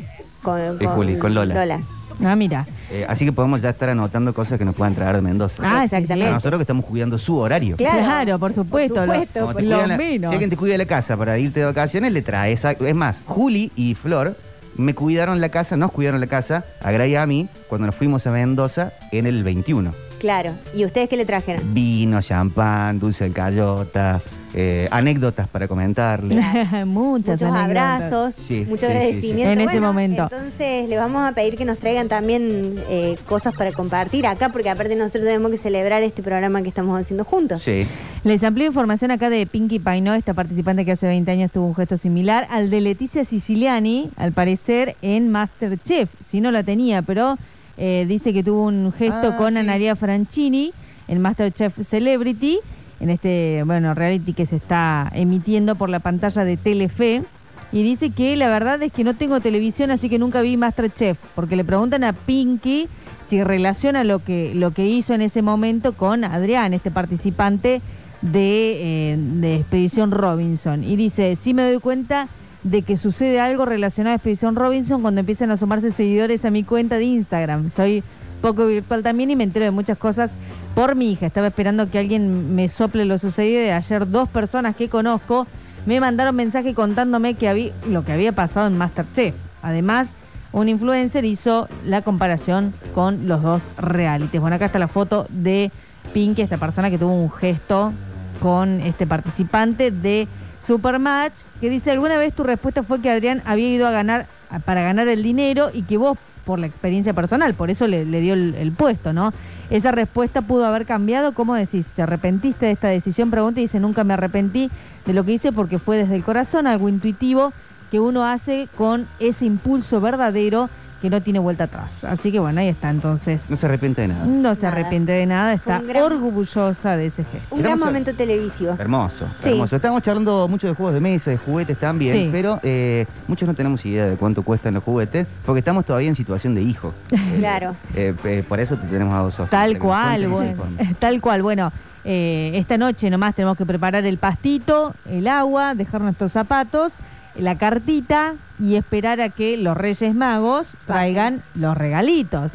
Con, Es Juli, con Lola. Ah, mira. Eh, así que podemos ya estar anotando cosas que nos puedan traer de Mendoza. Ah, Exactamente. A nosotros que estamos cuidando su horario. Claro, por supuesto. Por supuesto, te lo cuidan la- menos. si alguien te cuida la casa para irte de vacaciones, le trae esa. Es más, Juli y Flor me cuidaron la casa, nos cuidaron la casa, a Gray y a mí, cuando nos fuimos a Mendoza en el 21. Claro. ¿Y ustedes qué le trajeron? Vino, champán, dulce de cayota, eh, anécdotas para comentarle. Muchas Muchos anécdotas. abrazos, Sí, mucho sí, sí, agradecimiento. sí. En ese Bueno, momento. Entonces, le vamos a pedir que nos traigan también eh, cosas para compartir acá, porque aparte nosotros tenemos que celebrar este programa que estamos haciendo juntos. Sí. Les amplío información acá de Pinky Paino, esta participante que hace 20 años tuvo un gesto similar al de Leticia Siciliani, al parecer en Masterchef. Si no la tenía, pero eh, dice que tuvo un gesto Ah, con sí. Analia Franchini en Masterchef Celebrity, en este, bueno, reality que se está emitiendo por la pantalla de Telefe. Y dice que la verdad es que no tengo televisión, así que nunca vi Masterchef, porque le preguntan a Pinky si relaciona lo que, lo que hizo en ese momento con Adrián, este participante de, eh, de Expedición Robinson. Y dice, sí me doy cuenta de que sucede algo relacionado a Expedición Robinson cuando empiezan a sumarse seguidores a mi cuenta de Instagram. Soy poco virtual también y me entero de muchas cosas por mi hija. Estaba esperando que alguien me sople lo sucedido y ayer dos personas que conozco me mandaron mensaje contándome que había, lo que había pasado en Masterchef. Además, un influencer hizo la comparación con los dos realities. Bueno, acá está la foto de Pinky, esta persona que tuvo un gesto con este participante de Supermatch, que dice, alguna vez tu respuesta fue que Adrián había ido a ganar para ganar el dinero y que vos por la experiencia personal, por eso le, le dio el, el puesto, ¿no? Esa respuesta pudo haber cambiado, ¿cómo decís? ¿Te arrepentiste de esta decisión? Pregunta y dice, nunca me arrepentí de lo que hice porque fue desde el corazón, algo intuitivo que uno hace con ese impulso verdadero que no tiene vuelta atrás. Así que bueno, ahí está entonces. No se arrepiente de nada. No se Nada. arrepiente de nada, está un gran- orgullosa de ese gesto. Un gran Estamos- momento televisivo. Hermoso, Sí. hermoso. Estamos charlando mucho de juegos de mesa, de juguetes también, Sí. pero eh, muchos no tenemos idea de cuánto cuestan los juguetes, porque estamos todavía en situación de hijo. Claro. Eh, eh, por eso te tenemos a vos, Sofía, Tal cual, bueno, tal cual. Bueno, eh, esta noche nomás tenemos que preparar el pastito, el agua, dejar nuestros zapatos, la cartita y esperar a que los Reyes Magos traigan los regalitos.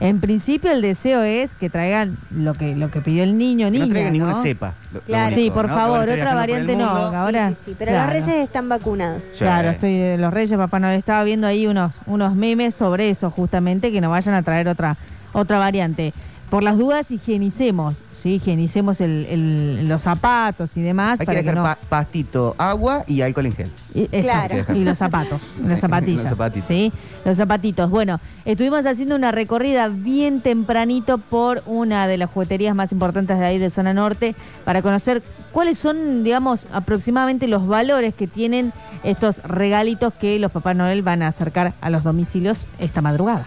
En principio el deseo es que traigan lo que lo que pidió el niño, Que niña, no traigan ninguna ¿no? cepa. lo- lo Claro. Sí, por favor, otra variante no. Ahora, Sí, sí, pero claro. los reyes están vacunados. Claro, estoy de los Reyes, Papá Noel. Estaba viendo ahí unos, unos memes sobre eso, justamente, que nos vayan a traer otra, otra variante. Por las dudas, higienicemos, ¿sí? Higienicemos el- el- los zapatos y demás. Hay que para dejar no- pa- pastito, agua y alcohol en gel. y- exacto, Claro. y los zapatos, las zapatillas. Los zapatitos. ¿sí? Los zapatitos. Bueno, estuvimos haciendo una recorrida bien tempranito por una de las jugueterías más importantes de ahí de zona norte para conocer cuáles son, digamos, aproximadamente los valores que tienen estos regalitos que los Papá Noel van a acercar a los domicilios esta madrugada.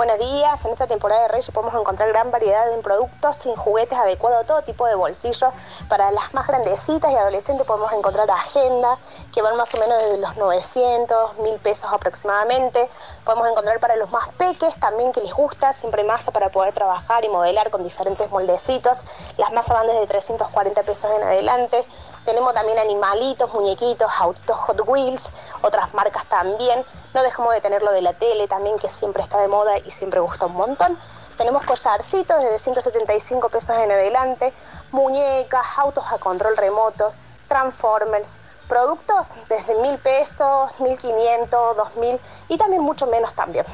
Buenos días, en esta temporada de Reyes podemos encontrar gran variedad de productos sin juguetes adecuados a todo tipo de bolsillos. Para las más grandecitas y adolescentes podemos encontrar agenda, que van más o menos desde los 900, 1000 pesos aproximadamente. Podemos encontrar para los más peques también que les gusta, siempre masa para poder trabajar y modelar con diferentes moldecitos. Las masas van desde 340 pesos en adelante. Tenemos también animalitos, muñequitos, autos Hot Wheels, otras marcas también. No dejamos de tener lo de la tele también, que siempre está de moda y siempre gusta un montón. Tenemos collarcitos desde 175 pesos en adelante, muñecas, autos a control remoto, Transformers, productos desde 1000 pesos, 1500, 2000 y también mucho menos también.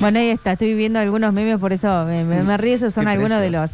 Bueno, ahí está, estoy viendo algunos memes, por eso me, me- me río, esos son ¿Qué algunos de los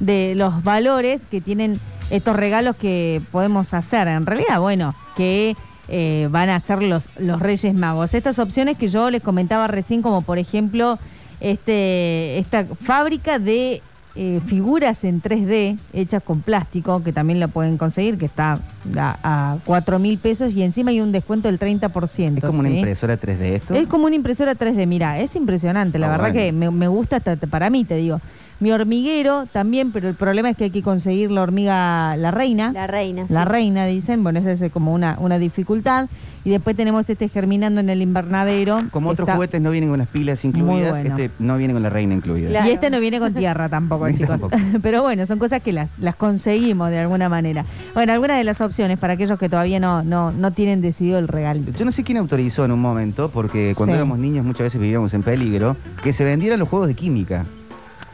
de los valores que tienen estos regalos que podemos hacer. En realidad, bueno, que eh, van a hacer los, los Reyes Magos. Estas opciones que yo les comentaba recién, como por ejemplo este, esta fábrica de eh, figuras en 3D hechas con plástico, que también la pueden conseguir, que está a, a 4 mil pesos y encima hay un descuento del 30%. Es como una impresora 3D esto. Es como una impresora 3D, mira, es impresionante, la Ah, verdad bueno. que me, me gusta hasta para mí, te digo. Mi hormiguero también, pero el problema es que hay que conseguir la hormiga, la reina. La reina. La sí. reina, dicen, bueno, esa es como una, una dificultad. Y después tenemos este germinando en el invernadero. Como otros está- juguetes no vienen con las pilas incluidas, bueno. este no viene con la reina incluida. Claro. Y este no viene con tierra tampoco, Ni chicos. tampoco. Pero bueno, son cosas que las, las conseguimos de alguna manera. Bueno, algunas de las opciones para aquellos que todavía no, no, no tienen decidido el regalo. Yo no sé quién autorizó en un momento, porque cuando Sí. éramos niños muchas veces vivíamos en peligro, que se vendieran los juegos de química.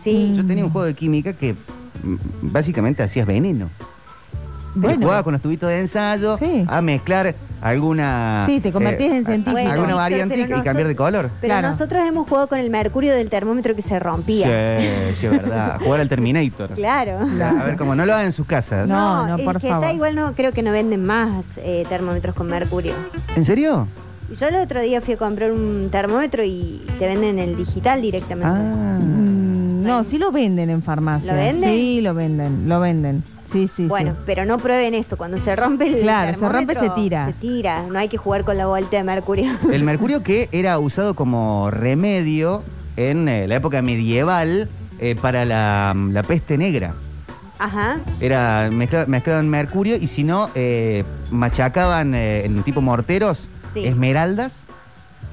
Sí. Yo tenía un juego de química que mm, básicamente hacías veneno. Bueno. Jugaba con los tubitos de ensayo Sí. a mezclar alguna... Sí, te convertías en a- científico. Bueno, alguna variante pero y nosotros- cambiar de color. Pero Claro. nosotros hemos jugado con el mercurio del termómetro que se rompía. Sí, sí, es verdad. Jugar al Terminator. Claro. A ver, como no lo hagan en sus casas. No, no, es por que favor. ya igual no creo que no venden más eh, termómetros con mercurio. ¿En serio? Yo el otro día fui a comprar un termómetro y te venden el digital directamente. Ah. No, sí lo venden en farmacia. ¿Lo venden? Sí, lo venden, lo venden. Sí, sí, bueno, sí. pero no prueben eso. Cuando se rompe el Claro, se rompe, se tira. Se tira. No hay que jugar con la vuelta de mercurio. El mercurio que era usado como remedio en eh, la época medieval eh, para la, la peste negra. Ajá. Era mezcla- mezclaban mercurio y si no, eh, machacaban eh, en tipo morteros Sí. esmeraldas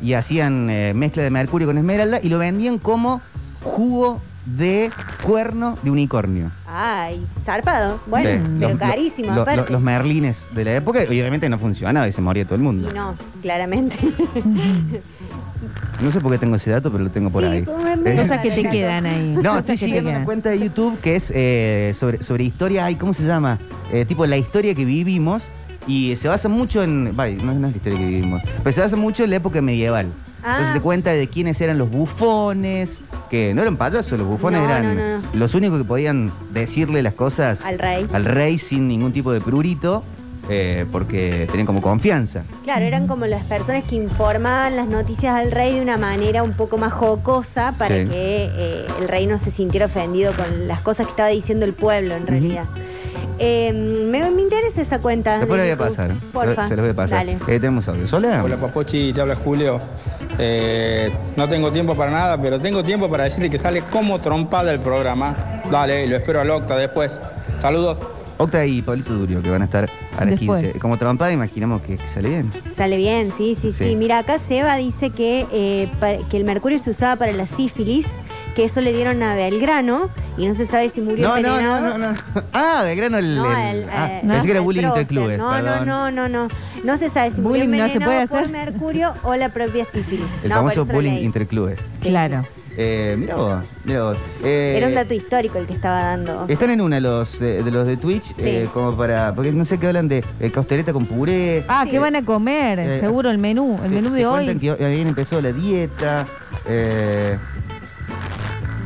y hacían eh, mezcla de mercurio con esmeralda y lo vendían como jugo de cuerno de unicornio. Ay, zarpado. Bueno, Sí. pero Los- carísimo, lo- aparte. lo- los merlines de la época y obviamente no funcionaba y se moría todo el mundo. Y no, claramente. No sé por qué tengo ese dato, pero lo tengo por Sí, ahí. me- Eh, Cosas que te quedan ahí. No, Cosas estoy que te siguiendo una quedan. cuenta de YouTube que es eh, sobre, sobre historia, ay, ¿cómo se llama? Eh, tipo la historia que vivimos y se basa mucho en, vale, no, no es la historia que vivimos, pero se basa mucho en la época medieval. Ah. Entonces te cuenta de quiénes eran los bufones, que no eran payasos, los bufones No, eran no, no. los únicos que podían decirle las cosas Al rey. al rey sin ningún tipo de prurito, eh, porque tenían como confianza. Claro, eran como las personas que informaban las noticias al rey de una manera un poco más jocosa para Sí. que eh, el rey no se sintiera ofendido con las cosas que estaba diciendo el pueblo en realidad. Eh, me, me interesa esa cuenta. Después lo voy a pasar. Porfa. Se los voy a pasar. Dale. Eh, tenemos audio. ¿Sola? Hola Papochi, te habla Julio. Eh, no tengo tiempo para nada, pero tengo tiempo para decirte que sale como trompada el programa. Dale, lo espero al Octa después. Saludos. Octa y Pablito Durio, que van a estar a las Después. 15. Como trompada, imaginamos que sale bien. Sale bien, sí, sí, sí. Sí. Mira, acá Seba dice que, eh, pa- que el mercurio se usaba para la sífilis, que eso le dieron a Belgrano y no se sabe si murió No, no, envenenado. no, no, no. Ah, Belgrano el. No, el- el, ah, eh, pensé que era bullying entre clubes. No, perdón. no, no, no, no. No se sabe si murió Bullying no se envenenado puede por hacer. mercurio o la propia sífilis. El no, famoso por bullying interclubes. Claro. Eh, mira vos, mira vos. Eh, Era un dato histórico el que estaba dando. Están en una los eh, de los de Twitch, eh, como para. Porque no sé qué hablan de eh, costeleta con puré. Ah, ¿qué van a comer? Eh, Seguro el menú, el Se- menú se de cuentan hoy. que habían empezado la dieta.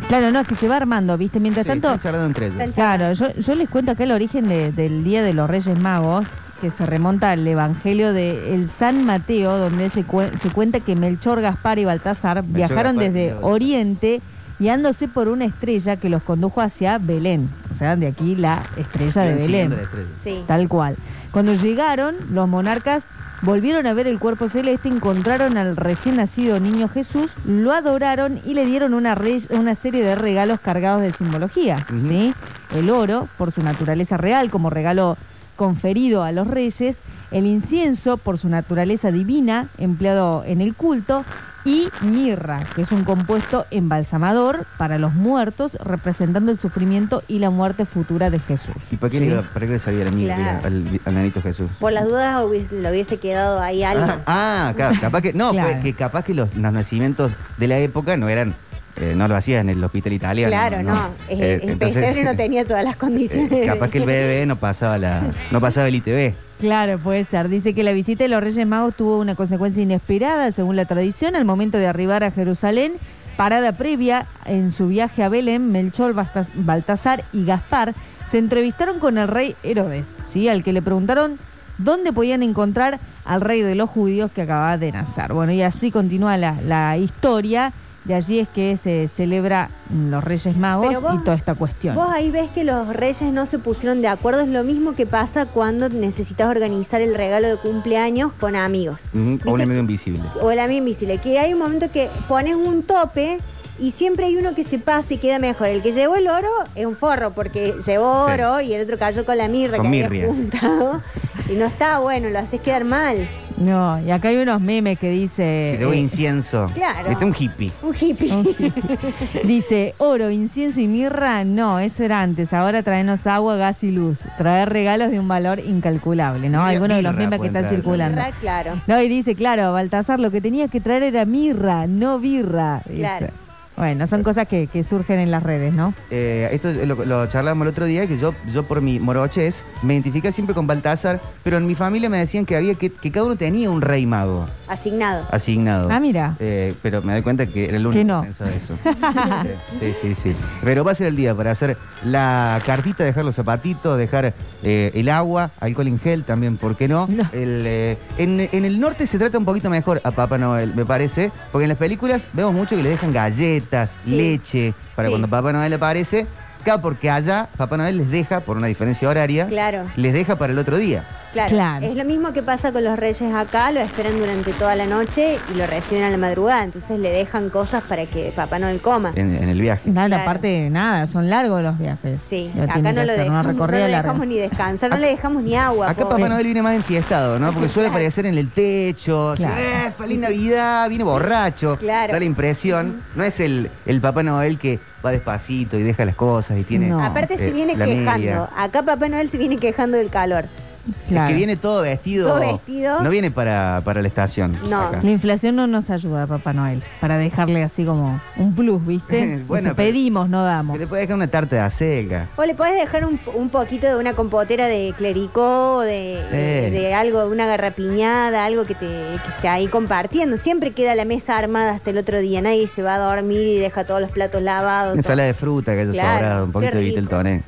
Claro, no, es que se va armando, ¿viste? Mientras sí, tanto, están charlando entre ellos. Claro, yo, yo les cuento acá el origen de- del Día de los Reyes Magos, que se remonta al Evangelio de el San Mateo, donde se, cue- se cuenta que Melchor, Gaspar y Baltasar viajaron Gaspar, desde. Oriente guiándose por una estrella que los condujo hacia Belén. O sea, de aquí la estrella de Belén. estrella. Sí. Tal cual. Cuando llegaron, los monarcas volvieron a ver el cuerpo celeste, encontraron al recién nacido niño Jesús, lo adoraron y le dieron una, re- una serie de regalos cargados de simbología. ¿sí? El oro, por su naturaleza real, como regalo conferido a los reyes, el incienso, por su naturaleza divina, empleado en el culto, y mirra, que es un compuesto embalsamador para los muertos, representando el sufrimiento y la muerte futura de Jesús. ¿Y para qué, ¿sí? le, para qué le sabía la mirra Claro. al, al nanito Jesús? Por las dudas hubiese- le hubiese quedado ahí algo. Ah, ah, capaz que. No, Claro. pues, que capaz que los, los nacimientos de la época no eran. Eh, no lo hacían en el hospital italiano. claro, no. Eh, el entonces, pesebre no tenía todas las condiciones. eh, capaz que el bebé no pasaba la. no pasaba el ITV. Claro, puede ser. Dice que la visita de los Reyes Magos tuvo una consecuencia inesperada, según la tradición, al momento de arribar a Jerusalén. Parada previa en su viaje a Belén, Melchor, Baltasar y Gaspar se entrevistaron con el rey Herodes, ¿sí? al que le preguntaron dónde podían encontrar al rey de los judíos que acababa de nacer. Bueno, y así continúa la, la historia. De allí es que se celebra mm, los Reyes Magos vos- y toda esta cuestión. Vos ahí ves que los reyes no se pusieron de acuerdo. Es lo mismo que pasa cuando necesitas organizar el regalo de cumpleaños con amigos. O un amigo invisible. O el amigo invisible. Que hay un momento que pones un tope y siempre hay uno que se pasa y queda mejor. El que llevó el oro es un forro porque llevó Sí. oro y el otro cayó con la mirra Con que mirria. había juntado. Y no está bueno, lo haces quedar mal. No, y acá hay unos memes que dice... Que llevó eh, incienso. Claro. Este es un hippie. Un hippie. Dice, oro, incienso y mirra, no, eso era antes. Ahora traenos agua, gas y luz. Traer regalos de un valor incalculable, ¿no? Algunos de los memes que están circulando. Mirra, claro. No, y dice, claro, Baltasar, lo que tenía que traer era mirra, no birra. dice. Claro. Bueno, son cosas que, que surgen en las redes, ¿no? Eh, esto es lo, lo charlamos el otro día, que yo, yo por mi morochez me identifiqué siempre con Baltasar, pero en mi familia me decían que había que, que cada uno tenía un rey mago Asignado. asignado. Ah, mira. Eh, pero me doy cuenta que era el único Que no. que pensaba eso. sí, sí, sí. Pero va a ser el día para hacer la cartita, dejar los zapatitos, dejar eh, el agua, alcohol en gel también, ¿por qué no? El, eh, en, en el norte se trata un poquito mejor a Papá Noel, me parece, porque en las películas vemos mucho que le dejan galletas, Sí. leche, para Sí. cuando Papá Noel aparece. Claro, porque allá Papá Noel les deja, por una diferencia horaria, Claro. les deja para el otro día. Claro. Claro. Es lo mismo que pasa con los reyes acá, lo esperan durante toda la noche y lo reciben a la madrugada, entonces le dejan cosas para que Papá Noel coma. En, en el viaje. Nada, Claro. aparte, nada, son largos los viajes. Sí, Lo acá no lo hacer, dejamos, no larga. dejamos ni descansar, no le dejamos ni agua. Acá pobre. Papá Noel viene más enfiestado, ¿no? Porque suele Claro. aparecer en el techo, Claro. "Eh, feliz Navidad, viene borracho. Claro. Da la impresión. No es el, el Papá Noel que va despacito y deja las cosas y tiene. No. Aparte se eh, viene quejando. media. Acá Papá Noel se viene quejando del calor. Claro. Es que viene todo vestido. Todo vestido. No viene para, para la estación. No. acá. La inflación no nos ayuda, Papá Noel, para dejarle así como un plus, ¿viste? Bueno, Si pero- pedimos, no damos. Le puede dejar una tarta de acelga. O le podés dejar un, un poquito de una compotera de clericó, de, de, algo, de una garrapiñada, algo que te que esté ahí compartiendo. Siempre queda la mesa armada hasta el otro día. Nadie se va a dormir y deja todos los platos lavados. Una todo. ensalada de fruta que haya Claro, sobrado, un poquito de. Viteltoné.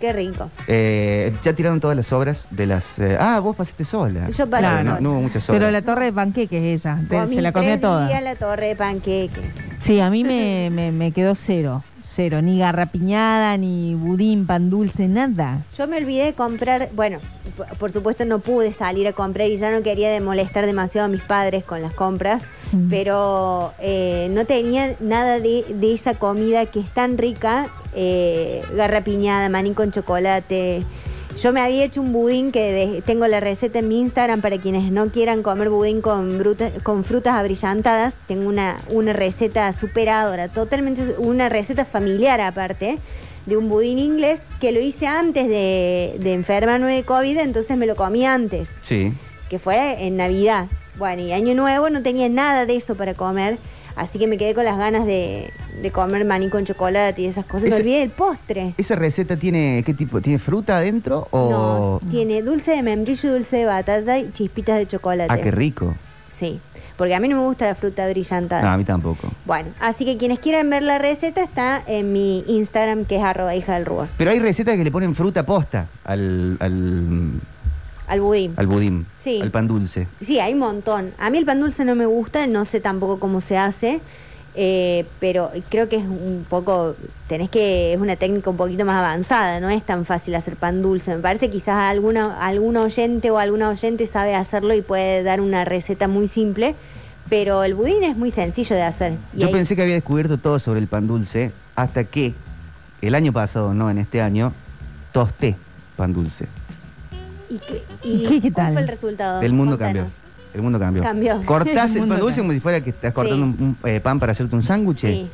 Qué rico. Eh, ya tiraron todas las sobras de las. eh, ah, vos pasaste sola. Yo pasé Claro, no, sola. no hubo muchas sobras. Pero la torre de panqueques ella, te- Comí se la comió tres toda. la torre de panqueque. Sí, a mí me, me, me quedó cero, cero, ni garrapiñada, ni budín, pan dulce, nada. Yo me olvidé de comprar, bueno, p- por supuesto no pude salir a comprar y ya no quería de molestar demasiado a mis padres con las compras, Mm. pero eh, no tenía nada de, de esa comida que es tan rica, eh, garrapiñada, maní con chocolate. Yo me había hecho un budín que de- tengo la receta en mi Instagram para quienes no quieran comer budín con, bruta- con frutas abrillantadas. Tengo una, una receta superadora, totalmente una receta familiar aparte, de un budín inglés que lo hice antes de, de enfermarme de COVID, entonces me lo comí antes, Sí. que fue en Navidad. Bueno, y Año Nuevo no tenía nada de eso para comer, así que me quedé con las ganas de, de comer maní con chocolate y esas cosas. Me Ese- olvidé del postre. ¿Esa receta tiene qué tipo? ¿Tiene fruta adentro o.? No, tiene dulce de membrillo, dulce de batata y chispitas de chocolate. Ah, qué rico. Sí, porque a mí no me gusta la fruta brillante. No, a mí tampoco. Bueno, así que quienes quieran ver la receta está en mi Instagram que es arroba hija del rubor. Pero hay recetas que le ponen fruta posta al, al, Al budín. al budín, Sí. al pan dulce. Sí, hay un montón. A mí el pan dulce no me gusta, no sé tampoco cómo se hace. Eh, pero creo que es un poco, tenés que, es una técnica un poquito más avanzada, no es tan fácil hacer pan dulce. Me parece quizás alguna, algún oyente o alguna oyente sabe hacerlo y puede dar una receta muy simple, pero el budín es muy sencillo de hacer. Y Yo ahí- pensé que había descubierto todo sobre el pan dulce hasta que el año pasado, no en este año, tosté pan dulce. ¿Y, qué, y ¿Qué- qué cuál tal? fue el resultado? El mundo Contanos. cambió. El mundo cambió. Cambió. Cortás El el, pan dulce como si fuera que estás cortando Sí. un, un, eh, pan para hacerte un sándwich Sí.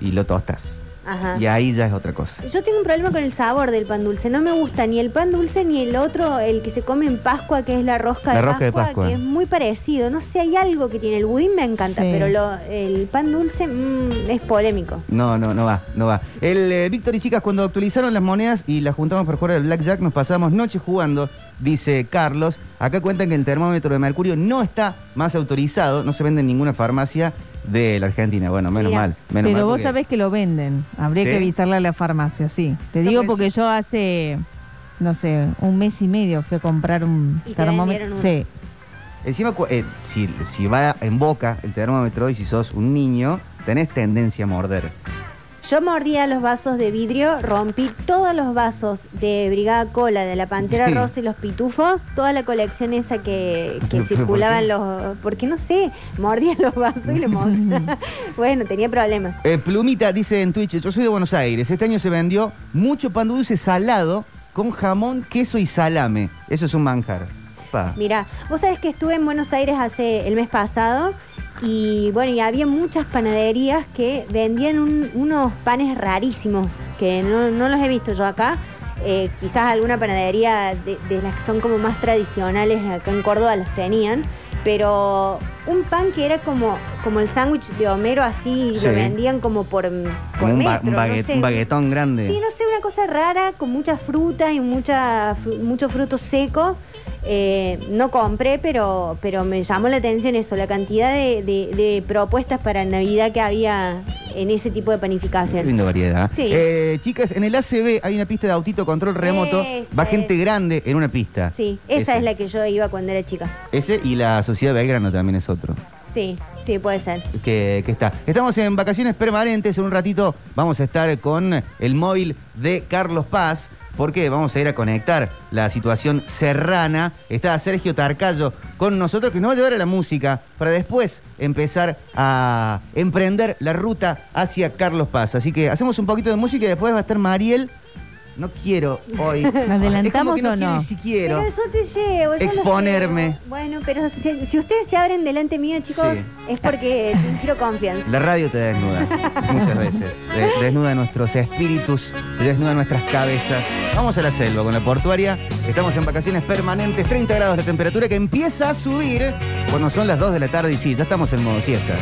y lo tostas. Ajá. Y ahí ya es otra cosa. Yo tengo un problema con el sabor del pan dulce. No me gusta ni el pan dulce ni el otro, el que se come en Pascua, que es la rosca, La de, rosca de Pascua, Pascua. que es muy parecido. No sé, hay algo que tiene. El budín me encanta, Sí. pero lo- el pan dulce mm, es polémico. No, no, no va, no va. El eh, Víctor y chicas, cuando actualizaron las monedas y las juntamos para jugar al Blackjack, nos pasamos noches jugando, dice Carlos. Acá cuentan que el termómetro de mercurio no está más autorizado, no se vende en ninguna farmacia de la Argentina. Bueno, menos Mira, mal. Menos Pero mal vos porque- sabés que lo venden. Habría ¿Sí? que avisarle a la farmacia, sí. Te digo porque yo hace, no sé, un mes y medio fui a comprar un termómetro. Sí. Encima, cu- eh, si, si va en boca el termómetro y si sos un niño, tenés tendencia a morder. Yo mordía los vasos de vidrio, rompí todos los vasos de Brigada Cola, de la Pantera Sí. Rosa y los Pitufos, toda la colección esa que, que ¿Pero por circulaban los... Porque no sé, mordía los vasos y le mordía. bueno, tenía problemas. Eh, Plumita dice en Twitch, yo soy de Buenos Aires, este año se vendió mucho pan dulce salado con jamón, queso y salame. Eso es un manjar. Pa. Mira, vos sabés que estuve en Buenos Aires hace el mes pasado y bueno, y había muchas panaderías que vendían un- unos panes rarísimos que no, no los he visto yo acá. Eh, quizás alguna panadería de, de las que son como más tradicionales acá en Córdoba las tenían, pero un pan que era como, como el sándwich de Homero, así Sí. lo vendían como por, por un, ba- metro, un no baguet- sé. un baguetón grande. Sí, no sé, una cosa rara, con mucha fruta y mucha, fru- mucho fruto seco. Eh, no compré, pero, pero me llamó la atención eso, la cantidad de, de- de propuestas para Navidad que había en ese tipo de Qué panificación. linda variedad. Sí. Eh, chicas, en el ACB hay una pista de autito control remoto. Va gente grande en una pista. Sí, esa Ese. es la que yo iba cuando era chica. Ese y la Sociedad Belgrano también es otro. Sí, sí, puede ser. que, que está. Estamos en vacaciones permanentes. En un ratito vamos a estar con el móvil de Carlos Paz. Porque vamos a ir a conectar la situación serrana. Está Sergio Tarcayo con nosotros que nos va a llevar a la música para después empezar a emprender la ruta hacia Carlos Paz. Así que hacemos un poquito de música y después va a estar Mariel. No quiero hoy. ¿Adelantamos es como que no o quiero no? ni siquiera Pero yo te llevo, yo exponerme. llevo. Bueno, pero si, si ustedes se abren delante mío, chicos, Sí. es porque quiero confianza. La radio te desnuda muchas veces. De- desnuda nuestros espíritus, desnuda nuestras cabezas. Vamos a la selva con la portuaria. Estamos en vacaciones permanentes, 30 grados de temperatura que empieza a subir cuando son las 2 de la tarde y sí, ya estamos en modo siesta.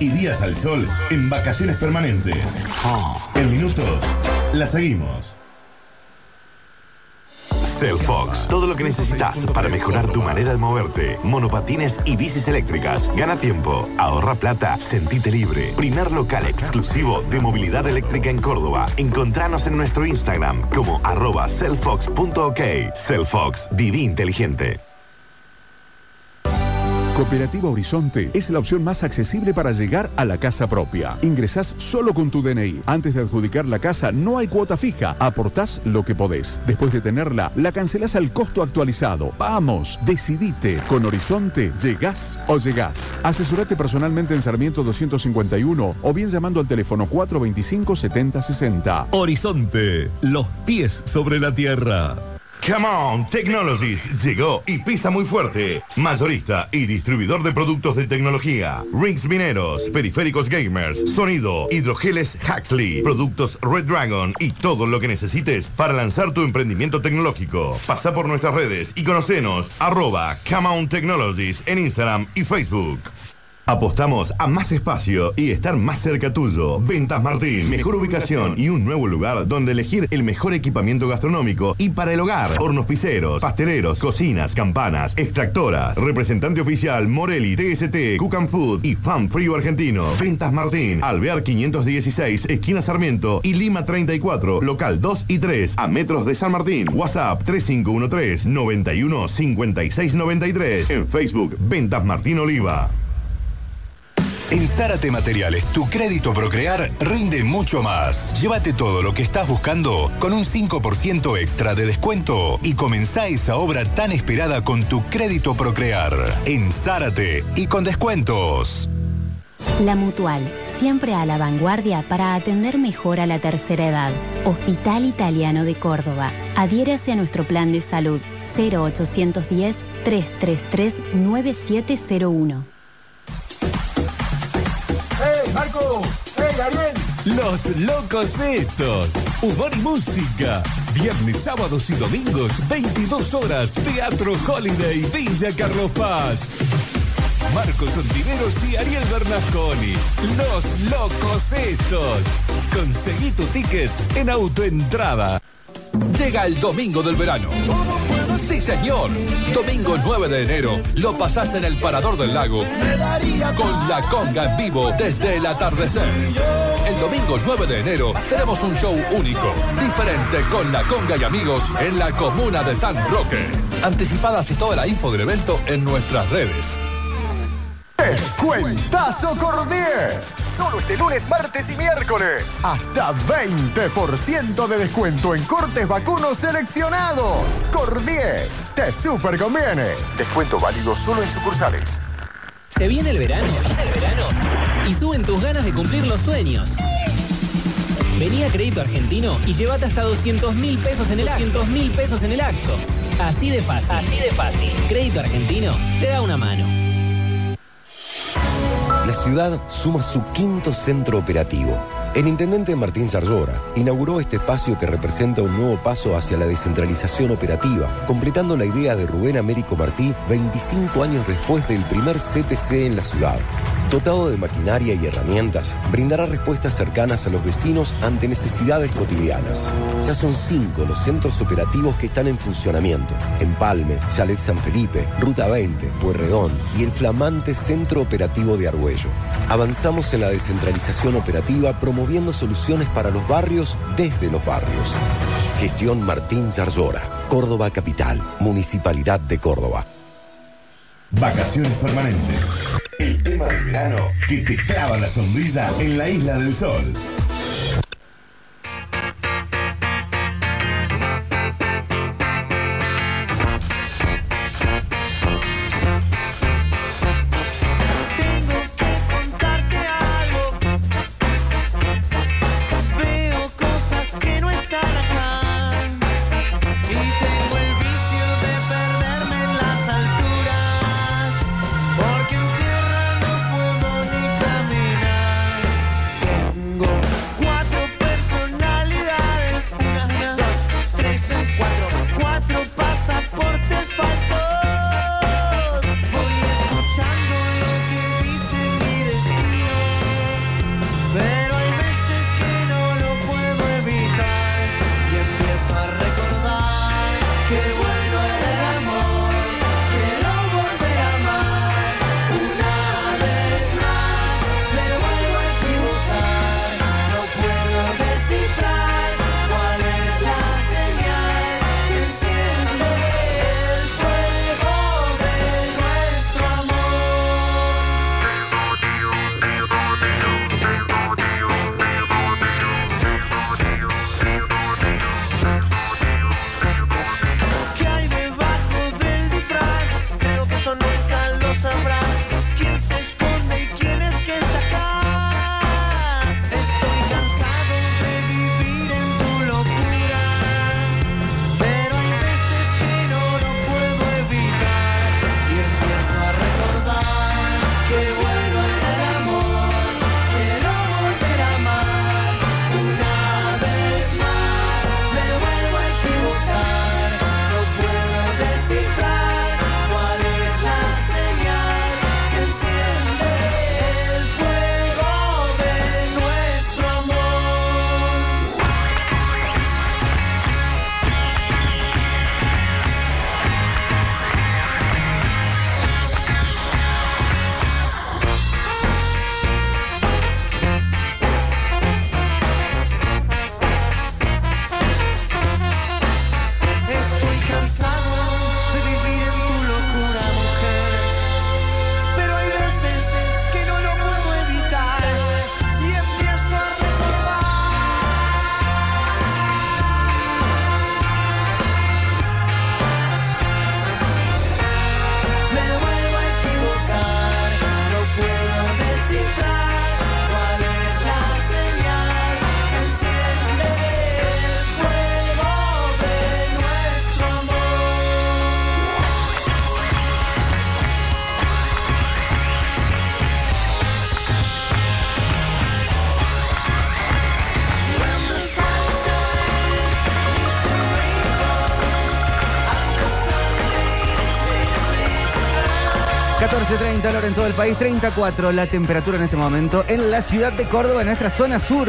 Y días al sol en vacaciones permanentes. En minutos, la seguimos. Cellfox, todo lo que necesitas para mejorar tu manera de moverte. Monopatines y bicis eléctricas. Gana tiempo, ahorra plata, sentite libre. Primer local exclusivo de movilidad eléctrica en Córdoba. Encontranos en nuestro Instagram como arroba cellfox.ok. Cellfox, viví inteligente. Cooperativa Horizonte es la opción más accesible para llegar a la casa propia. Ingresás solo con tu DNI. Antes de adjudicar la casa no hay cuota fija. Aportás lo que podés. Después de tenerla, la cancelás al costo actualizado. Vamos, decidite. Con Horizonte, llegás o llegás. Asesorate personalmente en Sarmiento 251 o bien llamando al teléfono 425 7060. Horizonte, los pies sobre la tierra. Come on, Technologies llegó y pisa muy fuerte. Mayorista y distribuidor de productos de tecnología. Rings mineros, periféricos gamers, sonido, hidrogeles Huxley, productos Red Dragon y todo lo que necesites para lanzar tu emprendimiento tecnológico. Pasa por nuestras redes y conocenos arroba Come on Technologies en Instagram y Facebook. Apostamos a más espacio y estar más cerca tuyo. Ventas Martín, mejor ubicación y un nuevo lugar donde elegir el mejor equipamiento gastronómico y para el hogar. Hornos piseros, pasteleros, cocinas, campanas, extractoras. Representante oficial Morelli, TST, Cook and Food y Fan Frío Argentino. Ventas Martín, Alvear 516, esquina Sarmiento y Lima 34, local 2 y 3, a metros de San Martín. WhatsApp 3513 91 56 93. En Facebook, Ventas Martín Oliva. En Zárate Materiales, tu crédito Procrear rinde mucho más. Llévate todo lo que estás buscando con un 5% extra de descuento y comenzá esa obra tan esperada con tu crédito Procrear. En Zárate y con descuentos. La Mutual, siempre a la vanguardia para atender mejor a la tercera edad. Hospital Italiano de Córdoba. Adhiérase a nuestro plan de salud 0810 333 9701. ¡Eh, Marco! ¡Eh, Gabriel! Los locos estos. Humor y música. Viernes, sábados y domingos, 22 horas. Teatro Holiday, Villa Carlos Paz. Marcos Ontiveros y Ariel Bernasconi. Los locos estos. Conseguí tu ticket en autoentrada. Llega el domingo del verano. Sí, señor. Domingo 9 de enero lo pasás en el Parador del Lago con la conga en vivo desde el atardecer. El domingo 9 de enero tenemos un show único, diferente con la conga y amigos en la comuna de San Roque. Anticipadas y toda la info del evento en nuestras redes. Cuentazo 10. Solo este lunes, martes y miércoles. Hasta 20% de descuento en cortes vacunos seleccionados. Cor 10. Te super conviene. Descuento válido solo en sucursales. Se viene el verano. el verano. Y suben tus ganas de cumplir los sueños. Vení a Crédito Argentino y llévate hasta 200 mil pesos en el 200 mil pesos en el acto. Así de fácil. Así de fácil. Crédito Argentino te da una mano. La ciudad suma su quinto centro operativo. El intendente Martín Sarllora inauguró este espacio que representa un nuevo paso hacia la descentralización operativa, completando la idea de Rubén Américo Martí 25 años después del primer CPC en la ciudad. Dotado de maquinaria y herramientas, brindará respuestas cercanas a los vecinos ante necesidades cotidianas. Ya son cinco los centros operativos que están en funcionamiento. Empalme, Chalet San Felipe, Ruta 20, Pueyrredón y el flamante Centro Operativo de Argüello. Avanzamos en la descentralización operativa promoviendo soluciones para los barrios desde los barrios. Gestión Martín Zarzora, Córdoba Capital, Municipalidad de Córdoba. Vacaciones permanentes. El tema del verano que te clava la sonrisa en la isla del sol. 14.30 la hora en todo el país, 34 la temperatura en este momento en la ciudad de Córdoba, en nuestra zona sur,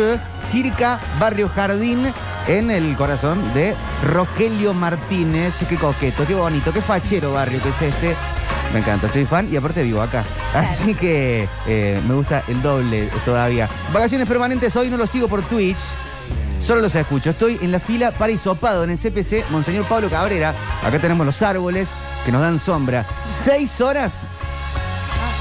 circa Barrio Jardín, en el corazón de Rogelio Martínez. Qué coqueto, qué bonito, qué fachero barrio que es este. Me encanta, soy fan y aparte vivo acá. Así que eh, me gusta el doble todavía. Vacaciones permanentes hoy no lo sigo por Twitch. Solo los escucho. Estoy en la fila para hisopado en el CPC Monseñor Pablo Cabrera. Acá tenemos los árboles que nos dan sombra. Seis horas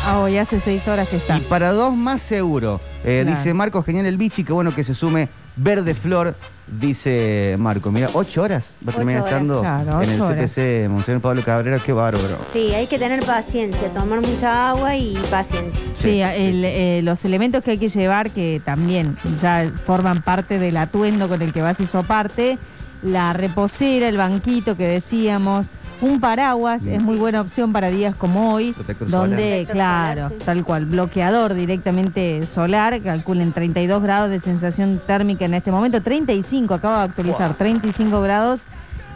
Ah, hoy hace seis horas que está. y para dos más seguro. Eh, Claro. Dice Marco, genial el bichi, qué bueno que se sume Verde Flor, dice Marco. Mira, ocho horas va a Ocho terminar horas. estando Claro, en el ocho horas. CPC Monseñor Pablo Cabrera, qué bárbaro. Sí, hay que tener paciencia, tomar mucha agua y paciencia. Sí, el, eh, los elementos que hay que llevar, que también ya forman parte del atuendo con el que vas a hisoparte, la reposera, el banquito que decíamos, un paraguas es muy buena opción para días como hoy, Protector donde, solar. Claro, solar, sí. tal cual, bloqueador directamente solar, calculen 32 grados de sensación térmica en este momento, 35, acabo de actualizar, 35 grados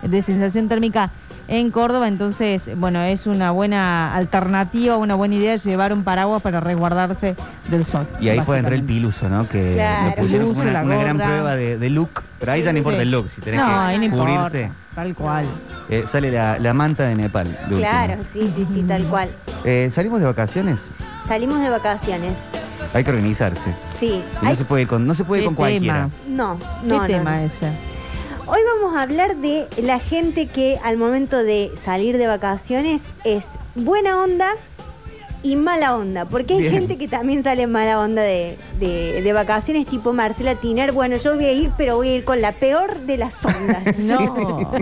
de sensación térmica en Córdoba, entonces, bueno, es una buena alternativa, una buena idea llevar un paraguas para resguardarse del sol. Y ahí puede entrar el piluso, ¿no? Que Claro. lo pusieron como Piluso, una, la una gran prueba de, de look. Pero ahí ya no importa Sí. el look, si tenés No, que ahí no importa, cubrirte. tal cual. eh, sale la, la manta de Nepal. de última. Claro, sí, sí, sí, tal cual. Eh, ¿Salimos de vacaciones? Salimos de vacaciones. Hay que organizarse. Sí. Y no se puede con, no se puede ¿Qué con cualquiera. No, ¿Qué no, no, tema no. ese? Hoy vamos a hablar de la gente que al momento de salir de vacaciones es buena onda y mala onda. Porque hay Bien. gente que también sale mala onda de, de- de vacaciones, tipo Marcela Tiner. Bueno, yo voy a ir, pero voy a ir con la peor de las ondas. No.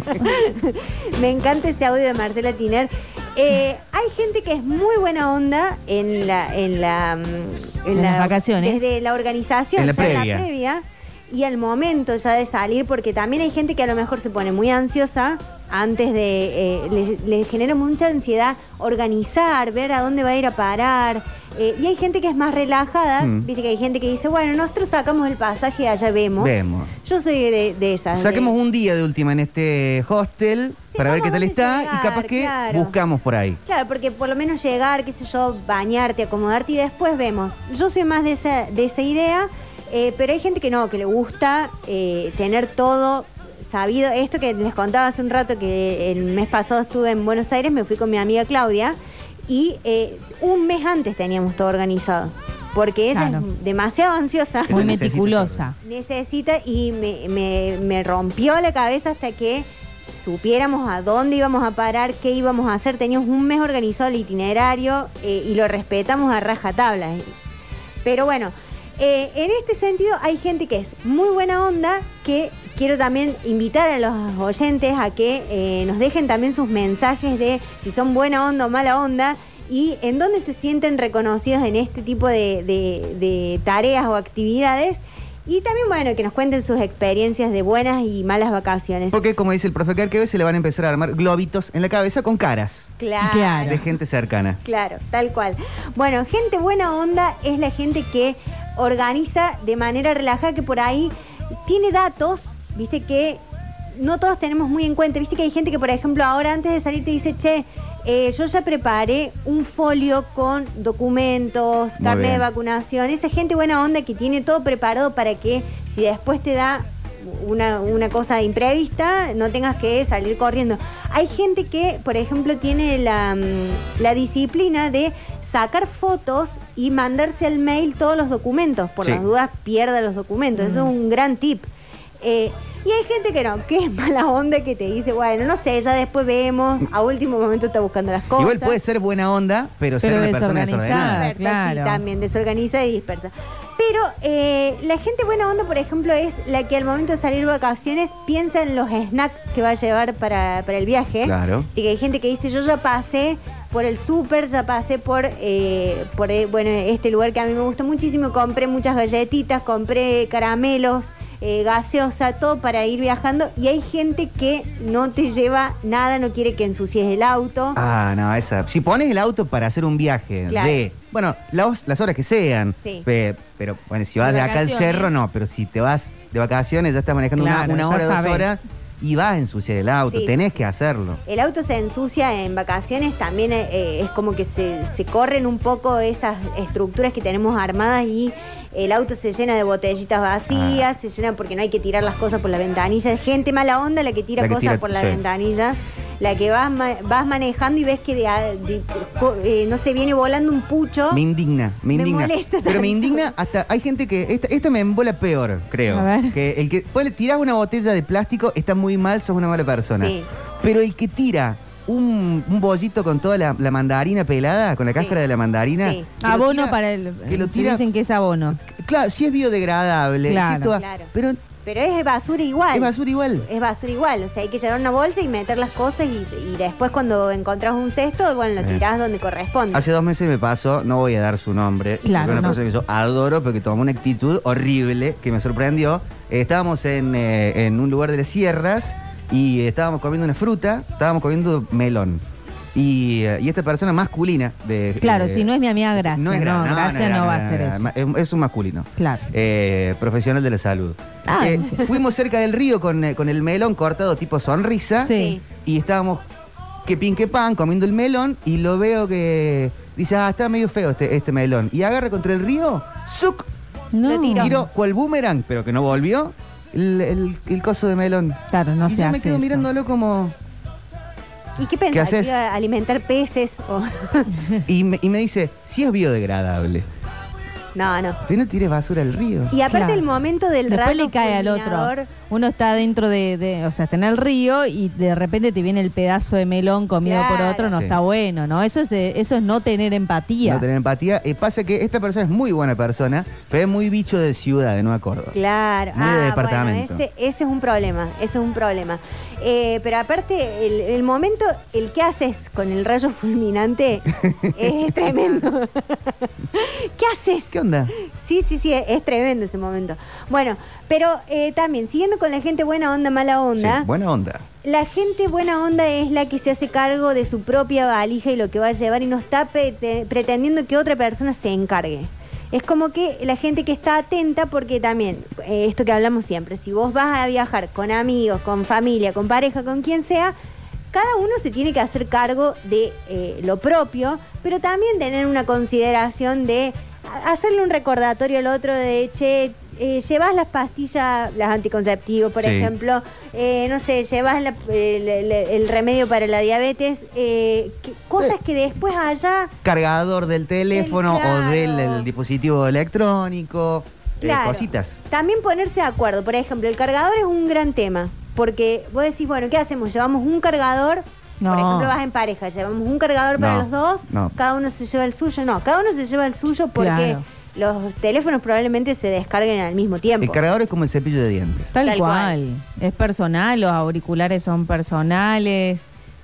Me encanta ese audio de Marcela Tiner. Eh, hay gente que es muy buena onda en la, en la, mm, En las vacaciones. Desde la organización, En previa. la previa y al momento ya de salir, porque también hay gente que a lo mejor se pone muy ansiosa antes de, eh, le, le genera mucha ansiedad organizar, ver a dónde va a ir a parar. eh, y hay gente que es más relajada, Mm. viste que hay gente que dice, bueno, nosotros sacamos el pasaje, allá vemos. Vemos. Yo soy de, de esas. de- Saquemos un día de última en este hostel Sí, para ver qué tal está y capaz que claro. buscamos por ahí. Claro, porque por lo menos llegar, qué sé yo, bañarte, acomodarte y después vemos. Yo soy más de esa, de esa idea, eh, pero hay gente que no, que le gusta eh, tener todo sabido. Esto que les contaba hace un rato, que el mes pasado estuve en Buenos Aires, me fui con mi amiga Claudia y eh, un mes antes teníamos todo organizado. Porque ella Claro. es demasiado ansiosa. Muy meticulosa. Necesita y me, me- me rompió la cabeza hasta que supiéramos a dónde íbamos a parar, qué íbamos a hacer. Teníamos un mes organizado el itinerario eh, y lo respetamos a rajatabla. Pero bueno, eh, en este sentido hay gente que es muy buena onda, que quiero también invitar a los oyentes a que eh, nos dejen también sus mensajes de si son buena onda o mala onda y en dónde se sienten reconocidos en este tipo de, tareas o actividades. Y también, bueno, que nos cuenten sus experiencias de buenas y malas vacaciones. Porque, como dice el profe Carque, se le van a empezar a armar globitos en la cabeza con caras Claro. Claro. de gente cercana. Claro, tal cual. Bueno, gente buena onda es la gente que organiza de manera relajada, que por ahí tiene datos, viste, que no todos tenemos muy en cuenta. Viste que hay gente que, por ejemplo, ahora antes de salir te dice, che, eh, yo ya preparé un folio con documentos, Muy carne de bien. vacunación. Esa gente buena onda que tiene todo preparado para que si después te da una, una cosa imprevista, no tengas que salir corriendo. Hay gente que, por ejemplo, tiene la, mm, la disciplina de sacar fotos y mandarse al mail todos los documentos. Por Sí. las dudas, pierda los documentos. Eso es un gran tip. Eh, y hay gente que no, que es mala onda, que te dice, bueno, no sé, ya después vemos, a último momento está buscando las cosas. Igual puede ser buena onda, pero, ser Pero una persona desorganizada. desordenada. Dispersa, claro. Sí, también desorganizada y dispersa. Pero eh, la gente buena onda, por ejemplo, es la que al momento de salir de vacaciones piensa en los snacks que va a llevar para, para el viaje. Claro. Y que hay gente que dice, yo ya pasé por el súper, ya pasé por, eh, por eh, bueno, este lugar que a mí me gustó muchísimo, compré muchas galletitas, compré caramelos, eh, gaseosa, todo para ir viajando. Y hay gente que no te lleva nada, no quiere que ensucies el auto. Ah, no, esa. Si pones el auto para hacer un viaje Claro. de, bueno, las, las horas que sean, Sí. pe- pero bueno, si vas De de, acá al vacaciones. cerro, no, pero si te vas de vacaciones, ya estás manejando Claro, una, una ya hora, dos sabes. horas, y vas a ensuciar el auto, Sí, tenés que hacerlo. El auto se ensucia en vacaciones, también eh, es como que se, se corren un poco esas estructuras que tenemos armadas y el auto se llena de botellitas vacías, se llena porque no hay que tirar las cosas por la ventanilla. Gente mala onda la que tira La que cosas tira- por la sí. ventanilla. La que vas, ma- vas manejando y ves que de, de- eh, no se viene volando un pucho. Me indigna, me Me indigna. molesta Pero tanto. me indigna hasta hay gente que esta, esta me embola peor, creo. A ver. Que el que ponle, tirás una botella de plástico está muy mal, sos una mala persona. Sí. Pero el que tira un, un bollito con toda la, la mandarina pelada, con la cáscara de la mandarina, Sí. lo Abono tira- para el. que lo tira- Dicen que es abono. Claro, si es biodegradable, Claro. si toda- Claro. pero Pero es basura igual. Es basura igual. Es basura igual. O sea, hay que llevar una bolsa y meter las cosas y, y después cuando encontrás un cesto, bueno, lo Eh. tirás donde corresponde. Hace dos meses me pasó, no voy a dar su nombre, Claro, una no. persona que yo adoro, pero que tomó una actitud horrible que me sorprendió. Eh, estábamos en, eh, en un lugar de las sierras y estábamos comiendo una fruta, estábamos comiendo melón. Y, eh, y esta persona masculina de... Claro, eh, si no es mi amiga Gracia. no No, es gra- no, Gracia no, va a hacer eso. Es, es un masculino. Claro. Eh, profesional de la salud. Ah. Eh, fuimos cerca del río con, eh, con el melón cortado tipo sonrisa. Sí. Y estábamos que pin que pan comiendo el melón y lo veo que dice, ah, está medio feo este, este melón. Y agarra contra el río, ¡zuc! No. Tiró. Tiró cual boomerang, pero que no volvió, el, el- el coso de melón. Claro, no y se yo me hace quedo eso. mirándolo como... ¿Y qué pensás? haces? ¿Que iba a alimentar peces? O... Y me, y me dice, sí es biodegradable. no, no. Pero no tires basura al río. Y aparte Claro. el momento del Después rayo le cae al otro. fulminador, Uno está dentro de, de- o sea, está en el río y de repente te viene el pedazo de melón comido por Claro. otro, no Sí. está bueno, ¿no? Eso es de, eso es no tener empatía. No tener empatía. Eh, pasa que esta persona es muy buena persona, pero es muy bicho de ciudad, de Nueva Córdoba. Claro, Muy de ah, departamento. bueno, ese, ese es un problema, ese es un problema. Eh, pero aparte, el, el momento, el que haces con el rayo fulminante es tremendo. ¿Qué haces? ¿Qué onda? Sí, sí, sí, es tremendo ese momento. Bueno, pero eh, también, siguiendo con la gente buena onda, mala onda, Sí, buena onda. la gente buena onda es la que se hace cargo de su propia valija y lo que va a llevar y no está pretendiendo que otra persona se encargue. Es como que la gente que está atenta, porque también, eh, esto que hablamos siempre, si vos vas a viajar con amigos, con familia, con pareja, con quien sea, cada uno se tiene que hacer cargo de eh, lo propio, pero también tener una consideración de hacerle un recordatorio al otro de, che, eh, llevas las pastillas, las anticonceptivos, por Sí. ejemplo, eh, no sé, llevas la- el, el- el remedio para la diabetes, eh, que- cosas que después allá... Cargador del teléfono Claro. o del el dispositivo electrónico, eh, Claro. cositas. También ponerse de acuerdo. Por ejemplo, el cargador es un gran tema. Porque vos decís, bueno, ¿qué hacemos? ¿Llevamos un cargador? No. Por ejemplo, vas en pareja, ¿llevamos un cargador para No, los dos? no. ¿Cada uno se lleva el suyo? No, cada uno se lleva el suyo porque Claro. Los teléfonos probablemente se descarguen al mismo tiempo. El cargador es como el cepillo de dientes. Tal, Tal cual. Es personal, los auriculares son personales.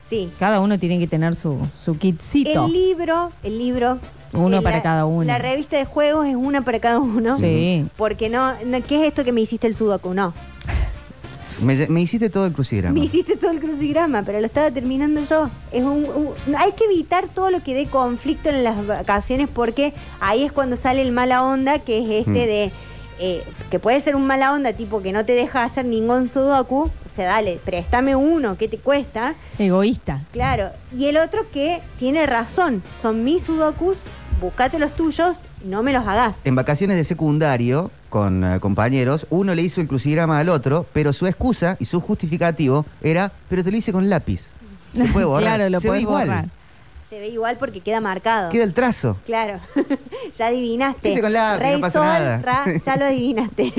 Sí. Cada uno tiene que tener su, su kitcito. El libro, el libro. Uno eh, para la- cada uno. La revista de juegos es una para cada uno. Sí. Porque no, no- ¿qué es esto que me hiciste el sudoku? No. Me, me hiciste todo el crucigrama. Me hiciste todo el crucigrama, pero lo estaba terminando yo. Es un, un- hay que evitar todo lo que dé conflicto en las vacaciones porque ahí es cuando sale el mala onda, que es este Mm. de eh, que puede ser un mala onda tipo que no te deja hacer ningún sudoku. O sea, dale, préstame uno, ¿qué te cuesta? Egoísta. Claro. Y el otro que tiene razón, son mis sudokus, buscate los tuyos, no me los hagas. En vacaciones de secundario, con eh, compañeros, uno le hizo el crucigrama al otro, pero su excusa y su justificativo era, pero te lo hice con lápiz. Se puede borrar. Claro, lo Se ve igual. borrar. Se ve igual porque queda marcado. Queda el trazo. Claro, ya adivinaste. Dice con lápiz, Rey no pasa Sol, nada. Ra, ya lo adivinaste.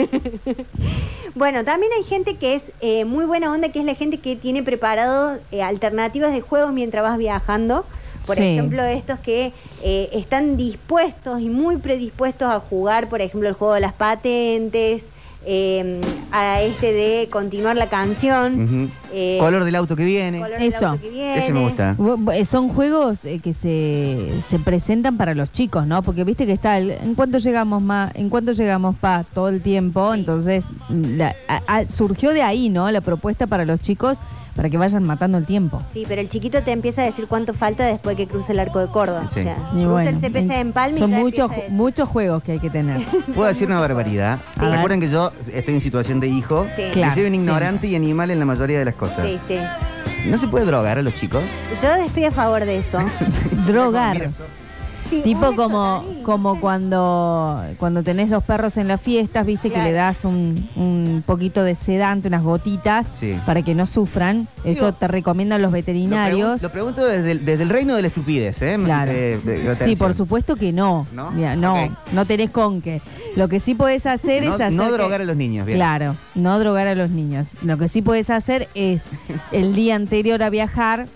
bueno, también hay gente que es eh, muy buena onda, que es la gente que tiene preparado eh, alternativas de juegos mientras vas viajando. Por Sí. ejemplo, estos que eh, están dispuestos y muy predispuestos a jugar, por ejemplo, el juego de las patentes, eh, a este de continuar la canción. Eh, Color del auto que viene. color del Eso. auto que viene. Ese me gusta. Eh, Son juegos eh, que se, se presentan para los chicos, ¿no? Porque viste que está el, ¿en cuánto llegamos más? ¿En cuánto llegamos pa? Todo el tiempo. Entonces, la- a- a- surgió de ahí, ¿no? La propuesta para los chicos para que vayan matando el tiempo. Sí, pero el chiquito te empieza a decir cuánto falta después que cruce el arco de Córdoba. Sí. O sea, Y cruza bueno, el CPC en Palma y Son muchos, muchos juegos que hay que tener. ¿Puedo decir una barbaridad? Recuerden que yo estoy en situación de hijo. Sí. y Claro, soy un sí. ignorante y animal en la mayoría de las cosas. Sí, sí. ¿No se puede drogar a los chicos? Yo estoy a favor de eso. Drogar. Sí, Tipo como, como cuando, cuando tenés los perros en las fiestas, viste que le das un, un poquito de sedante, unas gotitas, Sí. para que no sufran. Eso Digo, te recomiendan los Lo, veterinarios. pregun- lo pregunto desde el, desde el reino de la estupidez, ¿eh? Claro. De- de- de Sí, por supuesto que no. ¿No? Mira, no, tenés con qué. Lo que sí podés hacer No, es hacer. no que- drogar a los niños, bien. Claro, no drogar a los niños. Lo que sí podés hacer es el día anterior a viajar,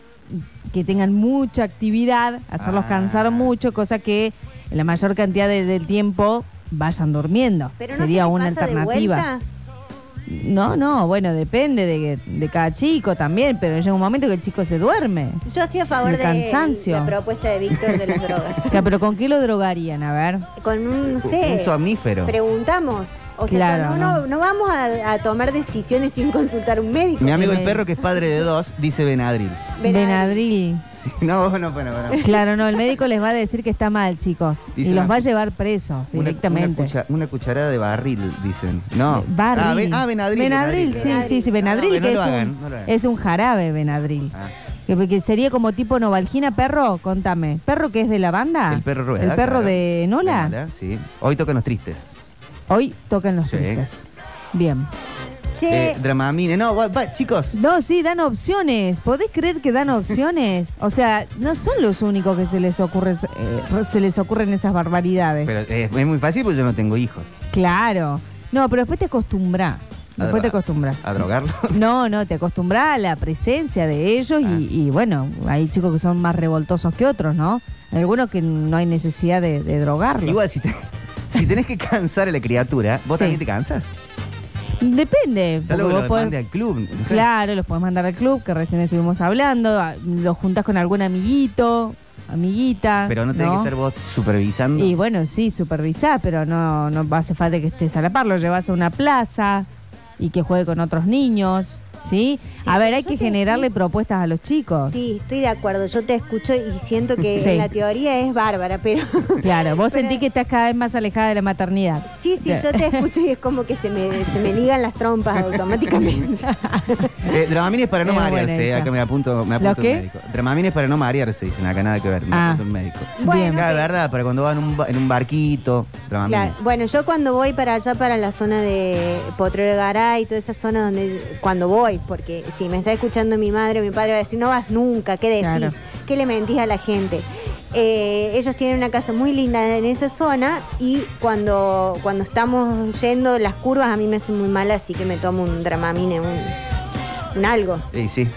que tengan mucha actividad, hacerlos Ah. cansar mucho, cosa que en la mayor cantidad de- del tiempo vayan durmiendo. Pero no Sería se una pasa de alternativa. vuelta. No, no, bueno, depende de, de cada chico también, pero llega un momento que el chico se duerme. Yo estoy a favor de cansancio. la propuesta de Víctor de las drogas. Pero ¿con qué lo drogarían? A ver. Con un, no sé. Un somnífero. Preguntamos. O sea, Claro, no, no, no. no vamos a, a tomar decisiones sin consultar a un médico. Mi amigo el perro, que es padre de dos, dice Benadryl. Benadryl. Sí, no, bueno, bueno, bueno. Claro, no, el médico les va a decir que está mal, chicos. Dice y los una- va a llevar presos Una- directamente. Una, cucha- una cucharada de barril, dicen. No. Barril. Ah, ben- ah, Benadryl. Benadryl, sí, sí, sí, Benadryl, No, no que lo es, hagan, un, no lo hagan. es un jarabe, Benadryl. Ah. Que, que sería como tipo Novalgina, perro, contame. ¿Perro que es de la banda? El perro rueda. ¿El perro claro. de Nola? Nola, Sí. Hoy tocan los tristes. Hoy tocan los Sí. Bien. Che, Eh, Dramamine. No, va- va, chicos. No, sí, dan opciones. ¿Podés creer que dan opciones? O sea, no son los únicos que se les ocurre, eh, se les ocurren esas barbaridades. Pero eh, es muy fácil porque yo no tengo hijos. Claro. No, pero después te acostumbras. Después te acostumbras. ¿A drogarlo? No, no, te acostumbras a la presencia de ellos Ah. y, y, bueno, hay chicos que son más revoltosos que otros, ¿no? Algunos que no hay necesidad de, de drogarlos. Igual, si, te- si tenés que cansar a la criatura, ¿vos Sí. también te cansas? Depende. Ya porque luego vos lo podés- mande al club. no sé. Claro, los podés mandar al club, que recién estuvimos hablando, a- los juntás con algún amiguito, amiguita. Pero no tenés que estar vos supervisando. Y bueno, sí, supervisar, pero no, no hace falta que estés a la par, lo llevas a una plaza y que juegue con otros niños, ¿sí? Sí, a ver, hay que te- generarle propuestas a los chicos. sí, estoy de acuerdo. Yo te escucho y siento que Sí. en la teoría es bárbara, pero Claro, vos Pero- sentís que estás cada vez más alejada de la maternidad. sí, sí, yo te escucho y es como que se me, se me ligan las trompas automáticamente. Eh, Dramamine es para no marearse. eh. Acá me apunto, me apunto ¿Los un médico. Dramamine es para no marearse, dicen acá, nada que ver. Me Ah. apunto un médico. Bueno, Claro, verdad, para cuando van en un, ba- en un barquito. Claro, bueno, yo cuando voy para allá, para la zona de Potrero Garay, toda esa zona donde, cuando voy, porque si me está escuchando mi madre o mi padre va a decir, no vas nunca, ¿qué decís? Claro. ¿Qué le mentís a la gente? Eh, ellos tienen una casa muy linda en esa zona y cuando, cuando estamos yendo las curvas a mí me hacen muy mal, así que me tomo un dramamine, un, un algo. Sí, sí.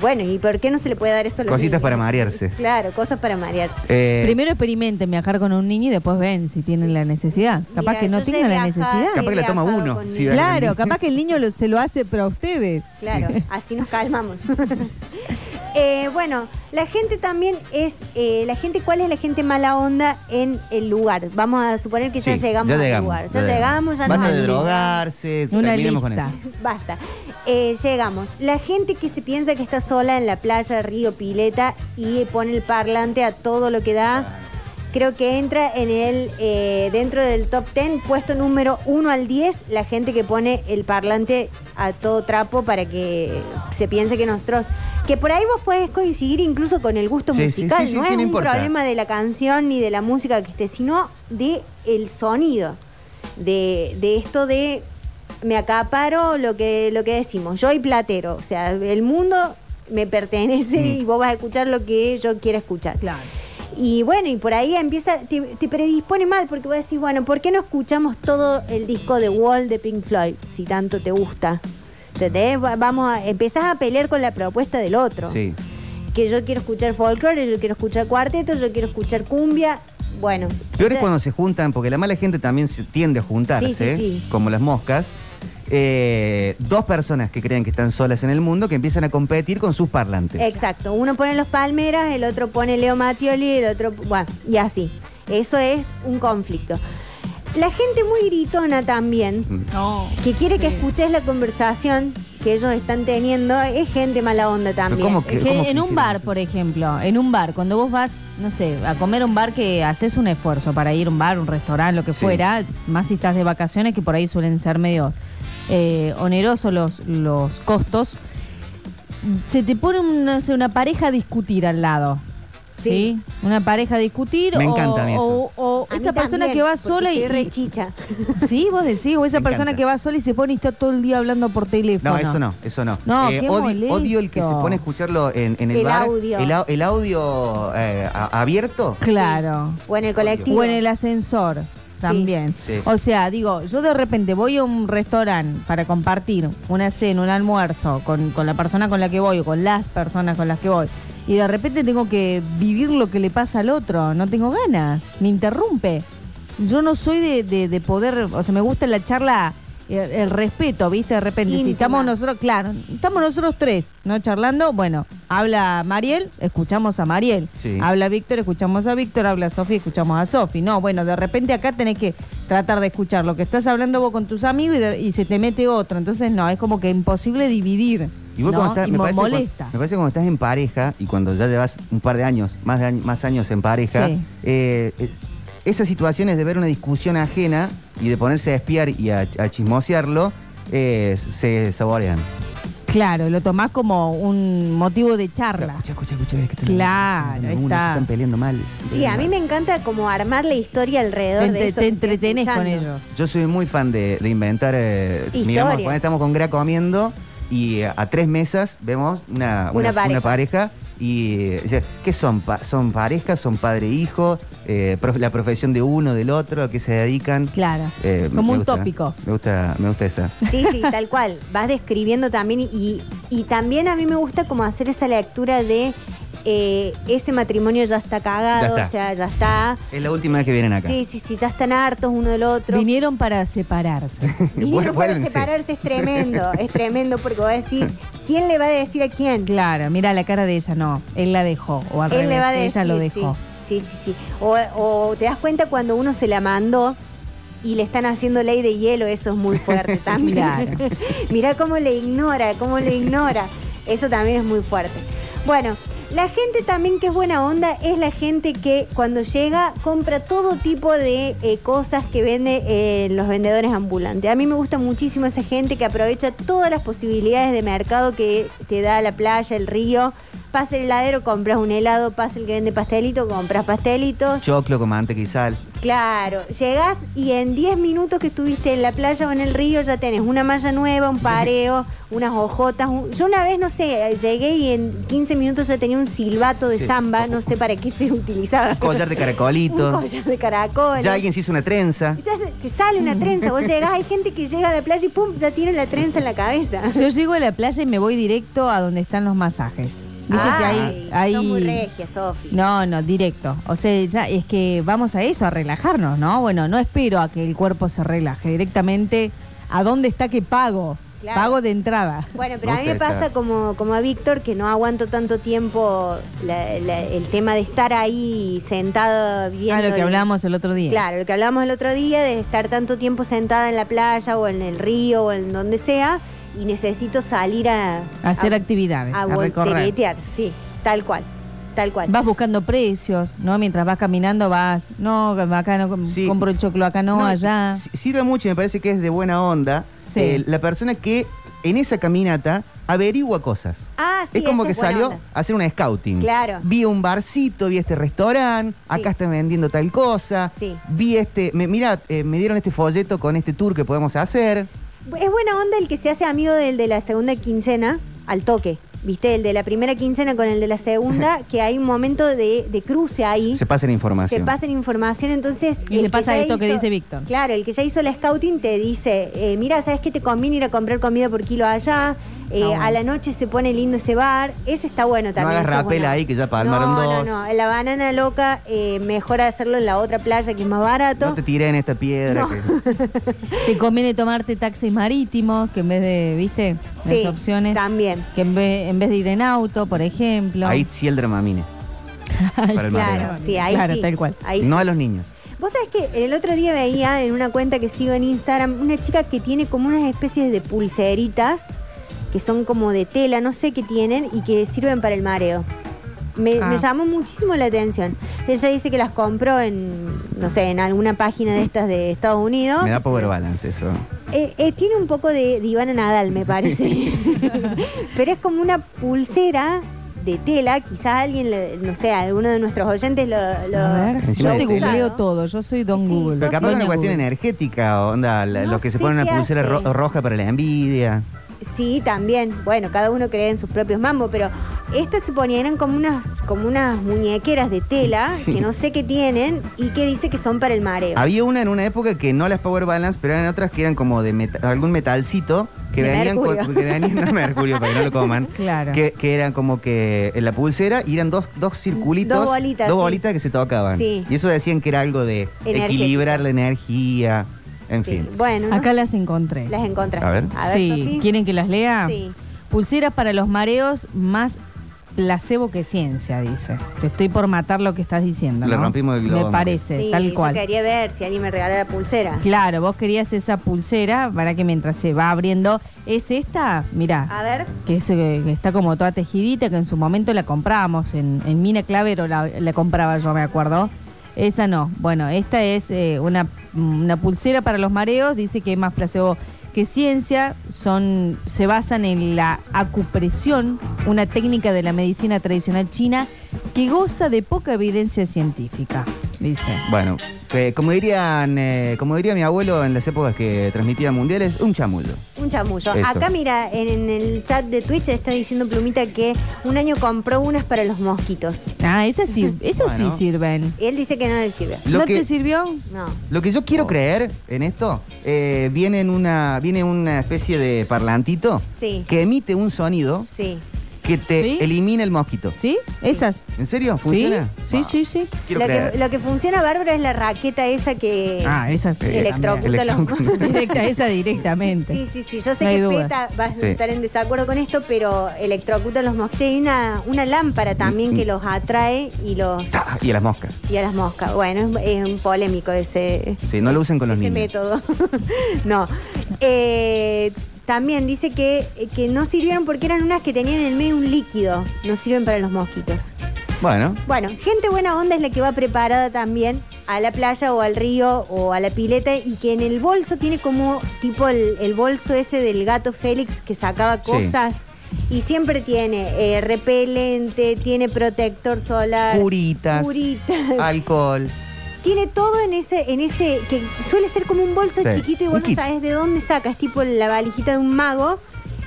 Bueno, ¿y por qué no se le puede dar eso a los Cositas niños? para marearse. Claro, cosas para marearse. Eh, Primero experimenten viajar con un niño y después ven si tienen la necesidad. Capaz Mira, que no yo sé tengan la viajar necesidad. Capaz que la toma viajado uno, con sí, niños. Claro, capaz que el niño lo- se lo hace para ustedes. Claro, así nos calmamos. Eh, bueno, la gente también es, eh, la gente, ¿cuál es la gente mala onda en el lugar? Vamos a suponer que ya sí, llegamos ya al llegamos, lugar. ya Ya llegamos, ya nos Basta de animamos. drogarse. Una terminemos con lista. eso. Basta. Eh, llegamos. La gente que se piensa que está sola en la playa, río, pileta y pone el parlante a todo lo que da. Creo que entra en el eh, dentro del top 10, puesto número 1 al 10, la gente que pone el parlante a todo trapo para que se piense que nosotros. Que por ahí vos podés coincidir incluso con el gusto Sí, musical. sí, sí, no sí, es no un importa. problema de la canción ni de la música que esté, sino de el sonido. De, de esto de me acaparo lo que, lo que decimos, yo y platero. O sea, el mundo me pertenece Mm. y vos vas a escuchar lo que yo quiera escuchar. Claro. Y bueno, y por ahí empieza, te, te predispone mal porque vos decís, bueno, ¿por qué no escuchamos todo el disco de Wall de Pink Floyd si tanto te gusta? ¿Entendés? Va- Vamos a, empezás a pelear con la propuesta del otro. Sí. Que yo quiero escuchar folclore, yo quiero escuchar cuarteto, yo quiero escuchar cumbia. Bueno. Peor o sea, es cuando se juntan, porque la mala gente también se tiende a juntarse, Sí, sí, sí. como las moscas. Eh, dos personas que creen que están solas en el mundo que empiezan a competir con sus parlantes. Exacto, uno pone los palmeras, el otro pone Leo Mattioli, el otro, bueno, y así. Eso es un conflicto. La gente muy gritona también, No. que quiere que escuches la conversación que ellos están teniendo es gente mala onda también. Es que en un bar, por ejemplo, en un bar, cuando vos vas, no sé, a comer a un bar que haces un esfuerzo para ir a un bar, un restaurante, lo que Sí. fuera, más si estás de vacaciones, que por ahí suelen ser medio eh, onerosos los, los costos, se te pone un, no sé, una pareja a discutir al lado. Sí. Una pareja a discutir. Me o- encanta a mí eso. O, o A mí esa persona también, que va sola y. re chicha. Sí, vos decís, o esa Me persona encanta. que va sola y se pone y está todo el día hablando por teléfono. No, eso no, eso no. No, Eh, qué odio, el que se pone a escucharlo en, en el, El bar. audio. El, au- el audio eh, a- abierto. Claro. O en el colectivo. O en el ascensor también. Sí. O sea, digo, yo de repente voy a un restaurante para compartir una cena, un almuerzo con, con la persona con la que voy o con las personas con las que voy. Y de repente tengo que vivir lo que le pasa al otro. No tengo ganas. Me interrumpe. Yo no soy de, de- de poder, o sea, me gusta la charla, el, el respeto, ¿viste? De repente, si estamos nosotros, claro, estamos nosotros tres, ¿no? Charlando, bueno, habla Mariel, escuchamos a Mariel. Sí. Habla Víctor, escuchamos a Víctor, habla Sofi, escuchamos a Sofi. No, bueno, de repente acá tenés que tratar de escuchar lo que estás hablando vos con tus amigos y, de- y se te mete otro. Entonces, no, es como que imposible dividir. Igual ¿no? cuando estás, y me, parece, molesta. me parece cuando estás en pareja y cuando ya llevas un par de años, más, de año- más años en pareja, Sí. eh, eh, esas situaciones de ver una discusión ajena y de ponerse a espiar y a, a chismosearlo, eh, se saborean. Claro, lo tomás como un motivo de charla. Escucha, escucha, escucha, es que están- Claro, ahí está. están peleando mal. están Sí, peleando a mí mal. me encanta como armar la historia alrededor Te, de eso. te entretenés con ellos. Yo soy muy fan de, de inventar. Eh, cuando estamos con Gra comiendo y eh, a tres mesas vemos una, Una pareja. pareja y eh, ¿qué son? Pa- ¿Son parejas? ¿Son padre-hijo? Eh, prof- la profesión de uno, del otro, a qué se dedican. Claro. Eh, Como un gusta, tópico. Me gusta, me gusta esa. Sí, sí, tal cual. Vas describiendo también y, y también a mí me gusta como hacer esa lectura de eh, ese matrimonio ya está cagado, Ya está. o sea, ya está. Es la última vez que vienen acá. Sí, sí, sí, ya están hartos uno del otro. Vinieron para separarse. Vinieron Bueno, para separarse es tremendo, es tremendo porque vos decís, ¿quién le va a decir a quién? Claro, mira la cara de ella, no, él la dejó. O al Él revés, le va a decir, ella lo dejó. Sí, sí, sí. O, o te das cuenta cuando uno se la mandó y le están haciendo ley de hielo, eso es muy fuerte también. Claro. Mirá cómo le ignora, cómo le ignora. Eso también es muy fuerte. Bueno, la gente también que es buena onda es la gente que cuando llega compra todo tipo de eh, cosas que vende eh, los vendedores ambulantes. A mí me gusta muchísimo esa gente que aprovecha todas las posibilidades de mercado que te da la playa, el río. Pasa el heladero, compras un helado, pasa el que vende pastelito, compras pastelitos. Choclo con manteca y sal. Claro, llegás y en 10 minutos que estuviste en la playa o en el río ya tenés una malla nueva, un pareo, unas hojotas. un- Yo una vez, no sé, llegué y en 15 minutos ya tenía un silbato de Sí. samba, no sé para qué se utilizaba. Collar de un caracolito. collar de caracol. Ya alguien se hizo una trenza. Ya se- te sale una trenza, vos llegás, hay gente que llega a la playa y pum, ya tiene la trenza en la cabeza. Yo llego a la playa y me voy directo a donde están los masajes. Viste que hay, Ay, hay- sos muy regia, Sofi. No, no, directo. O sea, ya es que vamos a eso, a relajarnos, ¿no? Bueno, no espero a que el cuerpo se relaje. Directamente, ¿a dónde está que pago? Claro. Pago de entrada. Bueno, pero a mí me pasa como, como a Víctor, que no aguanto tanto tiempo la- la- el tema de estar ahí sentada viendo... Ah, lo que hablábamos el otro día. Claro, lo que hablamos el otro día, de estar tanto tiempo sentada en la playa o en el río o en donde sea, y necesito salir a... Hacer actividades, a a volteretear, sí, tal cual, tal cual. Vas buscando precios, ¿no? Mientras vas caminando vas, no, acá no Sí. compro el choclo, acá no, No, allá. Sirve mucho y me parece que es de buena onda Sí. eh, la persona que en esa caminata averigua cosas. Ah, sí, es como que buena salió onda. a hacer una scouting. Claro. Vi un barcito, vi este restaurante, acá están vendiendo tal cosa. Sí. Vi este, me, mira, eh, me dieron este folleto con este tour que podemos hacer. Es buena onda el que se hace amigo del de la segunda quincena al toque. ¿Viste? El de la primera quincena con el de la segunda, que hay un momento de, de cruce ahí. Se pasan información. Se pasan información, entonces. Y el le pasa ya esto que hizo- dice Víctor. Claro, el que ya hizo la scouting te dice: eh, Mira, ¿sabes qué te conviene ir a comprar comida por kilo allá? Eh, Ah, bueno. A la noche se pone lindo ese bar. Ese está bueno No también. hagas ese es rapel ahí que ya palmaron no, dos. No, no, La banana loca, eh, mejor hacerlo en la otra playa que es más barato. No te tiré en esta piedra. No. que- Te conviene tomarte taxis marítimos, que en vez de, ¿viste? Sí, Las opciones. también. Que en vez, en vez de ir en auto, por ejemplo. Ahí sí el dramamine. para el Claro, sí, ahí Claro, sí. tal cual. Ahí sí. No a los niños. Vos sabés que el otro día veía en una cuenta que sigo en Instagram una chica que tiene como unas especies de pulseritas que son como de tela, no sé qué tienen, y que sirven para el mareo. Me, Ah. me llamó muchísimo la atención. Ella dice que las compró en, no sé, en alguna página de estas de Estados Unidos. Me da power balance eso. Eh, eh, tiene un poco de, de Ivana Nadal, me parece. Pero es como una pulsera de tela. Quizás alguien, le- no sé, alguno de nuestros oyentes lo. lo A ver, yo te googleo todo, yo soy Don Google. Pero capaz es una cuestión Google. energética, onda, la- No los que se ponen una pulsera ro- roja para la envidia. Sí, también. Bueno, cada uno cree en sus propios mambos, pero estos se ponían eran como unas, como unas muñequeras de tela Sí. que no sé qué tienen y que dice que son para el mareo. Había una en una época que no las power balance, pero eran otras que eran como de meta- algún metalcito que De venían con, mercurio. que venían no mercurio para que no lo coman. Claro. Que, que eran como que en la pulsera y eran dos, dos circulitos. Dos bolitas, dos sí. bolitas que se tocaban. Sí. Y eso decían que era algo de Energético. equilibrar la energía. En Sí. fin. Bueno, no- Acá las encontré. las encontraste. A ver. sí, Sofi. ¿quieren que las lea? Sí. Pulsera para los mareos más placebo que ciencia, dice. Te estoy por matar lo que estás diciendo. Le ¿no? rompimos el globo. Me parece, Sí, tal yo cual. quería ver si alguien me regala la pulsera. Claro, vos querías esa pulsera para que mientras se va abriendo. ¿Es esta? Mirá. A ver. Que, es, eh, que está como toda tejidita, que en su momento la comprábamos en, en Mina Clavero, la, la compraba yo, me acuerdo. Esa no. Bueno, esta es eh, una, una pulsera para los mareos, dice que es más placebo que ciencia, son, se basan en la acupresión, una técnica de la medicina tradicional china que goza de poca evidencia científica, dice. Bueno, que como dirían, eh, como diría mi abuelo en las épocas que transmitía mundiales, un chamullo. Un chamullo. Eso. Acá, mira, en, en el chat de Twitch está diciendo Plumita que un año compró unas para los mosquitos. Ah, esas sí, esas Bueno. sí sirven. Él dice que no le sirve. Lo ¿No que- te sirvió? No. Lo que yo quiero creer en esto, eh, viene, en una, viene una especie de parlantito Sí. que emite un sonido Sí. Que te ¿Sí? elimina el mosquito. ¿Sí? Esas. ¿En serio? ¿Funciona? Sí, sí, sí, sí. Quiero Lo creer. que, lo que funciona bárbaro es la raqueta esa que Ah, esas electrocuta a los Electro- Directa, esa directamente. Sí, sí, sí. Yo sé No hay que duda. Peta va a Sí. estar en desacuerdo con esto, pero electrocuta a los mosquitos. Hay una, una lámpara también que los atrae y los ¡Ta! Y a las moscas. y a las moscas. Bueno, es, es un polémico ese, Sí, no lo usen con los ese niños. método. no. Eh, también dice que, que no sirvieron porque eran unas que tenían en el medio un líquido. No sirven para los mosquitos. Bueno, Bueno, gente buena onda es la que va preparada también a la playa o al río o a la pileta y que en el bolso tiene como tipo el, el bolso ese del gato Félix que sacaba Sí. cosas y siempre tiene eh, repelente, tiene protector solar, curitas, curitas. alcohol. Tiene todo en ese, en ese, que suele ser como un bolso Sí, chiquito y vos no sabes de dónde saca, es tipo la valijita de un mago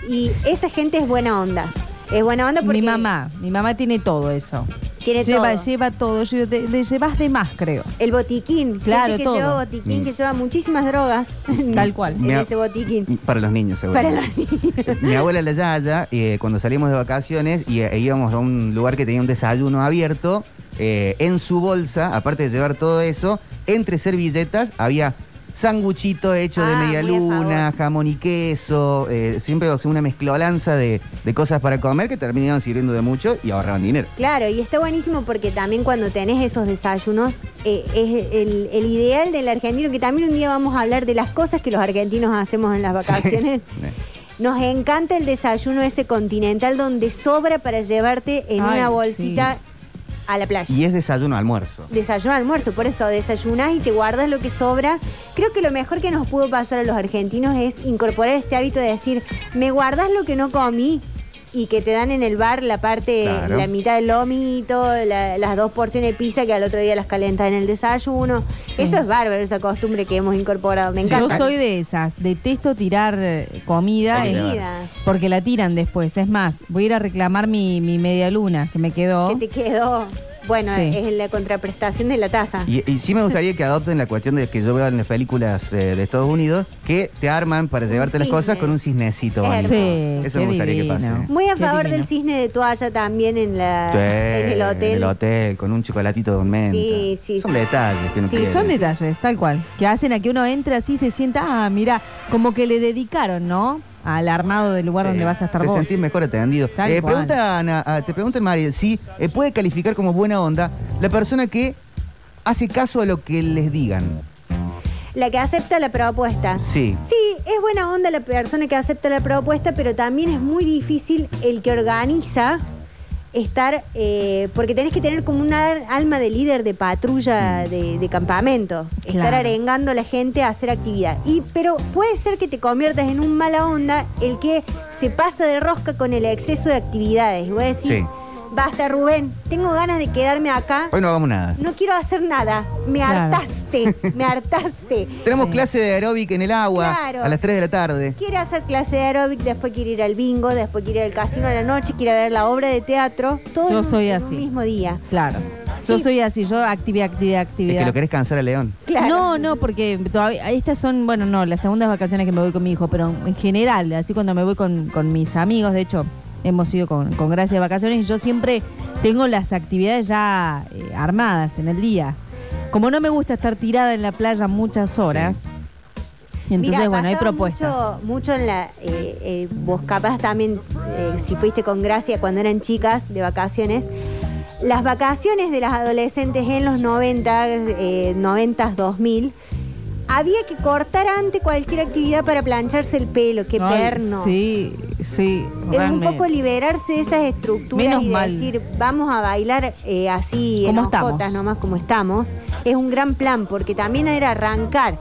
y esa gente es buena onda. Es buena onda porque Mi mamá, mi mamá tiene todo eso. tiene lleva, todo. lleva todo. Te llevas de más, creo. El botiquín, Claro, gente que todo. lleva botiquín, Mm. que lleva muchísimas drogas. Tal cual. En ese botiquín. Para los niños, seguro. Para los niños. Mi abuela la Yaya, eh, cuando salimos de vacaciones y eh, íbamos a un lugar que tenía un desayuno abierto, eh, en su bolsa, aparte de llevar todo eso, entre servilletas había sanguchito hecho de Ah, media muy a luna, jamón y queso, eh, siempre o sea, una mezclolanza de, de cosas para comer que terminaban sirviendo de mucho y ahorraban dinero. Claro, y está buenísimo porque también cuando tenés esos desayunos, eh, es el, el ideal del argentino, que también un día vamos a hablar de las cosas que los argentinos hacemos en las vacaciones. Nos encanta el desayuno ese continental donde sobra para llevarte en Ay, una bolsita a la playa. Y es desayuno almuerzo. Desayuno, almuerzo, por eso desayunás y te guardas lo que sobra. Creo que lo mejor que nos pudo pasar a los argentinos es incorporar este hábito de decir, me guardas lo que no comí y que te dan en el bar la parte, Claro. la mitad del lomito, la- las dos porciones de pizza que al otro día las calentas en el desayuno. Eso es bárbaro, esa costumbre que hemos incorporado. Me Yo encanta. soy de esas. Detesto tirar eh, comida. Comida. en- porque la tiran después. Es más, voy a ir a reclamar mi, mi media luna que me quedó. Que te quedó. Bueno, Sí. es la contraprestación de la taza. Y, y sí me gustaría que adopten la cuestión de que yo veo en las películas eh, de Estados Unidos, que te arman para llevarte las cisne. cosas con un cisnecito. Es bonito. hermoso. Eso qué me gustaría divino. que pase. Muy a Qué favor divino. del cisne de toalla también en, la, Sí, en el hotel. En el hotel, con un chocolatito de menta. Sí, sí, Son sí. detalles que uno Sí, quiere. son detalles, tal cual. Que hacen a que uno entre así y se sienta, ah, mira, como que le dedicaron, ¿no? Al armado del lugar donde vas a estar te vos. sentís mejor atendido. Tal Eh, cual. preguntan a- a- te preguntan, Mariel, si eh, puede calificar como buena onda la persona que hace caso a lo que les digan. La que acepta la propuesta. Sí. Sí, es buena onda la persona que acepta la propuesta, pero también es muy difícil el que organiza estar, eh, porque tenés que tener como una alma de líder de patrulla de, de campamento, estar arengando a la gente a hacer actividad. Y, pero puede ser que te conviertas en un mala onda el que se pasa de rosca con el exceso de actividades. Y vos decís, Sí. Basta Rubén, tengo ganas de quedarme acá, Hoy no hagamos nada. no quiero hacer nada, me Claro. hartaste, me hartaste. Tenemos clase de aeróbic en el agua Claro. a las 3 de la tarde. Quiere hacer clase de aeróbic, después quiere ir al bingo, después quiere ir al casino a la noche, quiere ver la obra de teatro, todo Yo en un- soy en un así. mismo día. Claro. Yo soy así, yo actividad, actividad, Es actividad. que lo querés cansar a León. No, no, porque todavía estas son, bueno, no, las segundas vacaciones que me voy con mi hijo, pero en general, así cuando me voy con, con mis amigos, de hecho, hemos ido con, con Gracia de vacaciones y yo siempre tengo las actividades ya eh, armadas en el día. Como no me gusta estar tirada en la playa muchas horas, entonces, bueno, hay propuestas. Mucho, mucho en la. eh, eh, vos capaz también, eh, si fuiste con Gracia cuando eran chicas de vacaciones. Las vacaciones de las adolescentes en los 90, eh, 90, 2000, había que cortar antes cualquier actividad para plancharse el pelo. Qué Ay, perno. Sí, sí. Es un poco liberarse de esas estructuras Menos y mal. decir, vamos a bailar eh, así, en hojotas, nomás como estamos. Es un gran plan, porque también era arrancar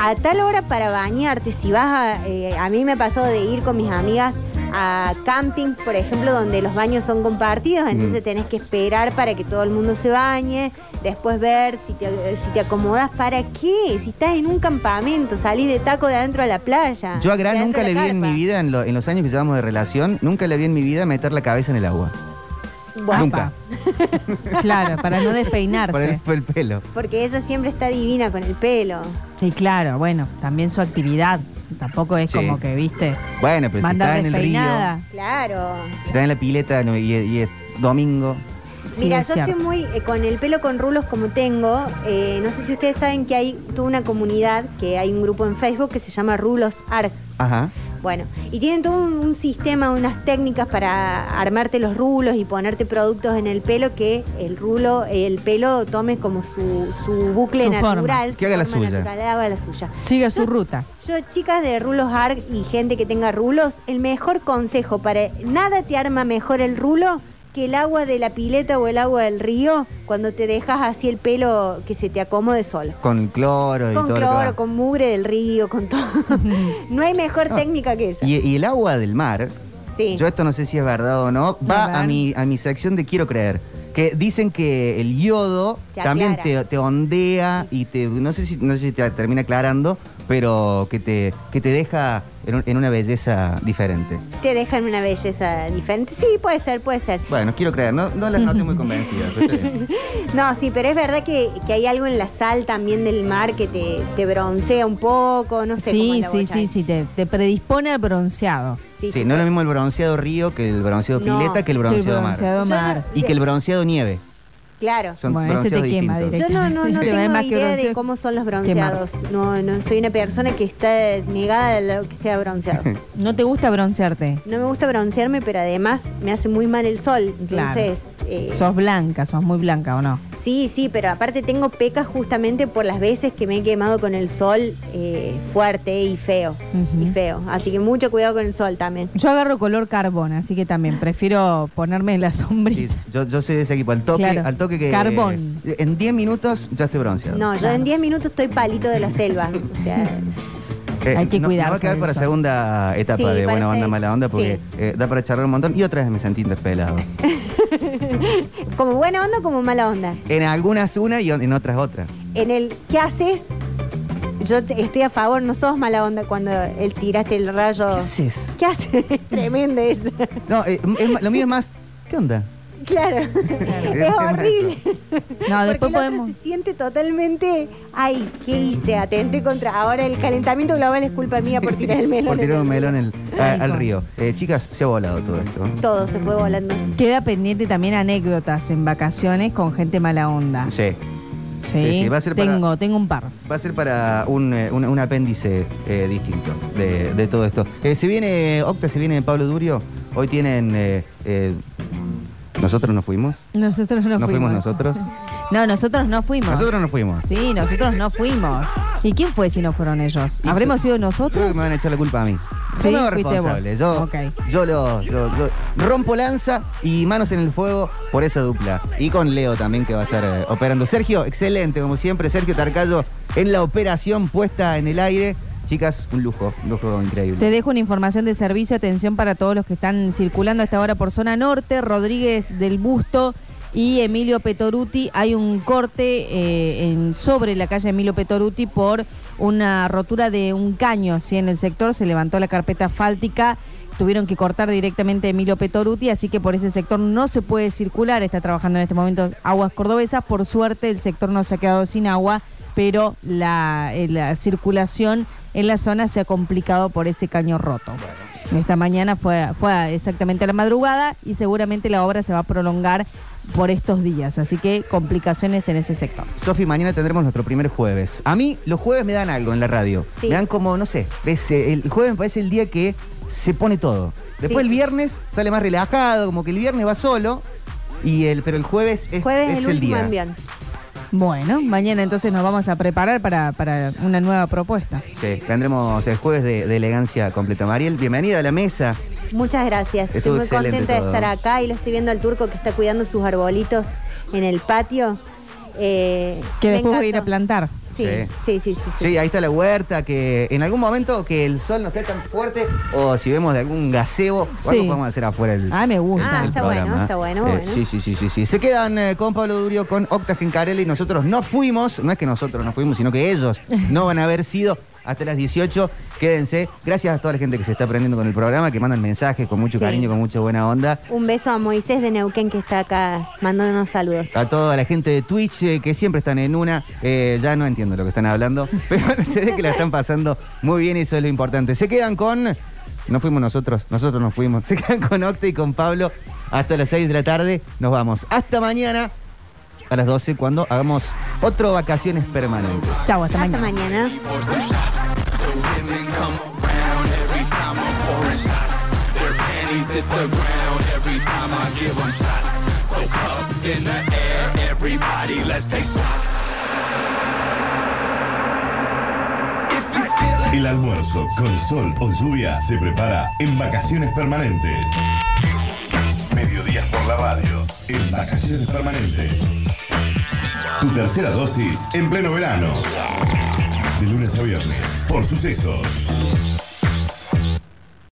a tal hora para bañarte. Si vas a. eh, a mí me pasó de ir con mis amigas a camping, por ejemplo, donde los baños son compartidos, entonces Mm. tenés que esperar para que todo el mundo se bañe, después ver si te, si te acomodas. ¿Para qué? Si estás en un campamento, salís de taco de adentro a la playa. Yo a Gran nunca a le vi en mi vida, en, lo- en los años que llevamos de relación, nunca le vi en mi vida meter la cabeza en el agua. Nunca. Claro, para no despeinarse. Por el, por el pelo. Porque ella siempre está divina con el pelo. Sí, claro, bueno, también su actividad. Tampoco es Sí. como que, viste, Bueno, pero si mandar está en el río, despeinada. Claro. si está en la pileta no, y, y es domingo. Mira, es yo estoy cierto. muy eh, con el pelo con rulos como tengo. eh, no sé si ustedes saben que hay toda una comunidad, que hay un grupo en Facebook que se llama Rulos Arg. Ajá. Bueno, y tienen todo un, un sistema, unas técnicas para armarte los rulos y ponerte productos en el pelo que el rulo, el pelo tome como su, su bucle Su forma. natural. su Que haga la forma suya. natural, haga la suya. Siga su ruta. Yo, chicas de rulos ARG y gente que tenga rulos, el mejor consejo para nada te arma mejor el rulo que el agua de la pileta o el agua del río cuando te dejas así el pelo que se te acomode solo. Con cloro y Con todo va. cloro, con mugre del río, con todo. no hay mejor técnica que esa. Y, y el agua del mar, Sí. yo esto no sé si es verdad o no, va a mi, a mi sección de quiero creer. Que dicen que el yodo Te también te, te ondea y te, no sé si, no sé si te termina aclarando, pero que te, que te deja en, un- en una belleza diferente. Te dejan una belleza diferente. Sí, puede ser, puede ser. Bueno, quiero creer, no, no las noté muy convencidas. pero está bien. No, sí, pero es verdad que, que hay algo en la sal también del mar que te, te broncea un poco, no sé cómo Sí, la sí, bocha sí, ahí. sí, te, te predispone al bronceado. Sí, Sí, no es lo mismo el bronceado río que el bronceado No, pileta que el que el bronceado, bronceado mar. mar. Y que el bronceado nieve. Claro. Son Bueno, ese te quema. Yo no, no, no tengo idea de cómo son los Quemar. bronceados. No, no soy una persona que está negada a lo que sea bronceado. No te gusta broncearte. No me gusta broncearme, pero además me hace muy mal el sol. Claro. Entonces, eh, Sos blanca, sos muy blanca o no. sí, sí, pero aparte tengo pecas justamente por las veces que me he quemado con el sol eh, fuerte y feo. Y feo. Así que mucho cuidado con el sol también. Yo agarro color carbón, así que también prefiero ponerme en la sombrita. Yo, yo soy de ese equipo. Al toque, Claro. al toque que. Carbón. En 10 minutos ya estoy bronceado. No, yo en 10 minutos estoy palito de la selva. O sea, Eh, Hay que no- no cuidarse va a quedar para sol. segunda etapa Sí, de buena onda, mala onda, porque eh, da para charlar un montón. Y otra vez me sentí interpelado. como buena onda o como mala onda. en algunas una y en otras otra. En el ¿qué haces? Yo te- estoy a favor, no sos mala onda cuando el tiraste el rayo. ¿Qué haces? ¿Qué haces? Tremenda esa. No, eh, es lo mío es más. ¿Qué onda? Claro. es horrible. No, Porque después el otro se siente totalmente, ay, ¿qué hice? Atente contra. Ahora el calentamiento global es culpa mía por tirar el melón. Por tirar el un melón el- a- al río. Eh, chicas, se ha volado todo esto. Todo se fue volando. Queda pendiente también anécdotas en vacaciones con gente mala onda. Sí. Sí, Sí, sí, va a ser para- tengo, tengo un par. Va a ser para un, eh, un- un apéndice eh, distinto de, de todo esto. Eh, se viene, Octa, se viene Pablo Durio. Hoy tienen, eh, eh, ¿Nosotros no fuimos? Nosotros no, ¿No fuimos nosotros? No, nosotros no fuimos. Nosotros no fuimos. Sí, nosotros no fuimos. ¿Y quién fue si no fueron ellos? ¿Habremos sido Yo creo nosotros? que me van a echar la culpa a mí. Sí, yo me responsable. Yo, yo, lo, yo- yo rompo lanza y manos en el fuego por esa dupla. Y con Leo también que va a estar eh, operando. Sergio, excelente, como siempre. Sergio Tarcayo en la operación puesta en el aire. Chicas, un lujo, un lujo increíble. Te dejo una información de servicio, atención para todos los que están circulando a esta hora por zona norte, Rodríguez del Busto y Emilio Petoruti. Hay un corte eh, sobre la calle Emilio Petoruti por una rotura de un caño. ¿sí? En el sector se levantó la carpeta asfáltica. Tuvieron que cortar directamente Emilio Petoruti, así que por ese sector no se puede circular. Está trabajando en este momento aguas cordobesas. Por suerte el sector no se ha quedado sin agua, pero la, eh, la circulación en la zona se ha complicado por ese caño roto. Esta mañana fue, fue exactamente a la madrugada y seguramente la obra se va a prolongar por estos días, así que complicaciones en ese sector. Sofi, mañana tendremos nuestro primer jueves. A mí los jueves me dan algo en la radio. Sí. Me dan como, no sé, eh, el jueves me parece el día que se pone todo. Después Sí. el viernes sale más relajado, como que el viernes va solo, y el, pero el jueves es, Jueves es el, el, último día. Bueno, mañana entonces nos vamos a preparar para, para una nueva propuesta. Sí, tendremos el jueves de, de elegancia completa. Mariel, bienvenida a la mesa. Muchas gracias. Estuvo Estoy muy contenta de estar acá y lo estoy viendo al turco que está cuidando sus arbolitos en el patio. Eh, Que me después voy a ir a plantar. Sí, sí, sí, sí. sí. Sí, ahí está la huerta, que en algún momento que el sol no esté tan fuerte, o si vemos de algún gaseo, o algo Sí. podemos hacer afuera el, Ah, me gusta. Ah, el está bueno, programa. está bueno, Eh, bueno. Sí, sí, sí, sí, sí. Se quedan eh, con Pablo Durio, con Octa Gencarelli. Nosotros no fuimos, no es que nosotros no fuimos, sino que ellos no van a haber sido hasta las 18. Quédense. Gracias a toda la gente que se está aprendiendo con el programa, que mandan mensajes con mucho Sí. cariño, con mucha buena onda. Un beso a Moisés de Neuquén que está acá mandándonos saludos. A toda la gente de Twitch eh, que siempre están en una, eh, ya no entiendo lo que están hablando, pero se ve que la están pasando muy bien y eso es lo importante. Se quedan con, no fuimos nosotros, nosotros nos fuimos, se quedan con Octa y con Pablo hasta las 6 de la tarde. Nos vamos. Hasta mañana a las 12 cuando hagamos otro vacaciones permanentes. Chau, hasta, Hasta mañana. El almuerzo con sol o lluvia se prepara en vacaciones permanentes. Mediodías por la radio en vacaciones permanentes. Tu tercera dosis en pleno verano. De lunes a viernes por sucesos.